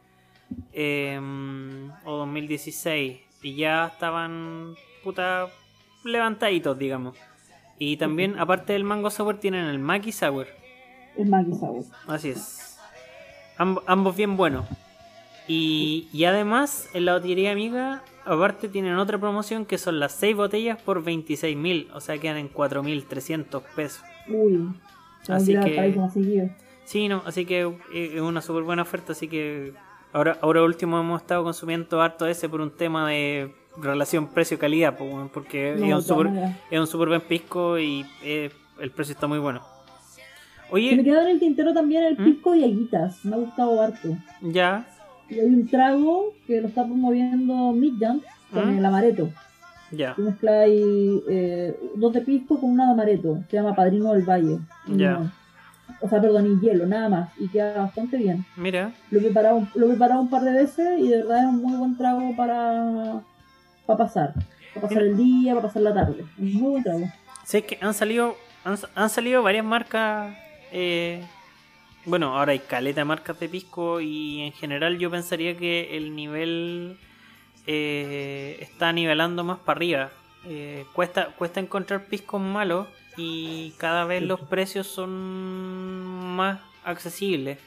Eh, o 2016. Y ya estaban, puta, levantaditos, digamos. Y también, aparte del mango sour, tienen el Maki sour. El Maggie Sour. Así es. Amb- ambos bien buenos. Y, y además, en la botillería amiga, aparte tienen otra promoción que son las 6 botellas por 26.000. O sea, quedan en 4.300 pesos. Uy. Así que. Sí, no, así que eh, es una súper buena oferta. Así que ahora, ahora último hemos estado consumiendo harto ese por un tema de relación precio-calidad. porque No, es, un maneras. es un súper buen pisco y eh, el precio está muy bueno. Se me Oye, quedó en el tintero también el ¿Mm? pisco y aguitas. Me ha gustado harto. ya. Y hay un trago que lo está promoviendo Midjump con ¿Mm? el amareto. Ya. Tú mezclas ahí, eh, dos de pisco con una de amareto. Se llama Padrino del Valle. Ya. O sea, perdón, y hielo, nada más. Y queda bastante bien. Mira. Lo he preparado, lo he preparado un par de veces y de verdad es un muy buen trago para, para pasar. Para pasar el día, para pasar la tarde. Es un muy buen trago. Sé que han salido han, han salido varias marcas. Eh, bueno, ahora hay caleta de marcas de pisco y en general yo pensaría que el nivel eh, está nivelando más para arriba. Eh, cuesta, cuesta encontrar piscos malos y cada vez los precios son más accesibles.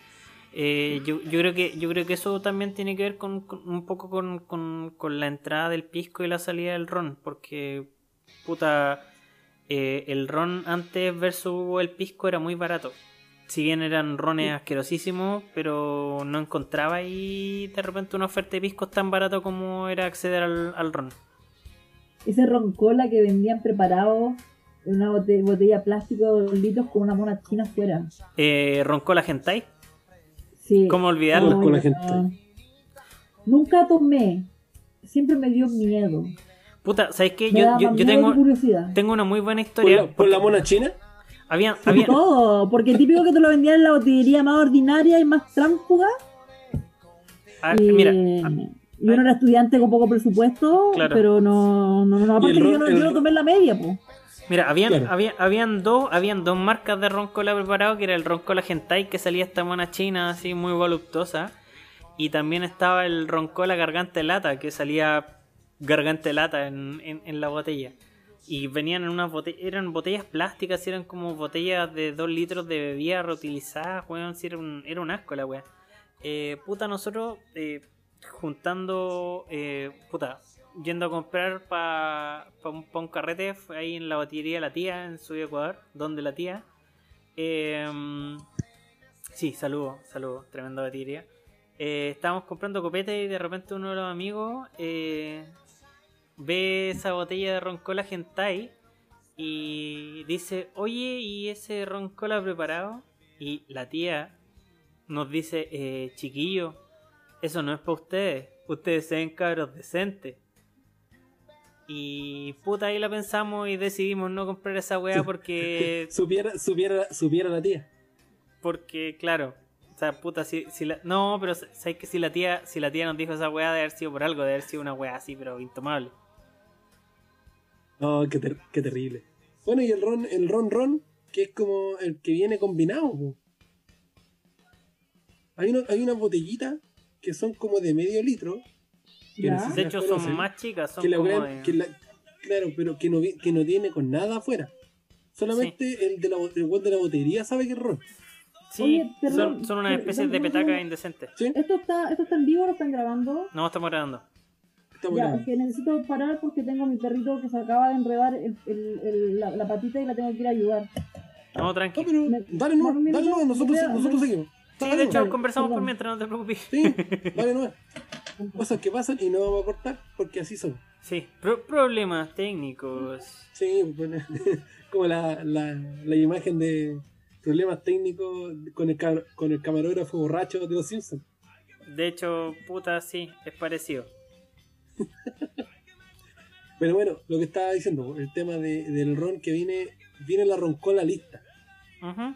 Eh, yo, yo creo que yo creo que eso también tiene que ver con, con- un poco con, con- con la entrada del pisco y la salida del ron, porque puta eh, el ron antes versus el pisco era muy barato. Si bien eran rones asquerosísimos, pero no encontraba ahí de repente una oferta de piscos tan barato como era acceder al, al ron. Ese roncola que vendían preparado en una bote- botella plástica de dos litros con una mona china afuera. Eh, Roncola Gentai, Sí. ¿cómo olvidarlo? Roncola Ay, gente. no. Nunca tomé. Siempre me dio miedo. Puta, ¿sabes qué? Yo, yo, yo tengo, curiosidad. tengo una muy buena ¿Por historia. la, por la mona china? Habían, Por habían, todo, porque típico que te lo vendían en la botillería más ordinaria y más tránsfuga. ah, y, mira, y uno era estudiante con poco presupuesto, Claro. pero no, no, no, aparte yo, ron- no, yo lo tomé en la media, pues. Mira, habían, Claro. había- habían dos, habían dos marcas de roncola preparado, que era el roncola gentai, que salía esta mona china así muy voluptuosa, y también estaba el roncola garganta de lata, que salía garganta de lata en, en- la botella. Y venían en unas botellas, eran botellas plásticas, eran como botellas de 2 litros de bebida reutilizadas, weón, sí, era un, era un asco la weá. Eh, puta, nosotros eh, juntando, eh, puta, yendo a comprar para un, pa un carrete ahí en la botillería de la tía en Subí Ecuador, donde la tía. Eh, sí, saludo, saludo, tremenda botillería. Eh, estábamos comprando copete y de repente uno de los amigos ve esa botella de roncola gentai y dice, oye, ¿y ese roncola preparado? Y la tía nos dice, eh, chiquillo, eso no es para ustedes, ustedes se ven cabros decentes. Y puta, ahí la pensamos y decidimos no comprar esa weá porque, Supiera, supiera, supiera la tía. porque claro, o sea, puta, si, si la, no, pero sabes que si la tía, si la tía nos dijo esa weá de haber sido por algo, de haber sido una weá así, pero intomable. No, qué, ter- qué terrible. Bueno, y el ron, el ron ron, que es como el que viene combinado. po. Hay, una, hay unas botellitas que son como de medio litro. que no sé si De hecho, son más chicas, son que la como weá- de- que la- Claro, pero que no, que no tiene con nada afuera. Solamente el de la, bot- el de la botillería sabe que es ron. Sí, Oye, perdón, son, son unas especies de indecentes. ¿Sí? ¿Esto está, ¿Esto está en vivo o lo están grabando? No, estamos grabando. Está Ya, bueno. es que necesito parar porque tengo a mi perrito que se acaba de enredar el- el- el- la, la patita y la tengo que ir a ayudar. No, No, tranqui. pero dale no, Mira, dale no, nosotros, nosotros seguimos. Sí, Dale de hecho, Dale, conversamos por mientras, no te preocupes. Sí, dale no. Cosas que pasan y no vamos a cortar porque así son. Sí, pro- problemas técnicos. Sí, bueno, como la, la, la imagen de problemas técnicos con el, con el camarógrafo borracho de los Simpsons. De hecho, puta, sí, es parecido. Pero bueno, lo que estaba diciendo, el tema de- del ron que viene, viene la roncola lista. Ujú.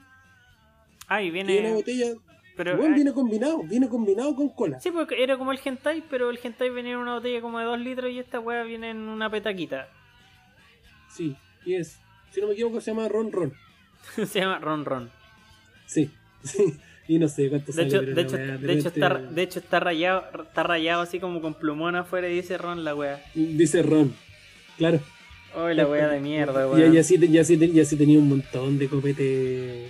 Ah, y Viene una botella, Pero, bueno, viene combinado, viene combinado con cola. Sí, porque era como el hentai, pero el hentai venía en una botella como de 2 litros y esta weá viene en una petaquita. Sí, y es, si no me equivoco, se llama ron ron. Se llama Ron Ron. Sí, sí. Y no sé cuánto De sale, hecho, de hecho, de hecho está, de hecho está rayado, está rayado así como con plumón afuera y dice Ron la weá. Dice ron, claro. Oh, la weá de mierda, weón. y así, y así, te- y así tenía un montón de copete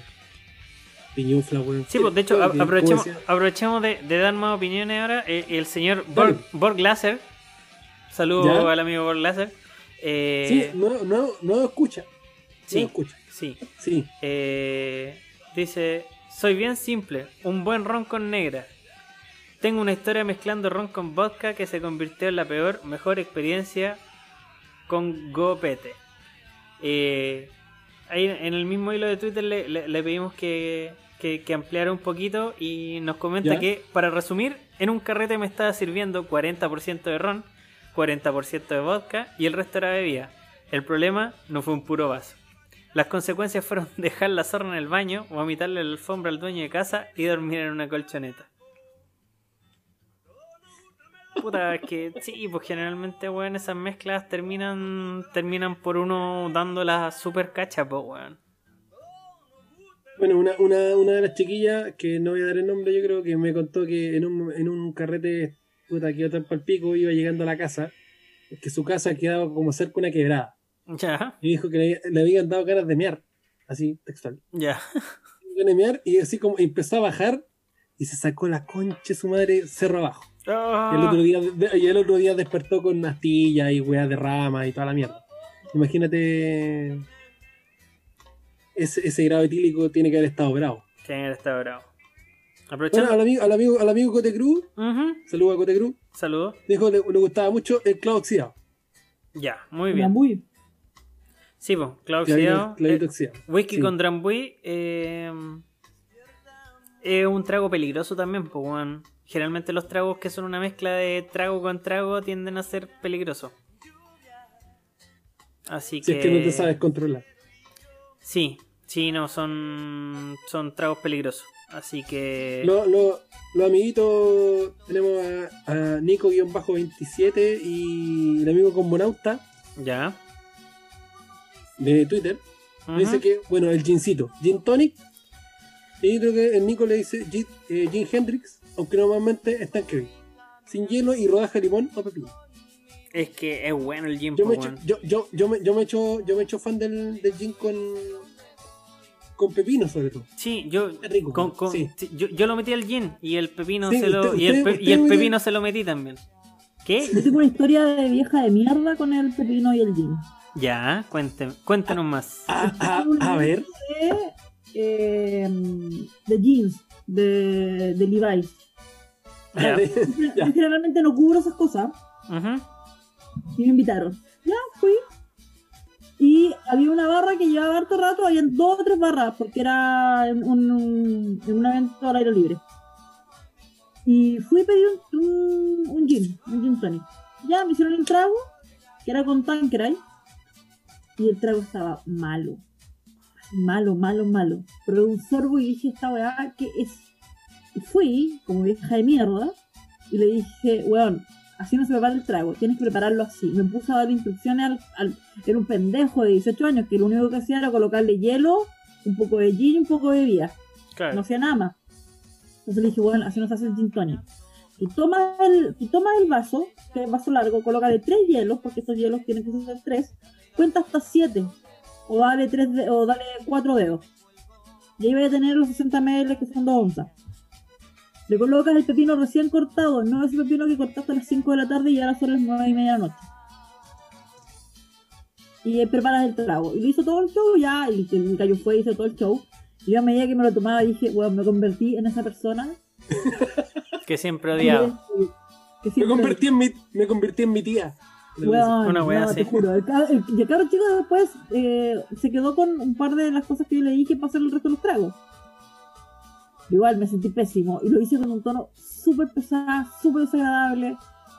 piñufla, weón. Sí, pues de hecho, ¿Cómo a- que- aprovechemos, aprovechemos de, de dar más opiniones ahora. Eh, el señor. Borg, Borg Lasser, saludo ¿Ya? al amigo Borg Lasser. Eh, Sí, no, no, no escucha. sí, No escucha. sí. Sí. Eh, dice, soy bien simple, un buen ron con negra. Tengo una historia mezclando ron con vodka que se convirtió en la peor, mejor experiencia con Gopete. Eh, ahí en el mismo hilo de Twitter le, le- le pedimos que, que, que ampliara un poquito y nos comenta ¿Ya? que, para resumir, en un carrete me estaba sirviendo 40% de ron, 40% de vodka y el resto era bebida. El problema no fue un puro vaso. Las consecuencias fueron dejar la zorra en el baño, vomitarle la alfombra al dueño de casa y dormir en una colchoneta. Puta, es que sí, pues generalmente, weón, esas mezclas terminan terminan por uno dándolas super cacha, pues, weón. Bueno, una, una, una de las chiquillas, que no voy a dar el nombre, yo creo que me contó que en un, en un carrete, puta, que iba tan pico, iba llegando a la casa, que su casa quedaba como cerca una quebrada. Ya, Y dijo que le, le habían dado ganas de mear, así, textual. ya. De mear, y así como empezó a bajar, y se sacó la concha de su madre cerro abajo. Y el otro Ah, día, de- y el otro día despertó con astillas y weas de rama y toda la mierda. Imagínate. Ese, ese grado etílico tiene que haber estado bravo. Tiene que estar bravo. Bueno, Aprovechando. al amigo, al amigo, al amigo Cote Cruz, Ujú, saludos a Cote Cruz, Saludos. dijo que le, le gustaba mucho el clavo oxidado. Ya, muy Era bien. muy. Sí, pues, Clavito, oxidado. eh. Whisky Sí. con Drambuie eh, es un trago peligroso también, pues. Generalmente los tragos que son una mezcla de trago con trago tienden a ser peligrosos. Así Si que... es que no te sabes controlar. Sí, sí, no, son, son tragos peligrosos. Así que... Los lo, los amiguitos, tenemos a, a Nico-27 y el amigo Combonauta Ya. De Twitter. Dice que, bueno, el gincito, gin tonic. Y creo que el Nico le dice gin, eh, gin Hendrix, aunque normalmente está en Kevin. Sin hielo y rodaja de limón o pepino. Es que es bueno el gin, Yo me echo, yo, yo, yo me, yo me echo, yo me echo fan del, del gin con, con pepino sobre todo. Sí, yo, rico, con- con- sí. yo, yo lo metí al gin y el pepino Sí, se lo, usted- y el, usted- y pepino se lo metí también. ¿Qué? Yo tengo una historia de vieja de mierda con el pepino y el gin. Ya, cuénteme, cuéntanos más. A, a, a ver, De, eh, de jeans, de, de Levi's. Ya. Yo generalmente no cubro esas cosas Ujú. y me invitaron. Ya, fui. Y había una barra que llevaba harto rato, habían dos o tres barras, porque era en un, un- en un evento al aire libre. Y fui y pedí un, un, un gin, un gin tonic. Ya me hicieron el trago, que era con Tanqueray, y el trago estaba malo. Malo, malo, malo. Pero un sorbo y dije, esta weá, ¿qué es? Y fui, como vieja de mierda, y le dije, weón, así no se prepara el trago, tienes que prepararlo así. Me puso a dar instrucciones al, al- Era un pendejo de 18 años que lo único que hacía era colocarle hielo, un poco de gin y un poco de bebida. Claro. No hacía nada más. Entonces le dije, bueno, así no se hace el gin tonic. Tú tomas el, tú tomas el vaso, que es vaso largo, colócale tres hielos, porque estos hielos tienen que ser tres, cuenta hasta siete, o dale tres de- o dale cuatro dedos. Y ahí vas a tener los 60 ml que son dos onzas. Le colocas el pepino recién cortado, no ese pepino que cortaste a las 5 de la tarde y ahora son las 9 y media de la noche. y preparas el trago. Y lo hizo todo el show ya, y el gallo fue, hizo todo el show. Y yo a medida que me lo tomaba dije, weón, me convertí en esa persona. Que siempre odiaba. Que Me siempre- convertí en mi, me convertí en mi tía. Weón, Una wea no, así. te juro. El, el- y el cabro chico después eh, se quedó con un par de las cosas que yo le dije para hacer el resto de los tragos. Igual me sentí pésimo y lo hice con un tono súper pesado, súper desagradable.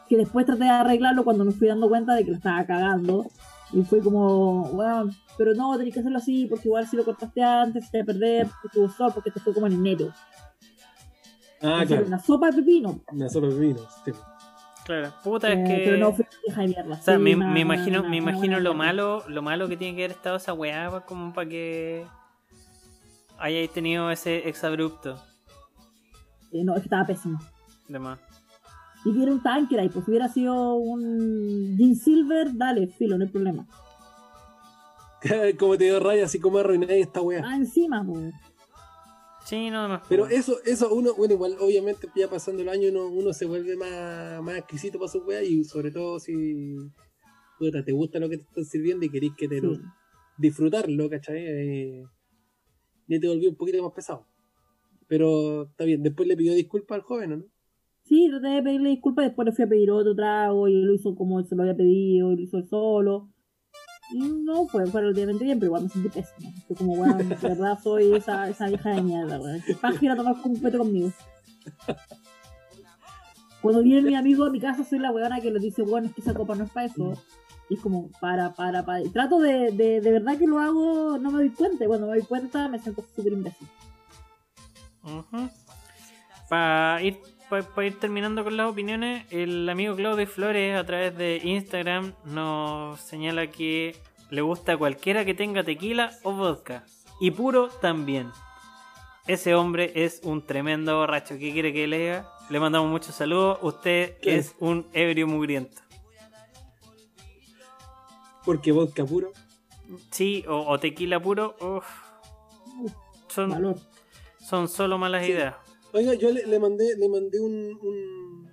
Que después traté de arreglarlo cuando me fui dando cuenta de que lo estaba cagando. Y fue como, weón, pero no, tenés que hacerlo así porque igual si lo cortaste antes te va a perder, porque tuvo sol, porque esto fue como en enero. Ah, claro. Una sopa de pepino. Una sopa de vino. sí. Claro. Puta, es Eh, que. Pero no, fue vieja de mierda. O sea, sí, me, una- me imagino, una- me imagino lo malo, lo malo que tiene que haber estado esa weá, pues, como para que hayáis tenido ese exabrupto. Eh, no, es que estaba pésimo. De más. Y que era un tanker ahí, pues si hubiera sido un Jean Silver, dale, filo, no hay problema. como te dio raya, así como arruiné esta weá. Ah, encima, pues. Sí, no, no. Pero eso, eso uno, bueno, igual obviamente ya pasando el año uno, uno se vuelve más, más exquisito para su weá y sobre todo si puta, te gusta lo que te están sirviendo y querés que te lo- Sí. disfrutarlo, ¿cachai? Eh, ya te volvió un poquito más pesado. Pero está bien, después le pidió disculpas al joven, ¿o ¿no? Sí, traté de pedirle disculpas, después le fui a pedir otro trago y lo hizo como él se lo había pedido, y lo hizo él solo. No fue, fue relativamente bien, pero igual me sentí pésimo. Fue como, weón, de verdad soy esa, esa vieja de mierda, weón. Ir a tomar un peto conmigo. Cuando vienen mis amigos a mi casa, soy la weona que les dice, bueno, es que esa copa no es para eso. Y es como, para, para, para. Y trato de, de, de verdad que lo hago, no me doy cuenta. Y cuando me doy cuenta, me siento súper imbécil. Para ir, pa- pa ir terminando con las opiniones, el amigo Claudio Flores a través de Instagram nos señala que le gusta cualquiera que tenga tequila o vodka. Y puro también. Ese hombre es un tremendo borracho. ¿Qué quiere que le diga? Le mandamos muchos saludos. Usted ¿Qué? es un ebrio mugriento. Porque vodka puro. Sí, o, o tequila puro. uf, son, Valor. son solo malas Sí. ideas. Oiga, yo le, le mandé, le mandé un, un-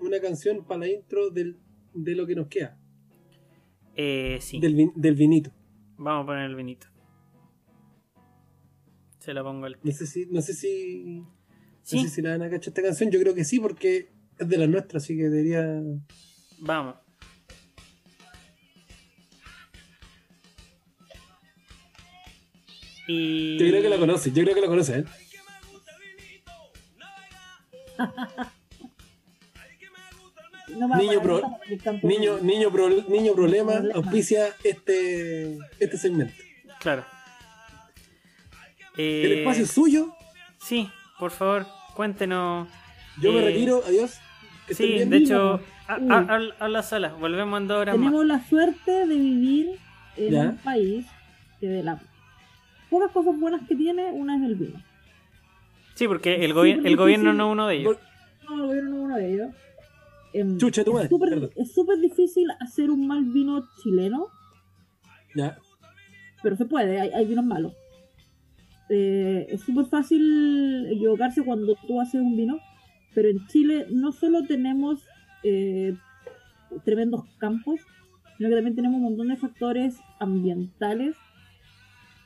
una canción para la intro del, de lo que nos queda, Eh, sí. del, vin- del vinito. Vamos a poner el vinito. Se la pongo al No sé si, no sé si, Sí, no sé si la van a cachar esta canción. Yo creo que sí, porque es de las nuestras, así que debería. vamos. Y... Yo creo que la conoce, yo creo que la conoce, ¿eh? No Niño pro- Niño, niño, pro- niño problema Problema. auspicia este, este segmento. Claro. El Eh, espacio es suyo. Sí, por favor, cuéntenos. Yo me eh, retiro, adiós. Que Sí, bien. de hecho, a, a- a- a la sala. Volvemos en dos horas más. Tenemos la suerte de vivir en Ya. un país que de las pocas cosas buenas que tiene, una es el vino. Sí, porque el, gobi- el gobierno no es uno de ellos. No, el gobierno no es uno de ellos. Em, Chucha tu madre, es súper- perdón. Es súper difícil hacer un mal vino chileno, Ya. pero se puede, hay, hay vinos malos. Eh, es súper fácil equivocarse cuando tú haces un vino, pero en Chile no solo tenemos eh, tremendos campos, sino que también tenemos un montón de factores ambientales,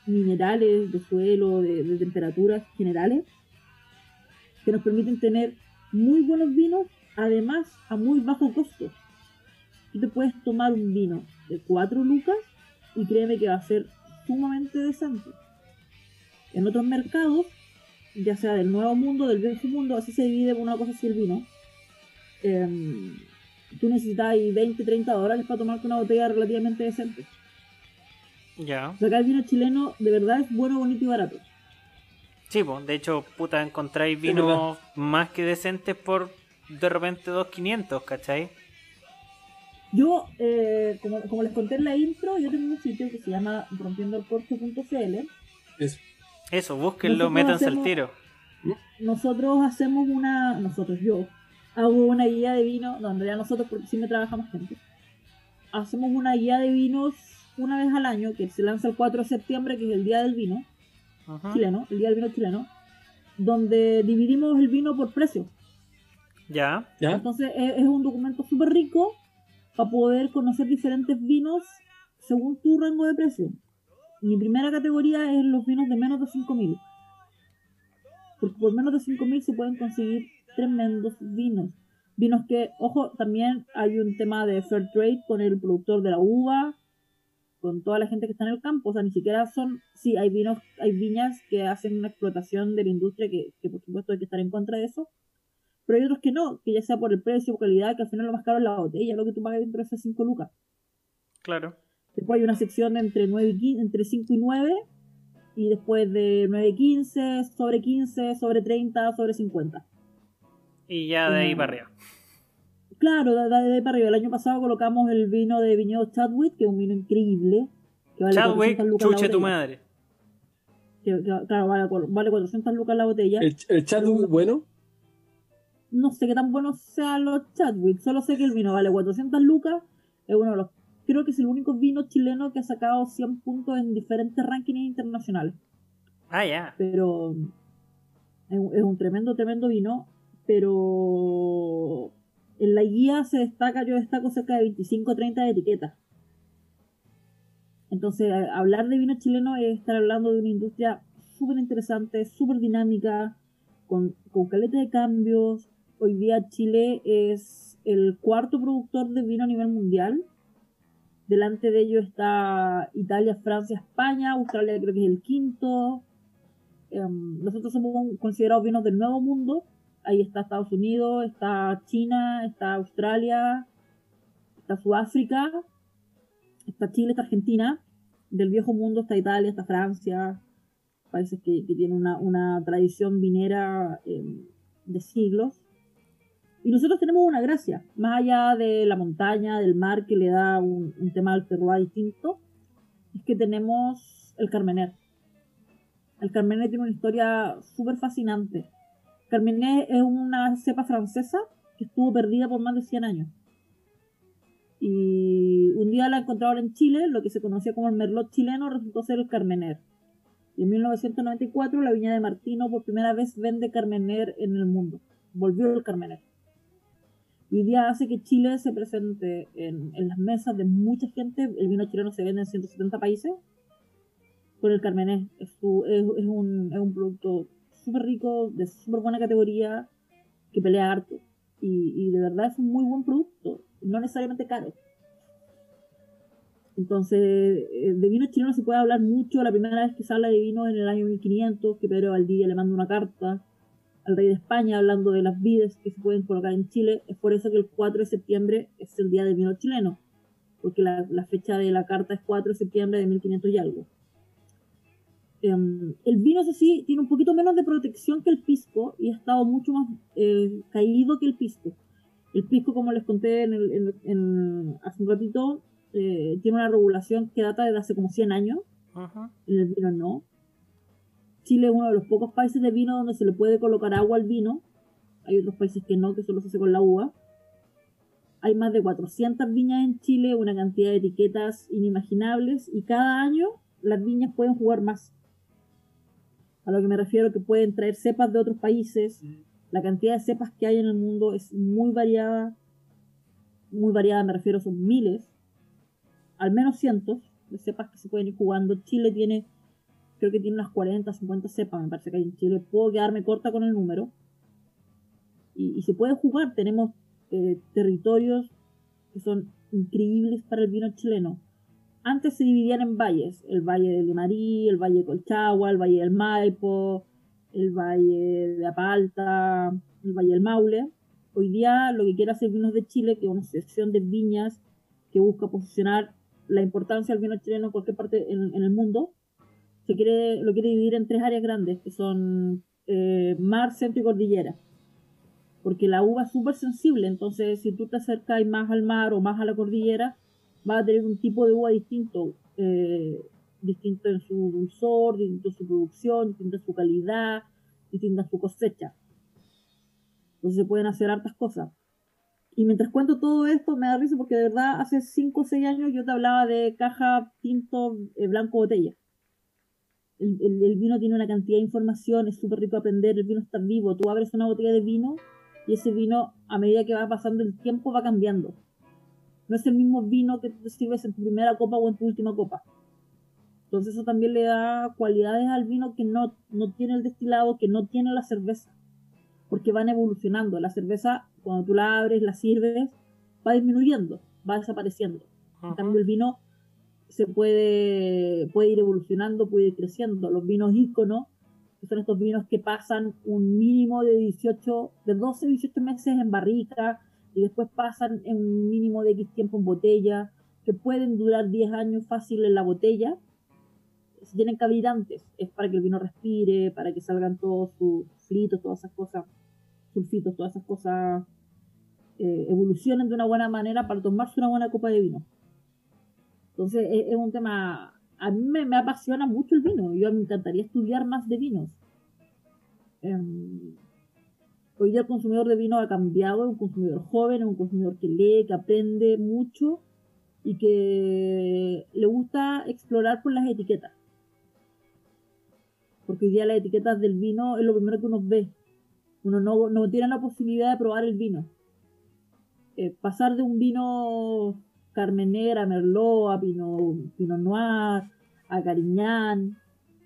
minerales, de suelo, de, de temperaturas generales, que nos permiten tener muy buenos vinos, además a muy bajo costo. Tú te puedes tomar un vino de 4 lucas y créeme que va a ser sumamente decente. En otros mercados, ya sea del nuevo mundo, del viejo mundo, así se divide una cosa así el vino. em, tú necesitas 20, 30 dólares para tomarte una botella relativamente decente. Ya. O sea, acá el vino chileno de verdad es bueno, bonito y barato. Sí, pues, de hecho, puta, encontráis vinos más que decentes por de repente 2.500, ¿cachai? Yo, eh, como, como les conté en la intro, yo tengo un sitio que se llama rompiendoelcorcho.cl. Eso. Eso, búsquenlo, Nosotros métanse al tiro. Nosotros hacemos una, nosotros, yo, hago una guía de vino, no, en realidad nosotros porque sí me trabajamos gente. Hacemos una guía de vinos una vez al año, que se lanza el 4 de septiembre, que es el Día del Vino Ujú. chileno, el Día del Vino chileno, donde dividimos el vino por precio. Ya. ¿Ya? Entonces es, es un documento súper rico para poder conocer diferentes vinos según tu rango de precio. Mi primera categoría es los vinos de menos de 5.000. Porque por menos de 5.000 se pueden conseguir tremendos vinos. Vinos que, ojo, también hay un tema de fair trade con el productor de la uva, con toda la gente que está en el campo. O sea, ni siquiera son. Sí, hay vinos, hay viñas que hacen una explotación de la industria que, que por supuesto hay que estar en contra de eso. Pero hay otros que no, que ya sea por el precio o calidad, que al final lo más caro es la botella, lo que tú pagas dentro de esas 5 lucas. Claro. Después hay una sección entre, 9 y 15, entre 5 y 9. Y después de 9 y 15, sobre 15, sobre 30, sobre 50. Y ya de ahí para arriba. Claro, de, de, de ahí para arriba. El año pasado colocamos el vino de viñedo Chadwick, que es un vino increíble. Que vale Chadwick, 400 lucas la chuche tu madre. Que, que, claro, vale, vale 400 lucas la botella. El, el chat bueno. No sé qué tan buenos sean los Chadwick, solo sé que el vino vale 400 lucas. Es uno de los. Creo que es el único vino chileno que ha sacado 100 puntos en diferentes rankings internacionales. Ah, ya. Pero. Es un tremendo, tremendo vino. Pero. En la guía se destaca, yo destaco cerca de 25 o 30 etiquetas. Entonces, hablar de vino chileno es estar hablando de una industria súper interesante, súper dinámica, con, con caleta de cambios. Hoy día Chile es el cuarto productor de vino a nivel mundial. Delante de ello está Italia, Francia, España, Australia creo que es el quinto. Em, nosotros somos considerados vinos del nuevo mundo. Ahí está Estados Unidos, está China, está Australia, está Sudáfrica, está Chile, está Argentina. Del viejo mundo está Italia, está Francia, países que, que tienen una, una tradición vinera em, de siglos. Y nosotros tenemos una gracia, más allá de la montaña, del mar, que le da un, tema al terroir distinto, es que tenemos el Carmener. El Carmener tiene una historia súper fascinante. Carmener es una cepa francesa que estuvo perdida por más de 100 años. Y un día la encontraron en Chile, lo que se conocía como el merlot chileno resultó ser el Carmener. Y en 1994 la viña de Martino por primera vez vende Carmener en el mundo. Volvió el Carmener. Y hoy día hace que Chile se presente en, en las mesas de mucha gente. El vino chileno se vende en 170 países con el Carmener. Es un producto súper rico, de súper buena categoría, que pelea harto. Y, y de verdad es un muy buen producto, no necesariamente caro. Entonces, eh, de vino chileno se puede hablar mucho. La primera vez que se habla de vino en el año 1500, que Pedro Valdivia le manda una carta al rey de España hablando de las vides que se pueden colocar en Chile. Es por eso que el 4 de septiembre es el día del vino chileno, porque la, la fecha de la carta es 4 de septiembre de 1500 y algo. Em, el vino, eso sí, tiene un poquito menos de protección que el pisco y ha estado mucho más eh, caído que el pisco. El pisco, como les conté en el- en- en- hace un ratito, eh, tiene una regulación que data desde hace como 100 años. Ajá. En el vino no. Chile es uno de los pocos países de vino donde se le puede colocar agua al vino. Hay otros países que no, que solo se hace con la uva. Hay más de 400 viñas en Chile, una cantidad de etiquetas inimaginables y cada año las viñas pueden jugar más. A lo que me refiero que pueden traer cepas de otros países. La cantidad de cepas que hay en el mundo es muy variada. Muy variada, me refiero, son miles. Al menos cientos de cepas que se pueden ir jugando. Chile tiene, creo que tiene unas 40, 50 cepas, me parece que hay en Chile. Puedo quedarme corta con el número. Y, y se puede jugar. Tenemos eh, territorios que son increíbles para el vino chileno. Antes se dividían en valles, el valle de Limarí, el valle de Colchagua, el valle del Maipo, el valle de Apalta, el valle del Maule. Hoy día lo que quiere hacer Vinos de Chile, que es una sección de viñas que busca posicionar la importancia del vino chileno en cualquier parte en, en el mundo, se quiere, lo quiere dividir en tres áreas grandes, que son eh, mar, centro y cordillera. Porque la uva es súper sensible, entonces si tú te acercas más al mar o más a la cordillera, vas a tener un tipo de uva distinto, eh, distinto en su dulzor, distinto en su producción, distinto en su calidad, distinto en su cosecha. Entonces se pueden hacer hartas cosas. Y mientras cuento todo esto, me da risa porque de verdad hace 5 o 6 años yo te hablaba de caja tinto eh, blanco botella. El, el- el vino tiene una cantidad de información, es súper rico aprender, el vino está vivo. Tú abres una botella de vino y ese vino, a medida que va pasando el tiempo, va cambiando. No es el mismo vino que te sirves en tu primera copa o en tu última copa. Entonces eso también le da cualidades al vino que no, no tiene el destilado, que no tiene la cerveza. Porque van evolucionando. La cerveza, cuando tú la abres, la sirves, va disminuyendo, va desapareciendo. En cambio el vino se puede, puede ir evolucionando, puede ir creciendo. Los vinos íconos, que son estos vinos que pasan un mínimo de 18, de 12 a 18 meses en barrica y después pasan en un mínimo de X tiempo en botella, que pueden durar 10 años fácil en la botella. Si tienen que es para que el vino respire, para que salgan todos sus fritos, todas esas cosas, sulfitos, todas esas cosas eh, evolucionen de una buena manera para tomarse una buena copa de vino. Entonces es, un tema, a mí me, apasiona mucho el vino, yo me encantaría estudiar más de vinos. Um, hoy día el consumidor de vino ha cambiado, es un consumidor joven, es un consumidor que lee, que aprende mucho y que le gusta explorar por las etiquetas. Porque hoy día las etiquetas del vino es lo primero que uno ve. Uno no, tiene la posibilidad de probar el vino. Eh, pasar de un vino Carmenera, Merlot, a Pinot, Pinot Noir, a Cariñán,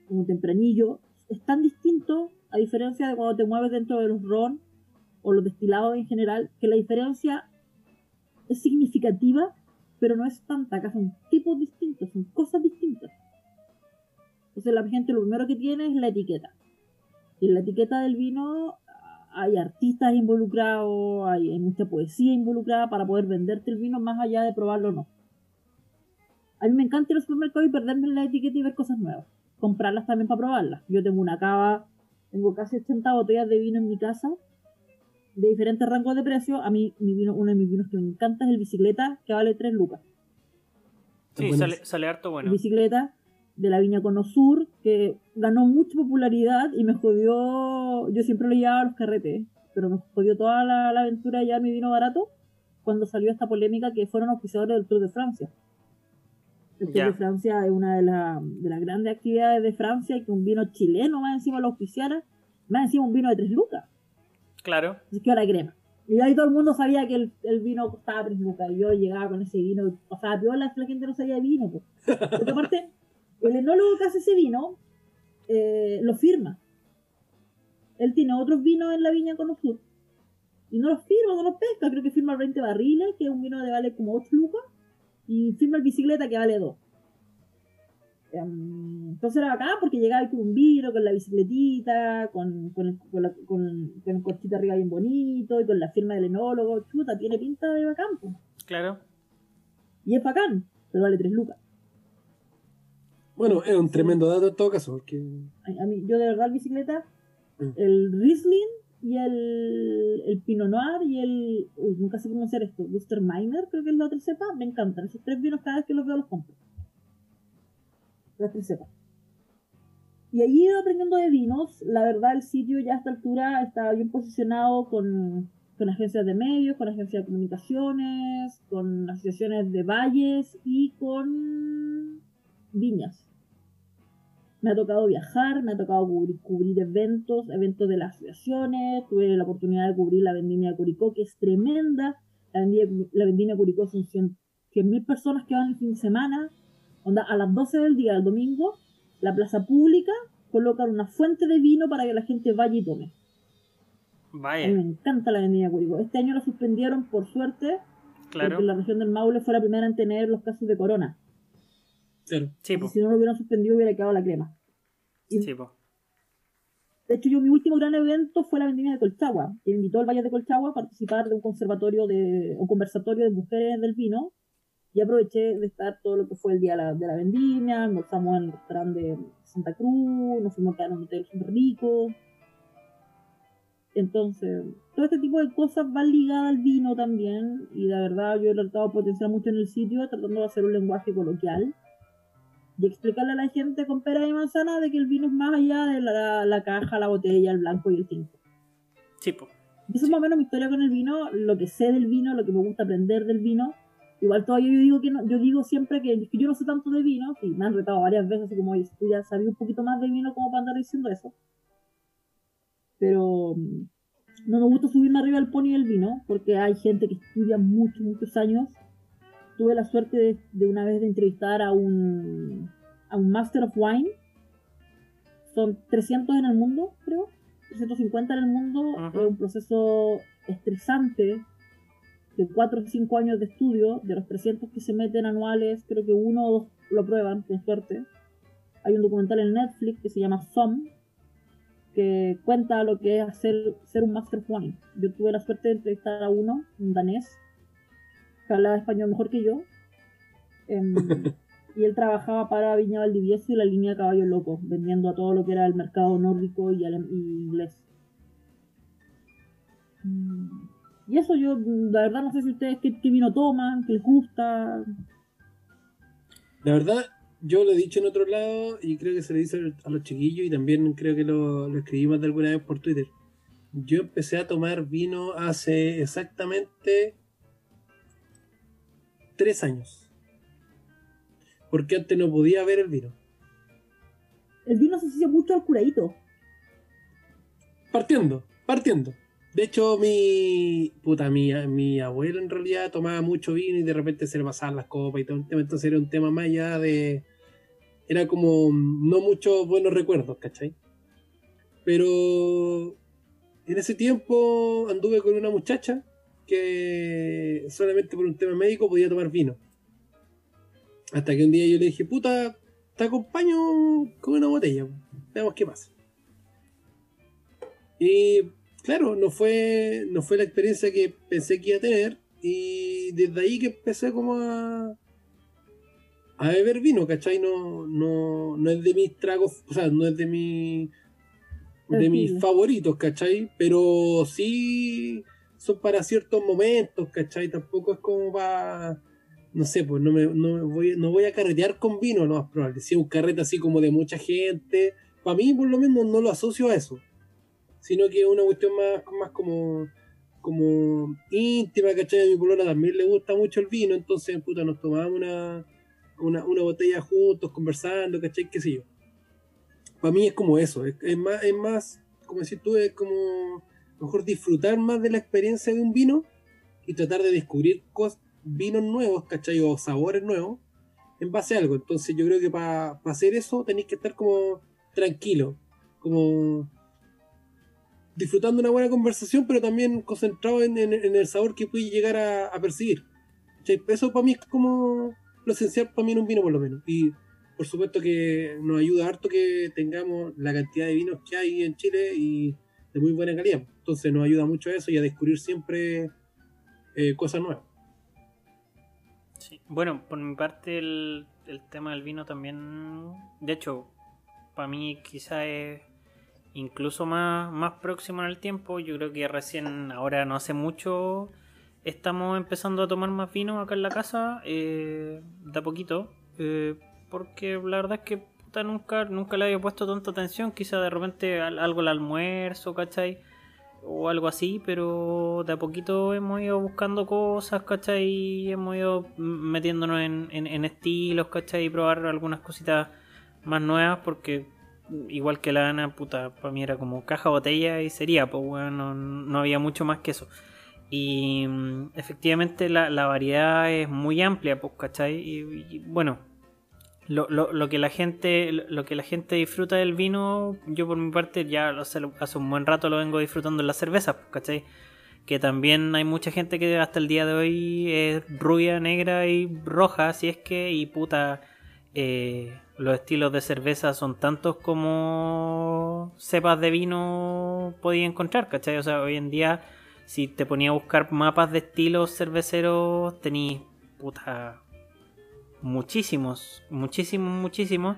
un tempranillo, es tan distinto a diferencia de cuando te mueves dentro de los ron o los destilados en general, que la diferencia es significativa, pero no es tanta, acá son tipos distintos, son cosas distintas. Entonces la gente lo primero que tiene es la etiqueta. Y en la etiqueta del vino hay artistas involucrados, hay, mucha poesía involucrada para poder venderte el vino más allá de probarlo o no. A mí me encanta ir al supermercado y perderme la etiqueta y ver cosas nuevas. Comprarlas también para probarlas. Yo tengo una cava, tengo casi 80 botellas de vino en mi casa, de diferentes rangos de precio. A mí, mi vino, uno de mis vinos que me encanta es el bicicleta, que vale 3 lucas. Sí, sale, sale harto bueno. Bicicleta de la Viña Cono Sur, que ganó mucha popularidad y me jodió, yo siempre lo llevaba a los carretes, pero me jodió toda la, la aventura de llevar mi vino barato cuando salió esta polémica que fueron auspiciadores del Tour de Francia. El Tour de Francia es una de, la- de las grandes actividades de Francia y que un vino chileno más encima lo auspiciara, más encima un vino de 3 lucas. Claro. Así que ahora crema. Y ahí todo el mundo sabía que el, vino costaba 3 lucas. Y yo llegaba con ese vino, pasaba piola, la gente no sabía de vino. Pues. Porque aparte, el enólogo que hace ese vino eh, lo firma. Él tiene otros vinos en la viña con sur. Y no los firma, no los pesca. Creo que firma el 20 barriles, que es un vino de vale como 8 lucas. Y firma el bicicleta que vale 2. Em, entonces era bacán porque llegaba ahí con un vino, con la bicicletita, con, con, el, con, la, con, con el corchito arriba bien bonito y con la firma del enólogo. Chuta, tiene pinta de bacán. Claro. Y es bacán, pero vale 3 lucas. Bueno, es un tremendo dato en todo caso, porque A, a mí, yo de verdad el bicicleta, Mm. el Riesling y el, el Pinot Noir y el. Uy, nunca sé pronunciar esto. Buster Miner, creo que es la otra cepa. Me encantan. Esos tres vinos cada vez que los veo los compro. Las tres cepas. Y allí ido aprendiendo de vinos. La verdad, el sitio ya a esta altura está bien posicionado con, con agencias de medios, con agencias de comunicaciones, con asociaciones de valles y con viñas. Me ha tocado viajar, me ha tocado cubrir, cubrir eventos, eventos de las asociaciones, tuve la oportunidad de cubrir la vendimia de Curicó, que es tremenda. La vendimia, la vendimia de Curicó son 100 100.000 personas que van el fin de semana. Onda, a las 12 del día, el domingo, la plaza pública colocan una fuente de vino para que la gente vaya y tome. A mí me Vaya. encanta la vendimia de Curicó. Este año la suspendieron por suerte, Claro. porque la región del Maule fue la primera en tener los casos de corona. claro, Sí. Si no lo hubieran suspendido, hubiera quedado la crema. Y Sí, po. De hecho, yo mi último gran evento fue la vendimia de Colchagua, que me invitó al Valle de Colchagua a participar de un conservatorio de, un conversatorio de mujeres del vino. Y aproveché de estar todo lo que fue el día de la, de la vendimia, almorzamos en el restaurante de Santa Cruz, nos fuimos a quedar en un hotel súper rico. Entonces, todo este tipo de cosas van ligadas al vino también, y la verdad yo he tratado de potenciar mucho en el sitio, tratando de hacer un lenguaje coloquial y explicarle a la gente con pera y manzana de que el vino es más allá de la, la caja, la botella, el blanco y el tinto. Sí, po. Es más o menos mi historia con el vino, lo que sé del vino, lo que me gusta aprender del vino. Igual todavía yo digo que no, yo digo siempre que, que yo no sé tanto de vino, y me han retado varias veces, así como, oye, tú ya sabías un poquito más de vino, como para andar diciendo eso. Pero mm, no me gusta subirme arriba del pony del vino, porque hay gente que estudia muchos, muchos años tuve la suerte de, de una vez de entrevistar a un, a un Master of Wine. Son 300 en el mundo, creo. 350 en el mundo. Ujú. Es un proceso estresante de 4 o 5 años de estudio. De los 300 que se meten anuales, creo que uno o dos lo aprueban, con suerte. Hay un documental en Netflix que se llama Some, que cuenta lo que es hacer, ser un Master Wine. Yo tuve la suerte de entrevistar a uno, un danés, que hablaba español mejor que yo. Em, y él trabajaba para Viña Valdivieso y la línea de Caballo Loco, vendiendo a todo lo que era el mercado nórdico y inglés. Mm, Y eso yo, la verdad, no sé si ustedes qué, qué vino toman, qué les gusta. La verdad, yo lo he dicho en otro lado y creo que se lo dice a los chiquillos y también creo que lo, lo escribí más de alguna vez por Twitter. Yo empecé a tomar vino hace exactamente tres años. Porque antes no podía ver el vino. El vino se asocia mucho al curadito. Partiendo, partiendo. De hecho, mi puta mi, mi abuelo en realidad tomaba mucho vino y de repente se le pasaban las copas y todo un tema. Entonces era un tema más allá de. Era como no muchos buenos recuerdos, ¿cachai? Pero en ese tiempo anduve con una muchacha que solamente por un tema médico podía tomar vino. Hasta que un día yo le dije, puta, te acompaño con una botella. Veamos qué pasa. Y claro, no fue, no fue la experiencia que pensé que iba a tener. Y desde ahí que empecé como a, a beber vino, ¿cachai? No, no, no es de mis tragos, o sea, no es de mi de mis favoritos, ¿cachai? Pero sí son para ciertos momentos, ¿cachai? Tampoco es como para, no sé, pues no, me, no, me voy, no voy a carretear con vino, lo más probable. Si es un carrete así como de mucha gente, para mí por lo menos no lo asocio a eso, sino que es una cuestión más, más como, como íntima, ¿cachai? A mi polola también le gusta mucho el vino, entonces, puta, nos tomábamos una, una, una botella juntos, conversando, ¿cachai? ¿Qué sé yo? Para mí es como eso, es, más, es más, como decir tú, es como mejor disfrutar más de la experiencia de un vino y tratar de descubrir cos- vinos nuevos, ¿cachai? O sabores nuevos en base a algo. Entonces yo creo que para hacer eso tenéis que estar como tranquilo, como disfrutando una buena conversación, pero también concentrado en, el sabor que puedes llegar a, a percibir. Eso para mí es como lo esencial para mí en un vino por lo menos. Y por supuesto que nos ayuda harto que tengamos la cantidad de vinos que hay en Chile y de muy buena calidad. Entonces nos ayuda mucho eso y a descubrir siempre eh, cosas nuevas. Bueno, por mi parte el, el tema del vino también, de hecho, para mí quizá es incluso más, más próximo en el tiempo. Yo creo que recién, ahora no hace mucho, estamos empezando a tomar más vino acá en la casa, eh, de a poquito, eh, porque la verdad es que puta, nunca, nunca le había puesto tanta atención, quizá de repente al- algo al almuerzo, ¿cachai? o algo así, pero de a poquito hemos ido buscando cosas, ¿cachai? Hemos ido metiéndonos en, en- en estilos, ¿cachai? Y probar algunas cositas más nuevas, porque igual que la Ana, puta, para mí era como caja botella y sería, pues bueno, no, había mucho más que eso. Y mm, efectivamente la, la variedad es muy amplia, pues, ¿cachai? Y, bueno, lo, lo, lo que la gente lo que la gente disfruta del vino, yo por mi parte ya hace, hace un buen rato lo vengo disfrutando en las cervezas, pues, ¿cachai? Que también hay mucha gente que hasta el día de hoy es rubia, negra y roja, si es que, y puta, eh, los estilos de cerveza son tantos como cepas de vino podía encontrar, ¿cachai? O sea, hoy en día, si te ponía a buscar mapas de estilos cerveceros, tenéis, puta, muchísimos, muchísimos, muchísimos.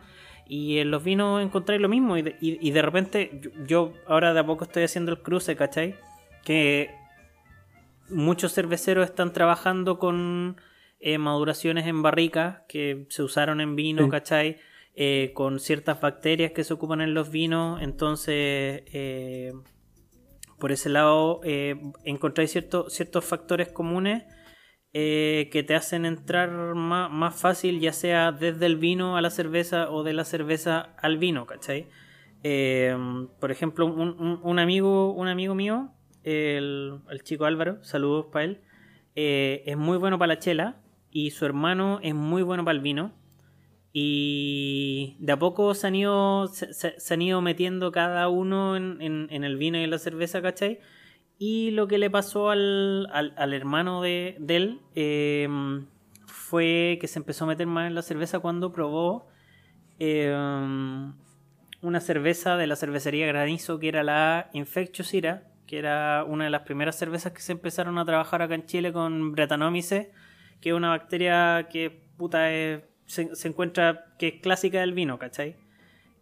Y en los vinos encontré lo mismo. Y de, y- y de repente, yo, yo ahora de a poco estoy haciendo el cruce, ¿cachai? Que muchos cerveceros están trabajando con eh, maduraciones en barrica que se usaron en vino, Sí. ¿cachai? Eh, con ciertas bacterias que se ocupan en los vinos. Entonces, eh, por ese lado, encontráis cierto- ciertos factores comunes que te hacen entrar más, más fácil, ya sea desde el vino a la cerveza o de la cerveza al vino, ¿cachai? Eh, por ejemplo, un, un- un amigo, un amigo mío, el, el chico Álvaro, saludos para él, eh, es muy bueno para la chela, y su hermano es muy bueno para el vino. Y de a poco se han ido, se, han ido metiendo cada uno en, el vino y en la cerveza, ¿cachai? Y lo que le pasó al, al- hermano de, él eh, fue que se empezó a meter más en la cerveza cuando probó eh, una cerveza de la cervecería Granizo que era la Infectious Ira, que era una de las primeras cervezas que se empezaron a trabajar acá en Chile con Brettanomyces, que es una bacteria que puta es- se, encuentra que es clásica del vino, ¿cachai?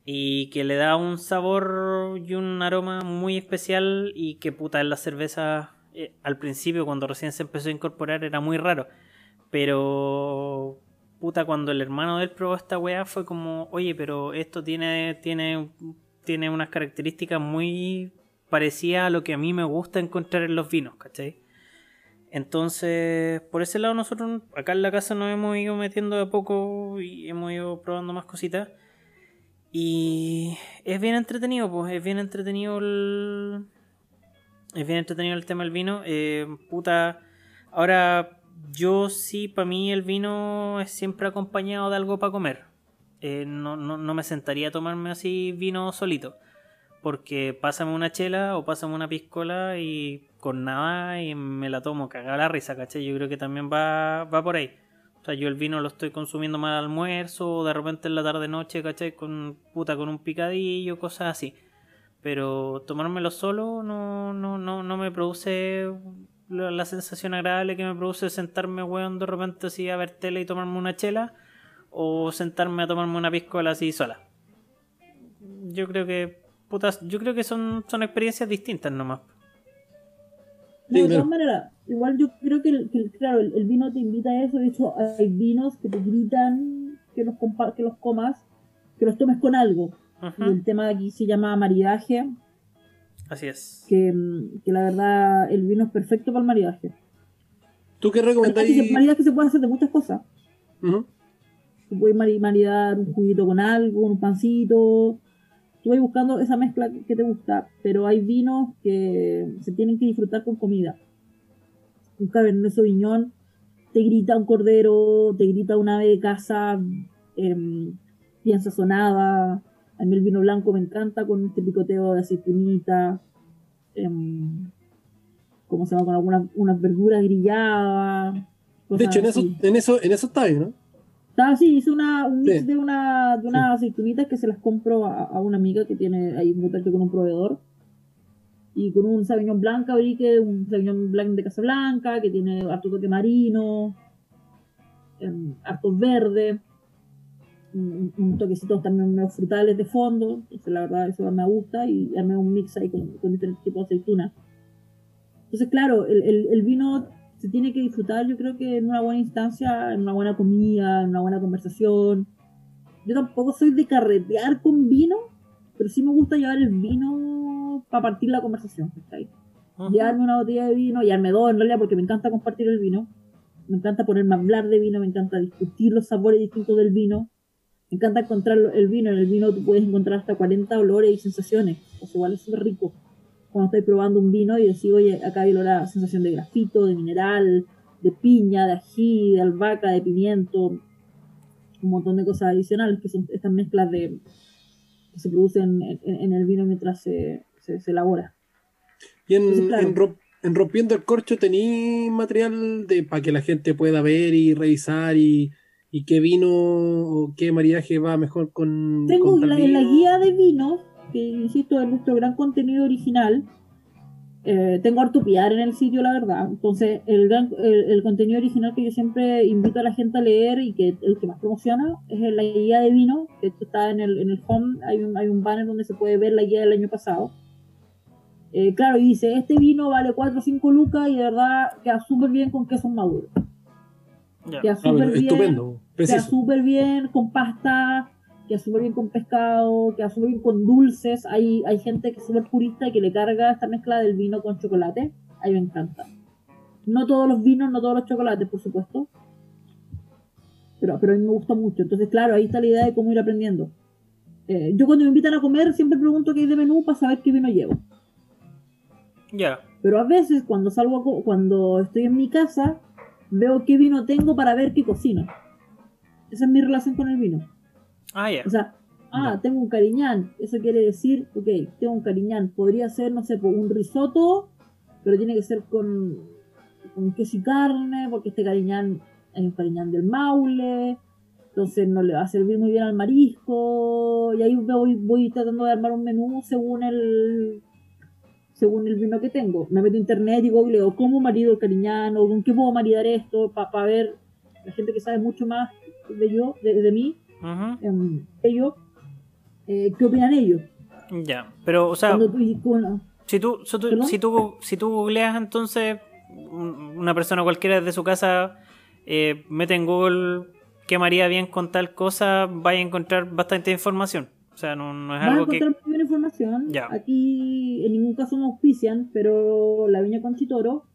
Y que le da un sabor y un aroma muy especial y que puta en la cerveza eh, al principio cuando recién se empezó a incorporar era muy raro. Pero puta cuando el hermano de él probó esta weá fue como, oye, pero esto tiene, tiene, tiene unas características muy parecidas a lo que a mí me gusta encontrar en los vinos, ¿cachai? Entonces, por ese lado nosotros acá en la casa nos hemos ido metiendo de poco y hemos ido probando más cositas. Y es bien entretenido, pues es bien entretenido el... Es bien entretenido el tema del vino. Eh, puta, ahora yo sí, para mí el vino es siempre acompañado de algo para comer. Eh, no, no, no me sentaría a tomarme así vino solito. Porque pásame una chela o pásame una piscola y con nada y me la tomo, cagada la risa, ¿cachai? Yo creo que también va, va por ahí. O sea, yo el vino lo estoy consumiendo más al almuerzo o de repente en la tarde noche, ¿cachai? Con puta, con un picadillo, cosas así. Pero tomármelo solo no, no, no, no me produce la, la sensación agradable que me produce sentarme, weón, de repente así a ver tele y tomarme una chela. O sentarme a tomarme una piscola así sola. Yo creo que, putas, yo creo que son, son experiencias distintas nomás. No, de todas maneras, igual yo creo que, el, que el- claro, el, el vino te invita a eso. De hecho, hay vinos que te gritan que los, compa- que los comas, que los tomes con algo. Y el tema de aquí se llama maridaje, Así es. que, que la verdad el vino es perfecto para el maridaje. ¿Tú qué Maridaje, recomendáis? maridaje se puede hacer de muchas cosas. Tú puedes mari- maridar un juguito con algo, un pancito. Tú vas buscando esa mezcla que te gusta, pero hay vinos que se tienen que disfrutar con comida. Un Cabernet Sauvignon te grita un cordero, te grita una ave de casa em, bien sazonada. A mí el vino blanco me encanta con este picoteo de aceitunita. em, ¿Cómo se llama? Con algunas unas verduras grilladas. De hecho, en eso, en eso, en eso está bien, ¿no? Estaba así, hice una, un mix Sí. de, una, de unas aceitunitas que se las compro a, a una amiga que tiene ahí un contacto con un proveedor. Y con un Sauvignon Blanc Cabrique, un Sauvignon Blanc de Casablanca, que tiene harto toque marino, em, harto verde, un, un toquecito también medio frutales de fondo. Entonces, la verdad, eso me gusta. Y armé un mix ahí con, con diferentes tipos de aceitunas. Entonces, claro, el, el, el vino se tiene que disfrutar, yo creo que en una buena instancia, en una buena comida, en una buena conversación. Yo tampoco soy de carretear con vino, pero sí me gusta llevar el vino para partir la conversación. Ujú. Llevarme una botella de vino, llevarme dos en realidad, porque me encanta compartir el vino. Me encanta ponerme a hablar de vino, me encanta discutir los sabores distintos del vino. Me encanta encontrar el vino. En el vino tú puedes encontrar hasta 40 olores y sensaciones. O sea, igual es súper rico cuando estoy probando un vino y decir, oye, acá hay olor a sensación de grafito, de mineral, de piña, de ají, de albahaca, de pimiento, un montón de cosas adicionales que son estas mezclas de que se producen en, en- en el vino mientras se, se- se elabora. Y en, Entonces, claro. en Ro- en Rompiendo el Corcho tení material de para que la gente pueda ver y revisar y, y qué vino o qué maridaje va mejor con, Tengo con la, en la vino. guía de vinos, que insisto, es nuestro gran contenido original. eh, tengo harto piar en el sitio, la verdad. Entonces, el, gran- el, el contenido original que yo siempre invito a la gente a leer y que el que más promociona es la guía de vino, que esto está en el, en el home. Hay un, hay un banner donde se puede ver la guía del año pasado. Eh, claro, y dice: Este vino vale 4 o 5 lucas y de verdad queda súper bien con quesos maduros. Ya. Queda Ah, súper bien estupendo, queda súper bien con pasta, queda súper bien con pescado, queda súper bien con dulces. Hay, hay gente que es súper purista y que le carga esta mezcla del vino con chocolate. A mí me encanta. No todos los vinos, no todos los chocolates, por supuesto. Pero, pero a mí me gusta mucho. Entonces, claro, ahí está la idea de cómo ir aprendiendo. Eh, yo cuando me invitan a comer siempre pregunto qué hay de menú para saber qué vino llevo. Ya. Pero a veces cuando salgo, a co- cuando estoy en mi casa, veo qué vino tengo para ver qué cocino. Esa es mi relación con el vino. Ah, ya. O sea, ah, tengo un cariñán. Eso quiere decir, ok, tengo un cariñán. Podría ser, no sé, un risotto, pero tiene que ser con, con queso y carne, porque este cariñán es un cariñán del Maule. Entonces no le va a servir muy bien al marisco. Y ahí voy, voy tratando de armar un menú según el según el vino que tengo. Me meto a internet y googleo cómo marido el cariñán o con qué puedo maridar esto para ver la gente que sabe mucho más de yo, de, de mí, Em, ellos, eh, ¿qué opinan ellos? Ya. Pero, o sea, Cuando si tú, si tú, si tú, si tú googleas entonces, un- una persona cualquiera desde su casa eh, mete en Google qué me haría bien con tal cosa, vaya a encontrar bastante información. O sea, no, no es a algo que... encontrar muy buena información. Ya. Aquí en ningún caso me auspician, pero la Viña Conchitoro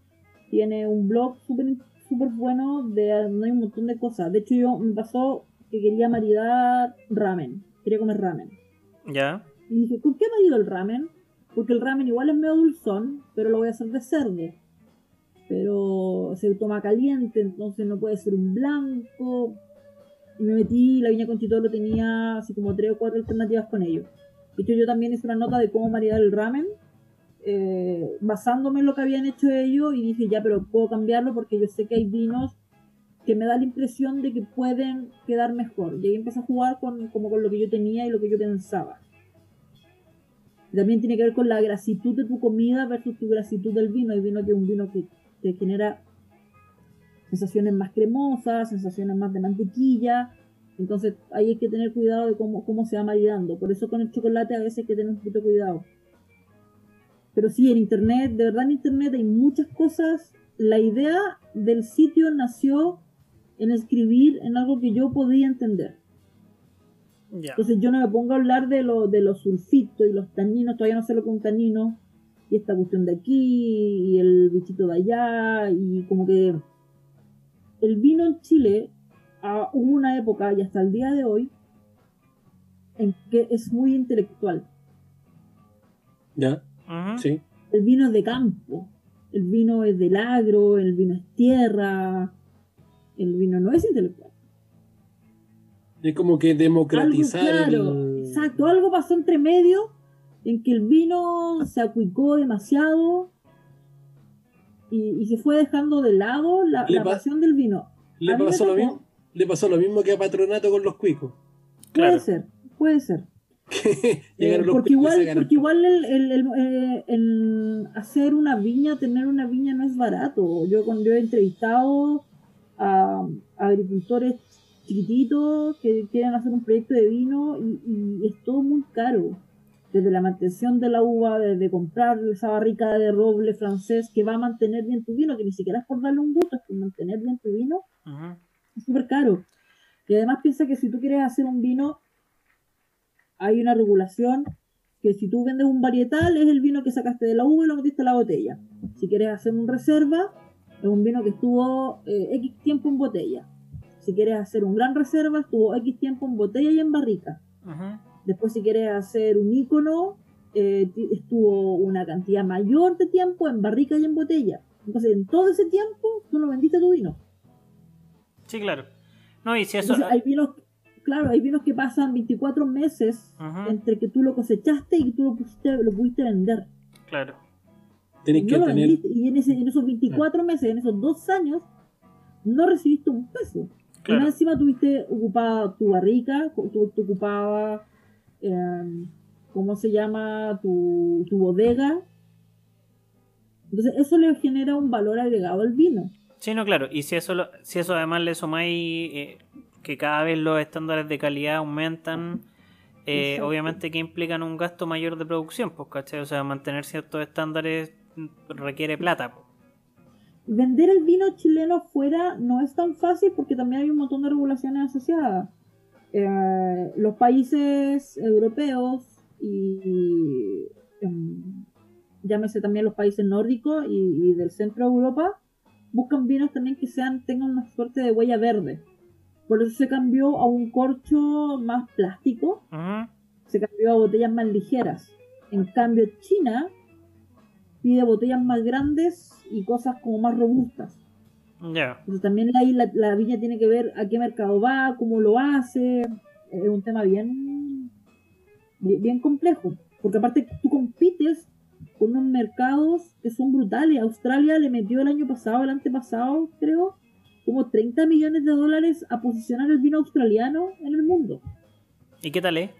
tiene un blog súper súper bueno de donde hay un montón de cosas. De hecho, yo me pasó que quería maridar ramen. Quería comer ramen. Ya. Y dije, ¿con qué marido el ramen? Porque el ramen igual es medio dulzón, pero lo voy a hacer de cerdo. Pero se toma caliente, entonces no puede ser un blanco. Y me metí, la viña Conchitoro tenía así como tres o cuatro alternativas con ello. De hecho, yo también hice una nota de cómo maridar el ramen, eh, basándome en lo que habían hecho ellos, y dije, ya, pero puedo cambiarlo porque yo sé que hay vinos que me da la impresión de que pueden quedar mejor. Y ahí empecé a jugar con, como con lo que yo tenía y lo que yo pensaba. También tiene que ver con la grasitud de tu comida versus tu grasitud del vino. Hay vino que es un vino que te genera sensaciones más cremosas, sensaciones más de mantequilla. Entonces ahí hay que tener cuidado de cómo, cómo se va maridando. Por eso con el chocolate a veces hay que tener un poquito cuidado. Pero sí, en internet, de verdad en internet hay muchas cosas. La idea del sitio nació en escribir en algo que yo podía entender. Ya. Entonces yo no me pongo a hablar de, lo, de los sulfitos y los taninos, todavía no sé lo que es un tanino, y esta cuestión de aquí, y el bichito de allá, y como que el vino en Chile ah, hubo una época, y hasta el día de hoy, en que es muy intelectual. ¿Ya? Sí. El vino es de campo, el vino es del agro, el vino es tierra, el vino no es intelectual. Es como que democratizar algo, claro, el... exacto, algo pasó entre medio en que el vino se acuicó demasiado y, y se fue dejando de lado la, pasión del vino. Le pasó, lo mismo, le pasó lo mismo que a Patronato con los cuicos. Claro. Puede ser, puede ser. Eh, porque igual, porque igual el, el- el- eh, el hacer una viña, tener una viña no es barato. Yo cuando yo he entrevistado a, a agricultores chiquititos que quieren hacer un proyecto de vino y, y es todo muy caro. Desde la mantención de la uva, desde comprar esa barrica de roble francés que va a mantener bien tu vino, que ni siquiera es por darle un gusto, es por mantener bien tu vino, es súper caro. Y además piensa que si tú quieres hacer un vino, hay una regulación que si tú vendes un varietal es el vino que sacaste de la uva y lo metiste en la botella. Si quieres hacer un reserva, es un vino que estuvo eh, X tiempo en botella. Si quieres hacer un gran reserva, estuvo X tiempo en botella y en barrica. Después si quieres hacer un ícono, eh, estuvo una cantidad mayor de tiempo en barrica y en botella. Entonces en todo ese tiempo tú no vendiste tu vino. Sí, claro. No, y si eso... Entonces, hay vinos, claro, hay vinos que pasan 24 meses entre que tú lo cosechaste y que tú lo, pusiste, lo pudiste vender. Claro. Tenés Y que no lo tener... vendiste. Y en, ese- en esos 24 meses, en esos dos años, no recibiste un peso. Y Claro. más encima tuviste ocupada tu barrica, tuviste ocupada, eh, ¿cómo se llama? Tu, tu bodega. Entonces eso le genera un valor agregado al vino. Sí, no, claro. Y si eso, lo- si eso además le sumáis eh, que cada vez los estándares de calidad aumentan, eh, obviamente que implican un gasto mayor de producción, pues, ¿cachai? O sea, mantener ciertos estándares requiere plata. Vender el vino chileno afuera no es tan fácil porque también hay un montón de regulaciones asociadas. Eh, los países europeos y em, llámese también los países nórdicos y, y del centro de Europa buscan vinos también que sean tengan una suerte de huella verde. Por eso se cambió a un corcho más plástico, se cambió a botellas más ligeras. En cambio, China pide botellas más grandes y cosas como más robustas. Ya. Entonces también ahí la, la viña tiene que ver a qué mercado va, cómo lo hace. Es un tema bien, bien, complejo. Porque aparte tú compites con unos mercados que son brutales. Australia le metió el año pasado, el antepasado, creo, como 30 millones de dólares a posicionar el vino australiano en el mundo. ¿Y qué tal es?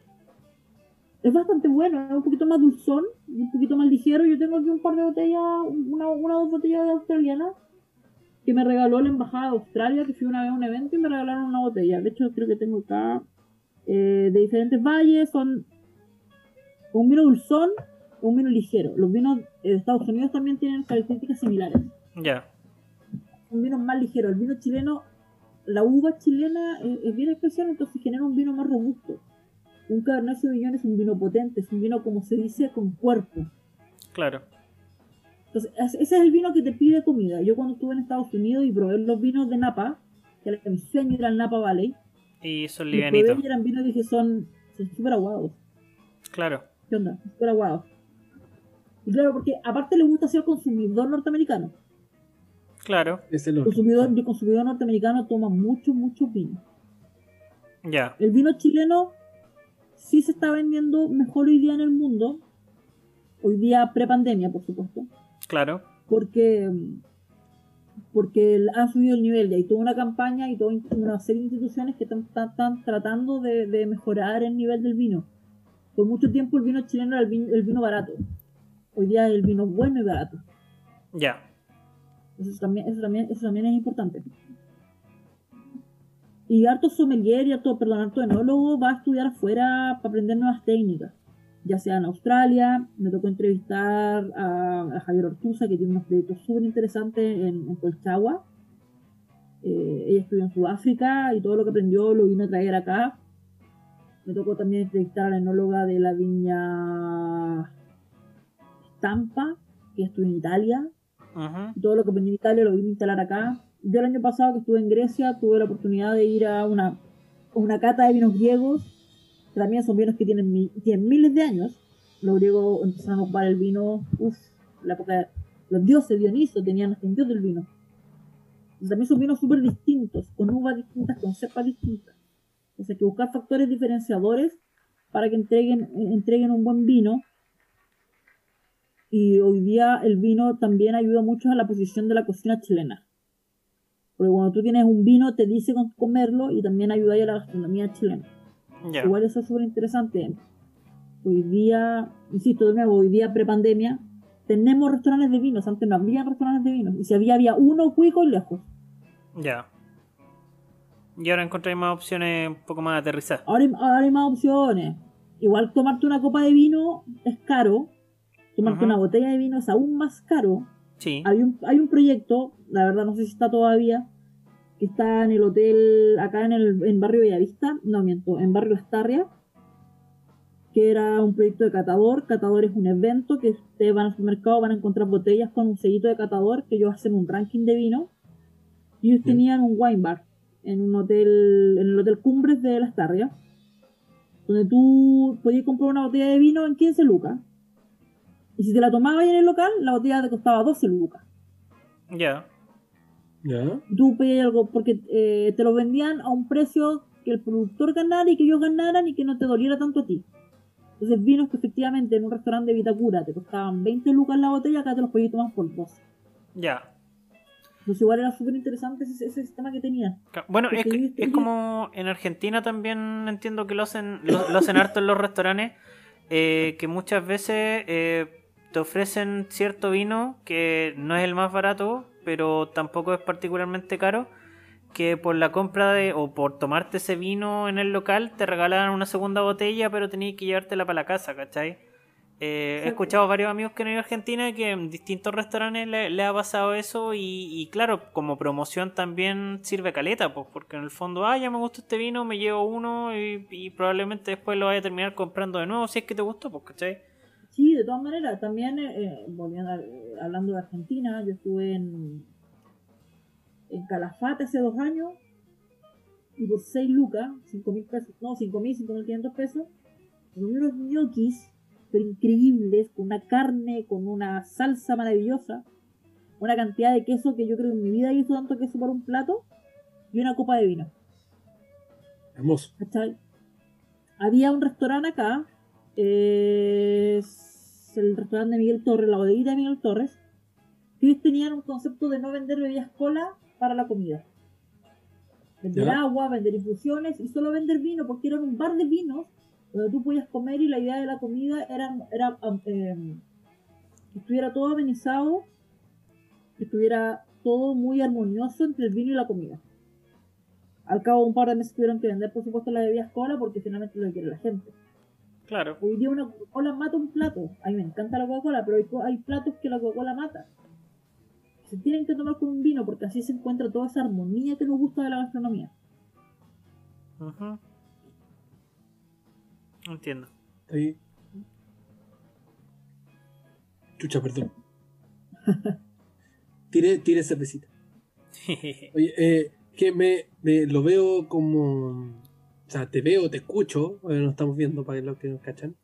Es bastante bueno, es un poquito más dulzón un poquito más ligero. Yo tengo aquí un par de botellas, una, una o dos botellas de australiana que me regaló la embajada de Australia, que fui una vez a un evento y me regalaron una botella. De hecho, creo que tengo acá eh, de diferentes valles, son un vino dulzón un vino ligero. Los vinos de Estados Unidos también tienen características similares. Ya. Un vino más ligero. El vino chileno, la uva chilena es, es bien especial, entonces genera un vino más robusto. Un Cabernet Sauvignon es un vino potente, es un vino, como se dice, con cuerpo. Claro. Entonces, es- ese es el vino que te pide comida. Yo cuando estuve en Estados Unidos y probé los vinos de Napa, que era mi sueño era el Napa Valley, Y son y probé livianitos. y eran vinos y dije, son son súper aguados. Claro. ¿Qué onda? Súper aguados. Y claro, porque aparte le gusta ser consumidor norteamericano. Claro. Es el consumidor, el consumidor norteamericano toma mucho, mucho vino. Ya. El vino chileno sí se está vendiendo mejor hoy día en el mundo. Hoy día pre-pandemia, por supuesto. Claro. porque porque han subido el nivel y hay toda una campaña y toda una serie de instituciones que están, tratando de, de mejorar el nivel del vino. Por mucho tiempo el vino chileno era el vino, el vino barato. Hoy día es el vino bueno y barato. Ya. Eso también, eso también, eso también es importante. Y harto sommelier y harto, perdón, harto enólogo va a estudiar afuera para aprender nuevas técnicas. Ya sea en Australia, me tocó entrevistar a, a Javier Ortuza, que tiene unos proyectos súper interesantes en, en Colchagua. Eh, ella estudió en Sudáfrica y todo lo que aprendió lo vino a traer acá. Me tocó también entrevistar a la enóloga de la viña Stampa, que estudió en Italia todo lo que aprendí en Italia lo vine a instalar acá. Yo el año pasado que estuve en Grecia tuve la oportunidad de ir a una, una cata de vinos griegos, que también son vinos que tienen, tienen miles de años. Los griegos empezaron a ocupar el vino, uff, la época de los dioses Dioniso tenían hasta un dios del vino. También son vinos súper distintos, con uvas distintas, con cepas distintas. Entonces hay que buscar factores diferenciadores para que entreguen, entreguen un buen vino y hoy día el vino también ayuda mucho a la posición de la cocina chilena. Porque cuando tú tienes un vino te dice con- comerlo y también ayuda a la gastronomía chilena. Igual eso es súper interesante. Hoy día, insisto de nuevo, hoy día prepandemia, tenemos restaurantes de vinos. Antes no había restaurantes de vinos. Y si había, había uno cuico y lejos. Ya. Y ahora encontré más opciones un poco más aterrizadas. Ahora hay, ahora hay más opciones. Igual tomarte una copa de vino es caro. Tomarte una botella de vino es aún más caro. Sí. hay un, hay un proyecto, la verdad no sé si está todavía, que está en el hotel, acá en el en barrio Bellavista, no miento, en barrio Astarria, que era un proyecto de catador. Catador es un evento que ustedes van al supermercado, van a encontrar botellas con un sellito de catador, que ellos hacen un ranking de vino. Y ellos Bien. tenían un wine bar en un hotel, en el hotel Cumbres de la Astarria, donde tú podías comprar una botella de vino en 15 lucas. Y si te la tomabas en el local, la botella te costaba 12 lucas. Ya. ¿Ya? tú pedías algo porque eh, te lo vendían a un precio que el productor ganara y que ellos ganaran y que no te doliera tanto a ti. Entonces vinos que efectivamente en un restaurante de Vitacura te costaban 20 lucas la botella, acá te los podías tomar por 12. Ya. Entonces igual era súper interesante ese, ese sistema que tenía. Bueno, es, como en Argentina también entiendo que lo hacen, lo, lo hacen harto en los restaurantes, eh, que muchas veces eh, te ofrecen cierto vino que no es el más barato, pero tampoco es particularmente caro, que por la compra de o por tomarte ese vino en el local te regalan una segunda botella, pero tenías que llevártela para la casa, ¿cachai? Eh, he escuchado a varios amigos que han ido a Argentina que en distintos restaurantes le, le ha pasado eso y, y claro, como promoción también sirve caleta, pues porque en el fondo, ah, ya me gustó este vino, me llevo uno y, y probablemente después lo vaya a terminar comprando de nuevo si es que te gustó, pues, ¿cachai? Sí, de todas maneras, también eh, volviendo a- eh, hablando de Argentina, yo estuve en, en Calafate hace dos años y por 6 lucas, 5 mil pesos, no, 5 mil, 5 mil 500 pesos, comí unos ñoquis pero increíbles, con una carne, con una salsa maravillosa. una cantidad de queso que yo creo que en mi vida hizo tanto queso por un plato y una copa de vino. Hermoso. ¿Cachai? Había un restaurante acá, eh, el restaurante de Miguel Torres, la bodeguita de Miguel Torres, que ellos tenían un concepto de no vender bebidas cola para la comida. Vender Ya. agua, vender infusiones y solo vender vino, porque era un bar de vinos donde tú podías comer y la idea de la comida era, era um, eh, que estuviera todo amenizado, que estuviera todo muy armonioso entre el vino y la comida. Al cabo de un par de meses tuvieron que vender, por supuesto, las bebidas cola porque finalmente lo quiere la gente. Claro. Hoy día una Coca-Cola mata un plato. A mí me encanta la Coca-Cola, pero hay, platos que la Coca-Cola mata. Se tienen que tomar con un vino porque así se encuentra toda esa armonía que nos gusta de la gastronomía. Ujú. Entiendo. Ahí. Chucha, perdón. Tire, tire cervecita. Oye, eh, que me, me lo veo como. O sea, te veo, te escucho. Bueno, nos estamos viendo para los que nos cachan.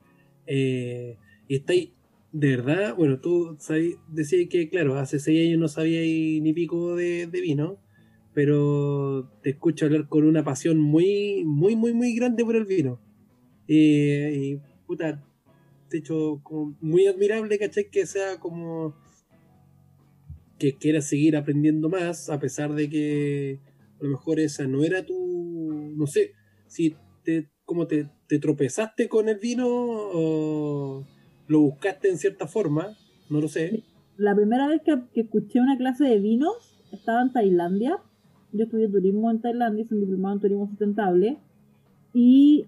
Eh, y estáis. De verdad, bueno, tú decías que, claro, hace seis años no sabíais ni pico de, de vino. Pero te escucho hablar con una pasión muy, muy, muy, muy grande por el vino. Eh, y puta, de hecho, como muy admirable, ¿cachai? Que sea como que quieras seguir aprendiendo más, a pesar de que a lo mejor esa no era tu, no sé, si te, como te, te tropezaste con el vino o lo buscaste en cierta forma, no lo sé. La primera vez que, escuché una clase de vinos estaba en Tailandia. Yo estudié turismo en Tailandia, soy un diplomado en turismo sustentable. Y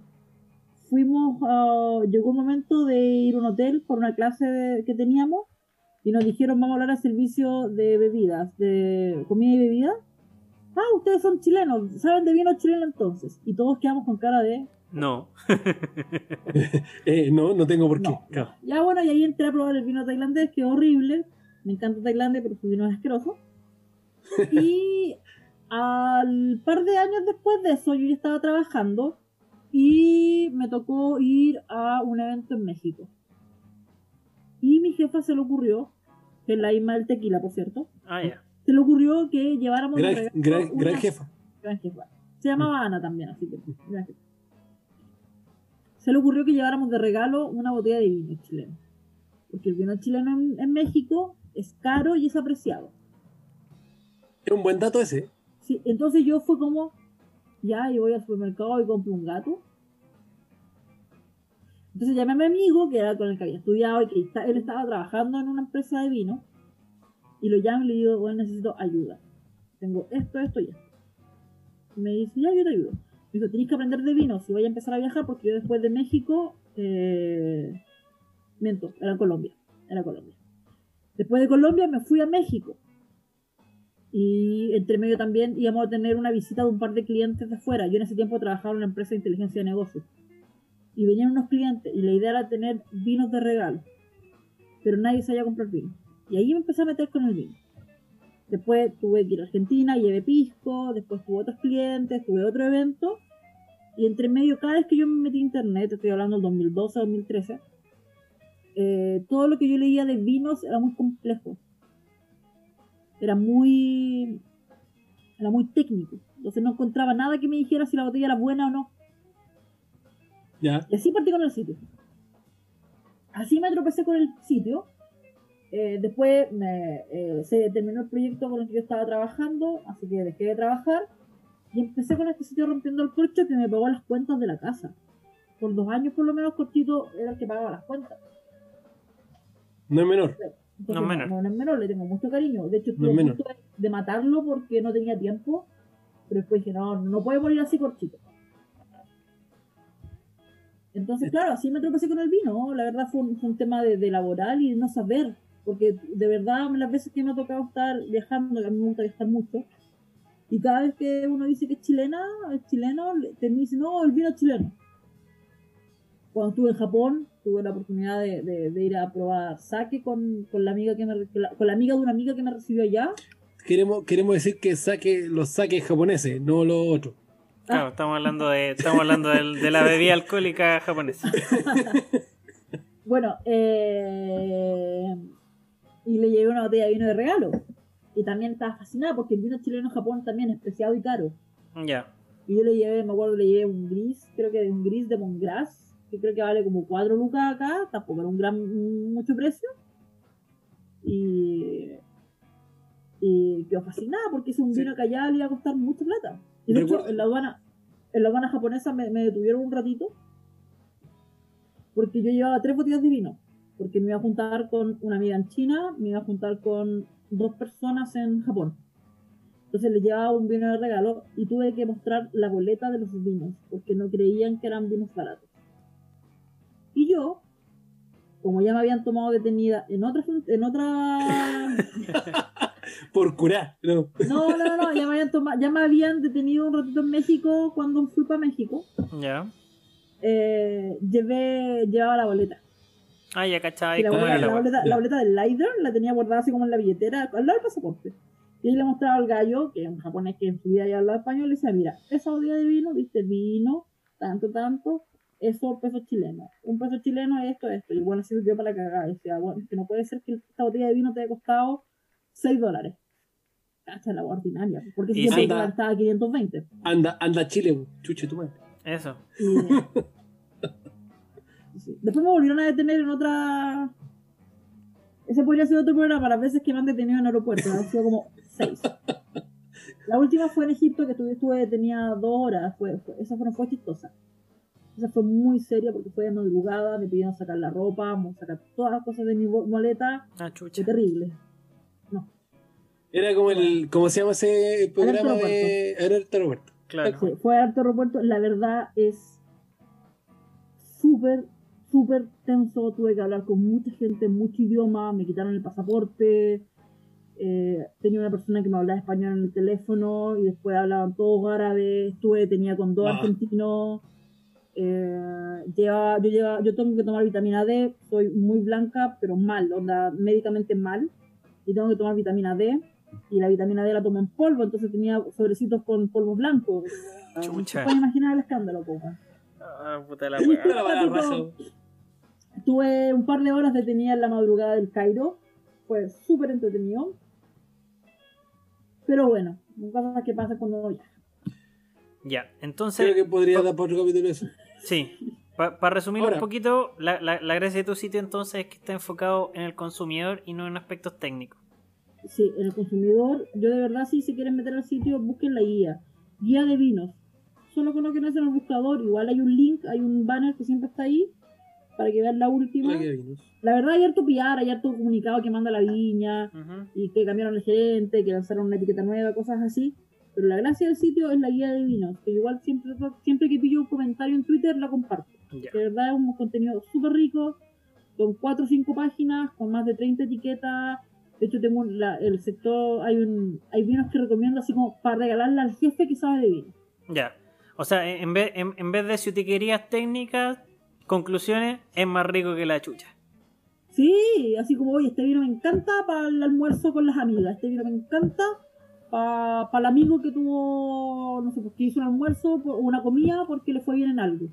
fuimos, a- llegó un momento de ir a un hotel por una clase que teníamos y nos dijeron vamos a hablar al servicio de bebidas, de comida y bebida. Ah, ustedes son chilenos, saben de vino chileno entonces. Y todos quedamos con cara de... No. Eh, no, no tengo por qué. No, claro. Ya bueno, y ahí entré a probar el vino tailandés, que es horrible. Me encanta Tailandia, pero su vino es asqueroso. Y al par de años después de eso, yo ya estaba trabajando y me tocó ir a un evento en México. Y mi jefa se le ocurrió, que es la misma del tequila, por cierto, Ah, ya. Se le ocurrió que lleváramos de Gran, regalo gran, una- gran jefa. gran jefa. Se llamaba Ana también, así que gran jefa. Se le ocurrió que lleváramos de regalo una botella de vino chileno. Porque el vino chileno en, en México es caro y es apreciado. Es un buen dato ese. Sí, entonces yo fue como, ya, yo voy al supermercado y compro un gato. Entonces llamé a mi amigo, que era con el que había estudiado y que está- él estaba trabajando en una empresa de vino. Y lo llamo y le digo, bueno, necesito ayuda. Tengo esto, esto y esto. Y me dice, ya, yo te ayudo. Me dijo, tenéis que aprender de vino si voy a empezar a viajar, porque yo después de México, eh... miento, era Colombia. Era Colombia. Después de Colombia me fui a México. Y entre medio también íbamos a tener una visita de un par de clientes de afuera. Yo en ese tiempo trabajaba en una empresa de inteligencia de negocios. Y venían unos clientes y la idea era tener vinos de regalo. Pero nadie sabía comprar vino. Y ahí me empecé a meter con el vino. Después tuve que ir a Argentina, llevé pisco, después tuve otros clientes, tuve otro evento. Y entre medio, cada vez que yo me metí a internet, estoy hablando del 2012, 2013, eh, todo lo que yo leía de vinos era muy complejo era muy era muy técnico entonces no encontraba nada que me dijera si la botella era buena o no Ya. y así partí con el sitio así me tropecé con el sitio Eh, después me, eh, se terminó el proyecto con el que yo estaba trabajando así que dejé de trabajar y empecé con este sitio rompiendo el corcho que me pagó las cuentas de la casa por dos años por lo menos cortito era el que pagaba las cuentas No es menor. entonces, No es menor. No, no es menor, le tengo mucho cariño. De hecho, No estuve menor. punto de, matarlo porque no tenía tiempo. Pero después dije, no, no puede morir así corchito. Entonces, claro, así me tropecé con el vino. La verdad fue un, fue un tema de, de laboral y de no saber. Porque de verdad, las veces que me ha tocado estar viajando, que a mí me gusta viajar mucho, y cada vez que uno dice que es chilena, es chileno, le- te dice, no, el vino es chileno. Cuando estuve en Japón, tuve la oportunidad de, de- de ir a probar sake con, con la amiga que me, con la, con la amiga de una amiga que me recibió allá. Queremos, queremos decir que saque los saques japoneses, no los otros. Claro, estamos hablando de, estamos hablando del- de la bebida alcohólica japonesa. Bueno, eh, y le llevé una botella de vino de regalo. y también estaba fascinada porque el vino chileno en Japón también es preciado y caro. Ya. Y yo le llevé, me acuerdo, le llevé un gris, creo que un gris de Mongras, que creo que vale como 4 lucas acá, tampoco era un gran, mucho precio. Y, y quedó fascinada porque es un Sí. vino que allá le iba a costar mucha plata. Y de hecho, en la aduana, en la aduana japonesa me, me detuvieron un ratito porque yo llevaba tres botellas de vino. Porque me iba a juntar con una amiga en China, me iba a juntar con dos personas en Japón. Entonces les llevaba un vino de regalo y tuve que mostrar la boleta de los vinos porque no creían que eran vinos baratos. Y yo, como ya me habían tomado detenida en otra, en otra Por curar, no. no, no, no, ya me habían tomado, ya me habían detenido un ratito en México cuando fui para México. Ya. Eh, llevé, llevaba la boleta. Ah, ya cachai. Y la, boleta, la boleta, la boleta del Lider la tenía guardada así como en la billetera, al lado del pasaporte. Y ahí le mostraba al gallo, que es un japonés que en su vida ya hablaba español, le decía, mira, esa botella de vino, viste, vino, tanto, tanto, eso pesos chilenos. Un peso chileno es esto, esto. Y bueno, así dio para la cagada. Y decía, bueno, es que no puede ser que esta botella de vino te haya costado 6 dólares. Cacha la ordinaria. Porque Y siempre sí. estaba 520. Anda, anda Chile, chuche tu madre. Eso. Y- Sí. Después me volvieron a detener en otra. Ese podría ser otro programa para las veces que me han detenido en aeropuertos. Han sido como seis. La última fue en Egipto, que estuve, estuve detenida dos horas. Fue, fue- esa fue, no fue chistosa. Esa fue muy seria porque fue de madrugada. Me pidieron sacar la ropa, sacar todas las cosas de mi maleta. Ah, chucha. Fue terrible. Era como el, ¿cómo se llama ese programa de Alerta Roberto? Claro. Sí, fue aeropuerto. La verdad es súper, súper tenso. Tuve que hablar con mucha gente, mucho idioma. Me quitaron el pasaporte. Eh, tenía una persona que me hablaba español en el teléfono y después hablaban todos árabes. Estuve detenida con dos Ah. argentinos. Eh, lleva- yo, lleva- yo tengo que tomar vitamina D. Soy muy blanca, pero mal, onda, médicamente mal. Y tengo que tomar vitamina D. Y la vitamina D la tomo en polvo, entonces tenía sobrecitos con polvo blanco. No Chucha. puede imaginar el escándalo, poca. Ah, puta la la. Tuve un par de horas detenida en la madrugada del Cairo. Fue súper entretenido. Pero bueno, cosas que pasan cuando viaja. Ya, Creo entonces, que podría dar para otro capítulo eso. sí. Para resumir Ahora. un poquito, la, la, la gracia de tu sitio entonces es que está enfocado en el consumidor y no en aspectos técnicos. Sí, en el consumidor, yo de verdad, si se quieren meter al sitio, busquen la guía. Guía de vinos. Solo coloquen eso en el buscador. Igual hay un link, hay un banner que siempre está ahí para que vean la última. Kevin. La verdad, hay harto PR, hay harto comunicado que manda la viña. Ujú. y que cambiaron el gerente, que lanzaron una etiqueta nueva, cosas así. Pero la gracia del sitio es la guía de vinos, que igual siempre, siempre que pillo un comentario en Twitter la comparto. Que de verdad es un contenido súper rico, con 4 o 5 páginas, con más de 30 etiquetas. De hecho, tengo la- el sector, hay un hay vinos que recomiendo así como para regalarle al jefe que sabe de vino. Ya. O sea, en vez, en, en vez de sutiquerías técnicas, conclusiones, es más rico que la chucha. Sí, así como, oye, este vino me encanta para el almuerzo con las amigas, este vino me encanta para el amigo que tuvo, no sé, porque hizo un almuerzo o una comida porque le fue bien en algo.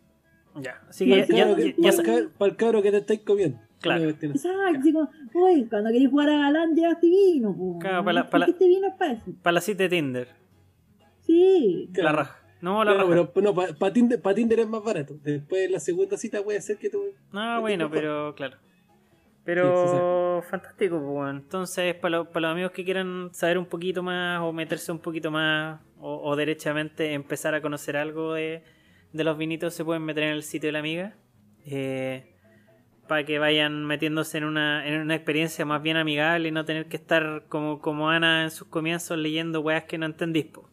Ya. Así que ya, ya- Claro que- ya- para, el cabro, para el cabro que te estáis comiendo. Claro. Exacto, como, oye, cuando queréis jugar a Galán llevaste vino, po. Claro, para la- para este vino es para eso. para la cita de Tinder. Sí, La Claro. raja. No, la raja. pero no, para Tinder, pa Tinder es más barato. Después la segunda cita puede ser que tú. No, bueno, pero claro. Sí, Pero fantástico, pues, bueno. Entonces, para, los- para los amigos que quieran saber un poquito más o meterse un poquito más o, o derechamente empezar a conocer algo de, de los vinitos, se pueden meter en el sitio de la amiga. eh, para que vayan metiéndose en una, en una experiencia más bien amigable y no tener que estar como, como Ana en sus comienzos leyendo weas que no entendís. po.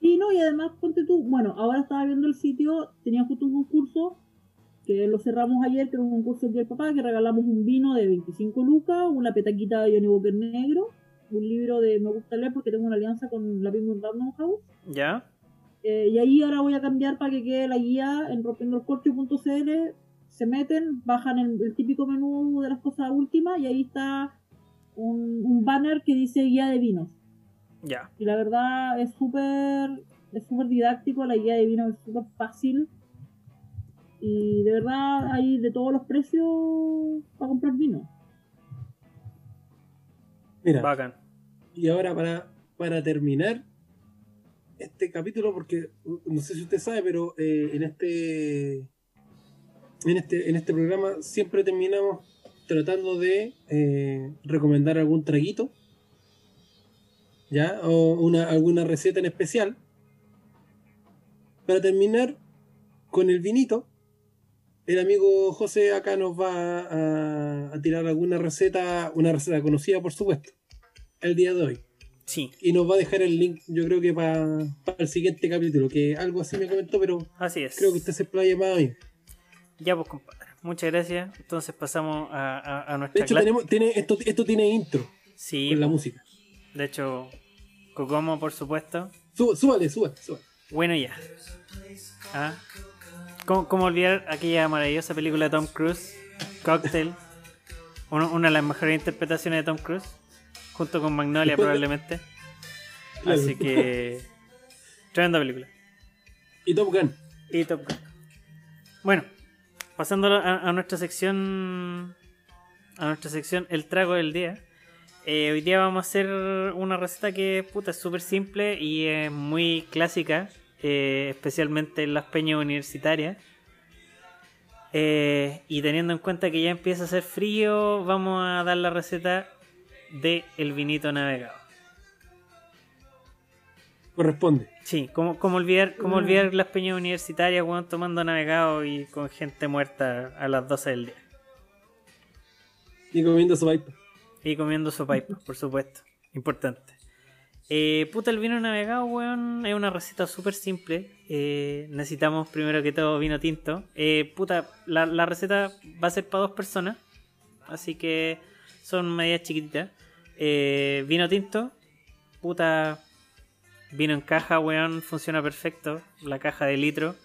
Y no, y además, ponte tú, bueno, ahora estaba viendo el sitio, tenía justo un concurso que lo cerramos ayer, que era un concurso del Día del Papá, que regalamos un vino de 25 lucas, una petaquita de Johnny Walker negro, un libro de Me gusta leer porque tengo una alianza con la Penguin Random House. ¿Ya? Eh, y ahí ahora voy a cambiar para que quede la guía en rompiendoelcorcho.cl. Se meten, bajan el, el típico menú de las cosas últimas y ahí está un, un banner que dice guía de vinos. Ya. Y la verdad es súper es súper didáctico, la guía de vinos es súper fácil. Y de verdad hay de todos los precios para comprar vino. Mira, Bacán. Y ahora para, para terminar este capítulo, porque no sé si usted sabe, pero eh, en este en este en este programa siempre terminamos tratando de eh, recomendar algún traguito, ya o una alguna receta en especial. Para terminar con el vinito, el amigo José acá nos va a, a tirar alguna receta, una receta conocida por supuesto, el día de hoy. Sí, Y nos va a dejar el link, yo creo que para el siguiente capítulo, que algo así me comentó, pero así es. creo que usted se playa más mí. Ya pues compadre. Muchas gracias. Entonces pasamos a, a- a De hecho, tenemos, tiene, esto, esto tiene intro Sí, con la música. De hecho, Kokomo, por supuesto. Sú- Súbale, súbale, súbale. Bueno, ya. Ah. ¿Cómo, cómo olvidar aquella maravillosa película de Tom Cruise? Cocktail. Uno- una de las mejores interpretaciones de Tom Cruise. Junto con Magnolia, probablemente. Claro. Así que. Tremenda película. Y Top Gun. Y Top Gun. Bueno, pasando a, a nuestra sección. A nuestra sección El trago del día. Eh, hoy día vamos a hacer una receta que puta, es súper simple y es muy clásica, eh, especialmente en las peñas universitarias. Eh, y teniendo en cuenta que ya empieza a hacer frío, vamos a dar la receta de el vinito navegado. Corresponde. Sí, ¿cómo, cómo olvidar, cómo olvidar las peñas universitarias, weón, tomando navegado y con gente muerta a las 12 del día? Y comiendo su pipa. Y comiendo sopaipas, por supuesto. Importante. Eh, puta, el vino navegado, weón, es una receta súper simple. Eh, necesitamos primero que todo vino tinto. Eh, puta, la, la receta va a ser para dos personas. Así que son medidas chiquititas. Vino tinto. Puta, vino en caja, weón, funciona perfecto. La caja de litro.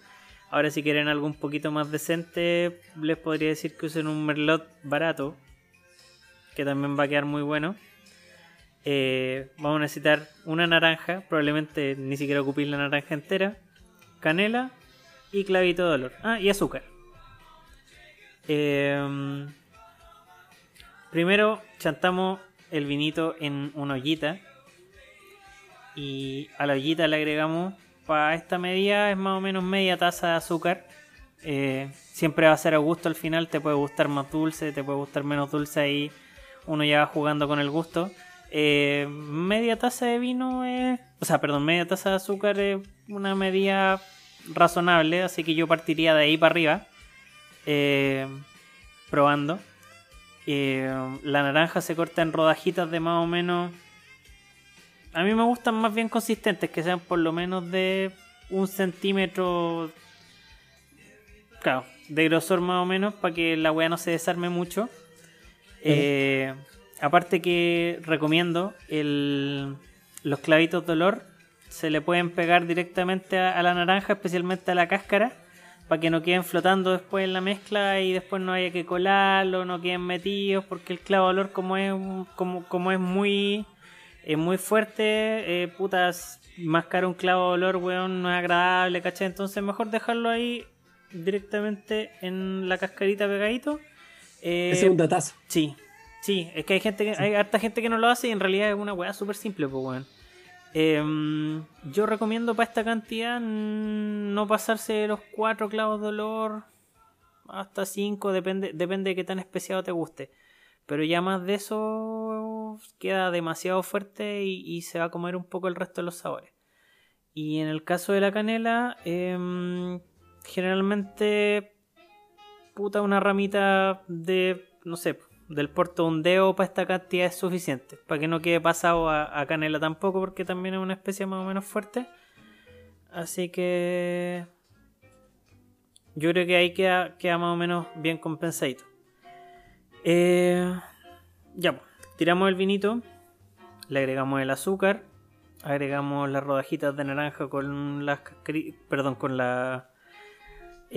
Ahora si quieren algo un poquito más decente, les podría decir que usen un merlot barato que también va a quedar muy bueno. Eh, vamos a necesitar una naranja, probablemente ni siquiera ocupéis la naranja entera, canela y clavito de olor. Ah, y azúcar. Eh, primero chantamos el vinito en una ollita y a la ollita le agregamos, para esta medida es más o menos media taza de azúcar. Eh, siempre va a ser a gusto al final, te puede gustar más dulce, te puede gustar menos dulce ahí uno ya va jugando con el gusto. Eh, media taza de vino es. O sea, perdón, media taza de azúcar es una medida razonable, así que yo partiría de ahí para arriba. eh, probando. Eh, la naranja se corta en rodajitas de más o menos. A mí me gustan más bien consistentes, que sean por lo menos de un centímetro. Claro, de grosor más o menos, para que la weá no se desarme mucho. Eh, aparte que recomiendo el, los clavitos de olor se le pueden pegar directamente a, la naranja, especialmente a la cáscara, para que no queden flotando después en la mezcla y después no haya que colarlo, no queden metidos, porque el clavo de olor como es como, como es muy muy fuerte, eh, putas, mascar un clavo de olor, weón, no es agradable, ¿cachai? Entonces mejor dejarlo ahí directamente en la cascarita pegadito. Eh, Ese es un datazo. Sí, sí, es que hay gente que, hay harta gente que no lo hace y en realidad es una weá súper simple, pues weón. Em, yo recomiendo para esta cantidad no pasarse de los cuatro clavos de olor hasta cinco, depende, depende de qué tan especiado te guste. Pero ya más de eso queda demasiado fuerte y, y se va a comer un poco el resto de los sabores. Y en el caso de la canela, em, generalmente puta, una ramita de, no sé, del porto de un dedo para esta cantidad es suficiente. Para que no quede pasado a, canela tampoco, porque también es una especie más o menos fuerte. Así que yo creo que ahí queda, queda más o menos bien compensadito. Eh, ya, pues, tiramos el vinito, le agregamos el azúcar, agregamos las rodajitas de naranja con las perdón, con la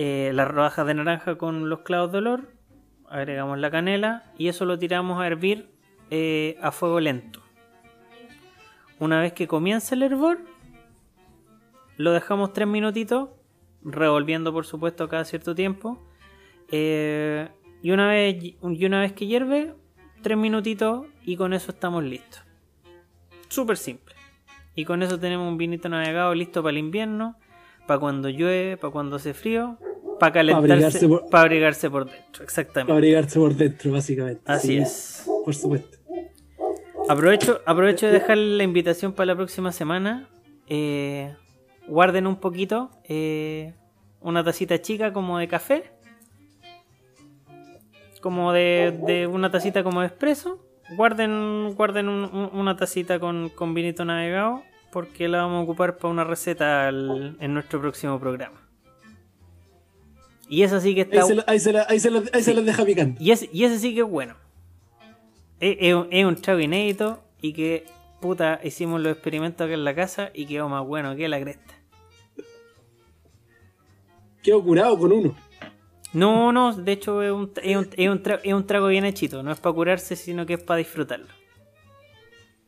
eh, las rodajas de naranja con los clavos de olor, agregamos la canela y eso lo tiramos a hervir eh, a fuego lento. Una vez que comienza el hervor, lo dejamos 3 minutitos, revolviendo por supuesto cada cierto tiempo. eh, y, una vez, y una vez que hierve, 3 minutitos y con eso estamos listos. Súper simple. Y con eso tenemos un vinito navegado listo para el invierno, para cuando llueve, para cuando hace frío, para calentarse, abrigarse por- para abrigarse por dentro. Exactamente. Para abrigarse por dentro, básicamente. Así Sí, es. Por supuesto. Aprovecho, aprovecho de dejar la invitación para la próxima semana. Eh, guarden un poquito. eh, una tacita chica como de café. Como de, de una tacita como de espresso. Guarden, guarden un- un- una tacita con, con vinito navegado. Porque la vamos a ocupar para una receta al- en nuestro próximo programa. Y esa sí que está. ahí se las deja picando. Y ese, y ese sí que es bueno. Es, es un- es un trago inédito y que, puta, hicimos los experimentos acá en la casa y quedó más bueno que la cresta. Quedo curado con uno. No, no, de hecho es un, es un, es un tra- es un trago bien hechito. No es para curarse, sino que es para disfrutarlo.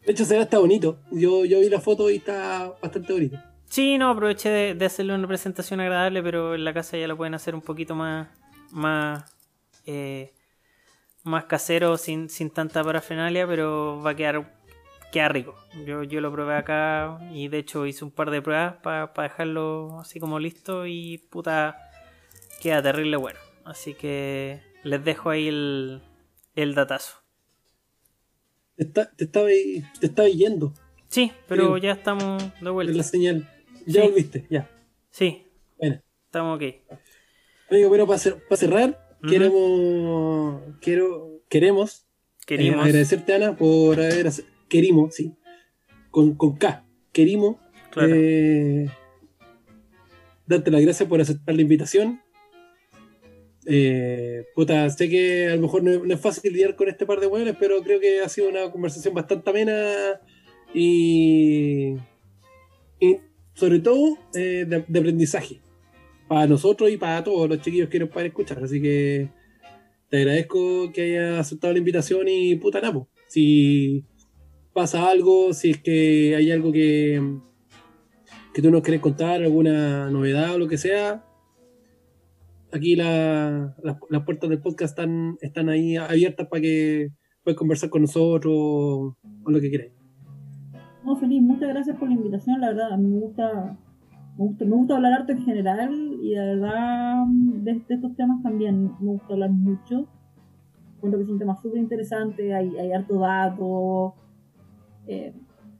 De hecho, se ve hasta bonito. Yo, yo vi la foto y está bastante bonito. Sí, no, aproveché de, de hacerle una presentación agradable, pero en la casa ya lo pueden hacer un poquito más, más, eh, más casero, sin, sin tanta parafernalia, pero va a quedar, queda rico. Yo, yo lo probé acá y de hecho hice un par de pruebas para dejarlo así como listo y puta, queda terrible bueno. Así que les dejo ahí el, el datazo. Te, está- te estaba te estaba yendo Sí, pero ya estamos de en la vuelta. señal. Ya Sí. volviste, ya. Sí, Bueno. estamos ok. Amigo, bueno, para, cerrar, Ujú. queremos, quiero, queremos eh, agradecerte, Ana, por haber... Querimos, sí. Con, con K. Querimos Claro. eh, darte las gracias por aceptar la invitación. Eh, puta, sé que a lo mejor no, es- no es fácil lidiar con este par de hueones, pero creo que ha sido una conversación bastante amena y, y sobre todo eh, de, aprendizaje para nosotros y para todos los chiquillos que nos puedan escuchar. Así que te agradezco que hayas aceptado la invitación y puta napo. Si pasa algo, si es que hay algo que, que tú nos quieres contar, alguna novedad o lo que sea, aquí la- las puertas del podcast están, están ahí abiertas para que puedas conversar con nosotros o lo que quieras. No, feliz, muchas gracias por la invitación, la verdad, a mí me gusta, me gusta, me gusta hablar harto en general y la verdad de, de estos temas también me gusta hablar mucho. Cuento que es un tema súper interesante, hay, hay harto dato. eh,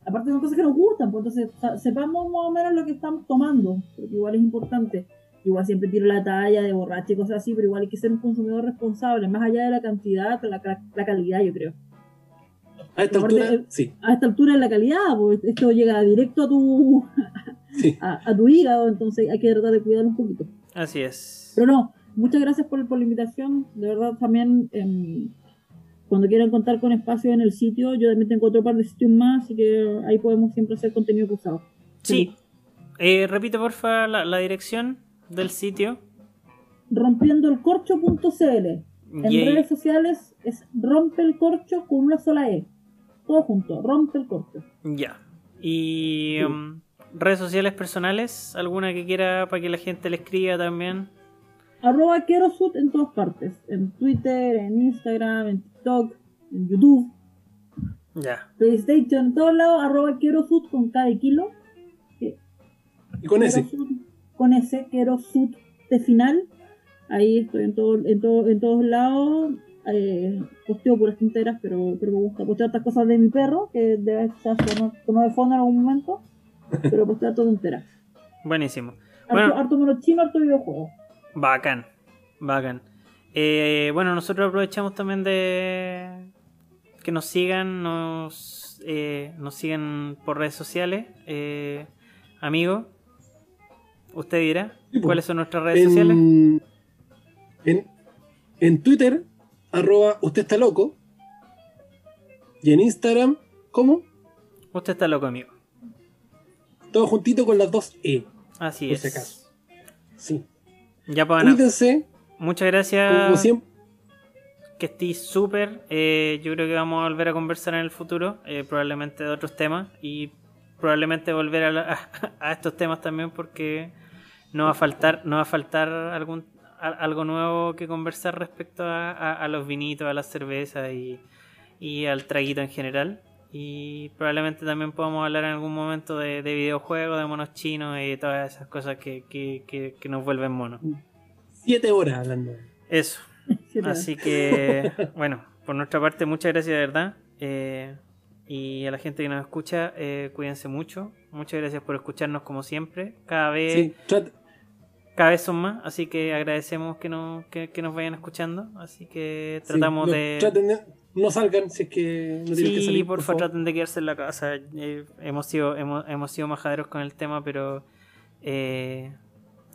aparte son cosas que nos gustan, pues entonces sepamos más o menos lo que estamos tomando, porque igual es importante. Igual siempre tiro la talla de borracha y cosas así, pero igual hay que ser un consumidor responsable, más allá de la cantidad, la, la calidad, yo creo A esta Aparte, altura, eh, sí, a esta altura es la calidad, pues esto llega directo a tu, sí. a, a tu hígado, entonces hay que tratar de cuidarlo un poquito. Así es. Pero no, muchas gracias por, por la invitación, de verdad también em, cuando quieran contar con espacio en el sitio, yo también tengo otro par de sitios más, así que ahí podemos siempre hacer contenido cruzado. Sí. Eh, repite porfa la, la dirección del sitio. Rompiendoelcorcho.cl En redes sociales es rompe el corcho con una sola E. Todo junto, rompe el corcho. Ya. Y um, redes sociales personales, alguna que quiera para que la gente le escriba también. Arroba Kerosut en todas partes. En Twitter, en Instagram, en TikTok, en YouTube, Ya. PlayStation, en todos lados. Arroba Kerosut con cada kilo. Y con ese. Con ese, Kerosut de final. Ahí estoy en, todo, en, todo, en todos lados. Eh, posteo puras tonteras, pero, pero me gusta postear otras cosas de mi perro, que debe estar sonando sonó de fondo en algún momento. Pero postear todo tonteras. Buenísimo. Harto, Bueno, harto mono chino, harto videojuego. bacán. Bacán. Eh, bueno, nosotros aprovechamos también de que nos sigan, nos, eh, nos sigan por redes sociales. Eh, amigo, usted dirá Sí, po. cuáles son nuestras redes sociales. En, en Twitter, arroba usted está loco. Y en Instagram, ¿cómo? Usted está loco, amigo. Todo juntito con las dos E. Así Por es. si acaso. Sí. Ya, pues, bueno, Cuídense, muchas gracias. como siempre. que estéis súper. eh, yo creo que vamos a volver a conversar en el futuro, eh, probablemente de otros temas y probablemente volver a, la- a estos temas también porque no va a faltar, no va a faltar algún a- algo nuevo que conversar respecto a, a- a los vinitos, a las cervezas y, y al traguito en general. Y probablemente también podamos hablar en algún momento de, de videojuegos, de monos chinos y todas esas cosas que, que, que, que nos vuelven monos. Siete horas hablando. Eso. Así que, bueno, por nuestra parte, muchas gracias de verdad. Eh, y a la gente que nos escucha, eh, cuídense mucho. Muchas gracias por escucharnos como siempre. Cada vez, Sí, cada vez son más, así que agradecemos que, no, que, que nos vayan escuchando. Así que tratamos sí, no, de... traten de- no salgan si es que no tienen que Sí, salir. por favor, traten de quedarse en la casa. Eh, hemos, sido, hemos, hemos sido majaderos con el tema, pero eh,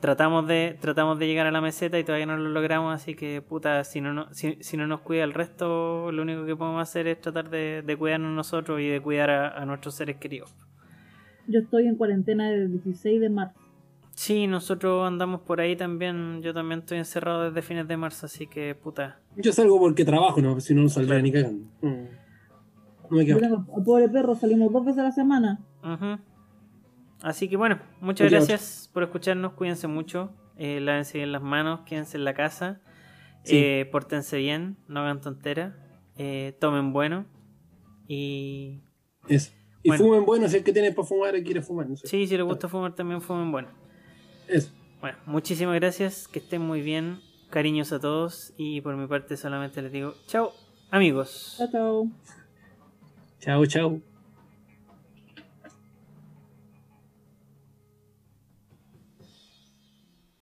tratamos de tratamos de llegar a la meseta y todavía no lo logramos, así que puta, si no, no- si, si no nos cuida el resto, lo único que podemos hacer es tratar de, de cuidarnos nosotros y de cuidar a, a nuestros seres queridos. Yo estoy en cuarentena desde el 16 de marzo. Sí, nosotros andamos por ahí también, yo también estoy encerrado desde fines de marzo, así que puta. Yo salgo porque trabajo, no, si no, no saldría ni cagando. Mm. No me quedo. al pobre perro, salimos dos veces a la semana. Ujú. Así que bueno, muchas gracias por escucharnos, cuídense mucho, eh, lávense bien las manos, quédense en la casa, Sí. eh, pórtense bien, no hagan tonteras, eh, tomen bueno y Eso. Y Bueno. fumen bueno, si el que tiene para fumar y quiere fumar. No sé. sí, si les gusta fumar también fumen bueno. Eso. Bueno, muchísimas gracias, que estén muy bien, cariños a todos y por mi parte solamente les digo chao amigos. Chao, chao. Chao, chao.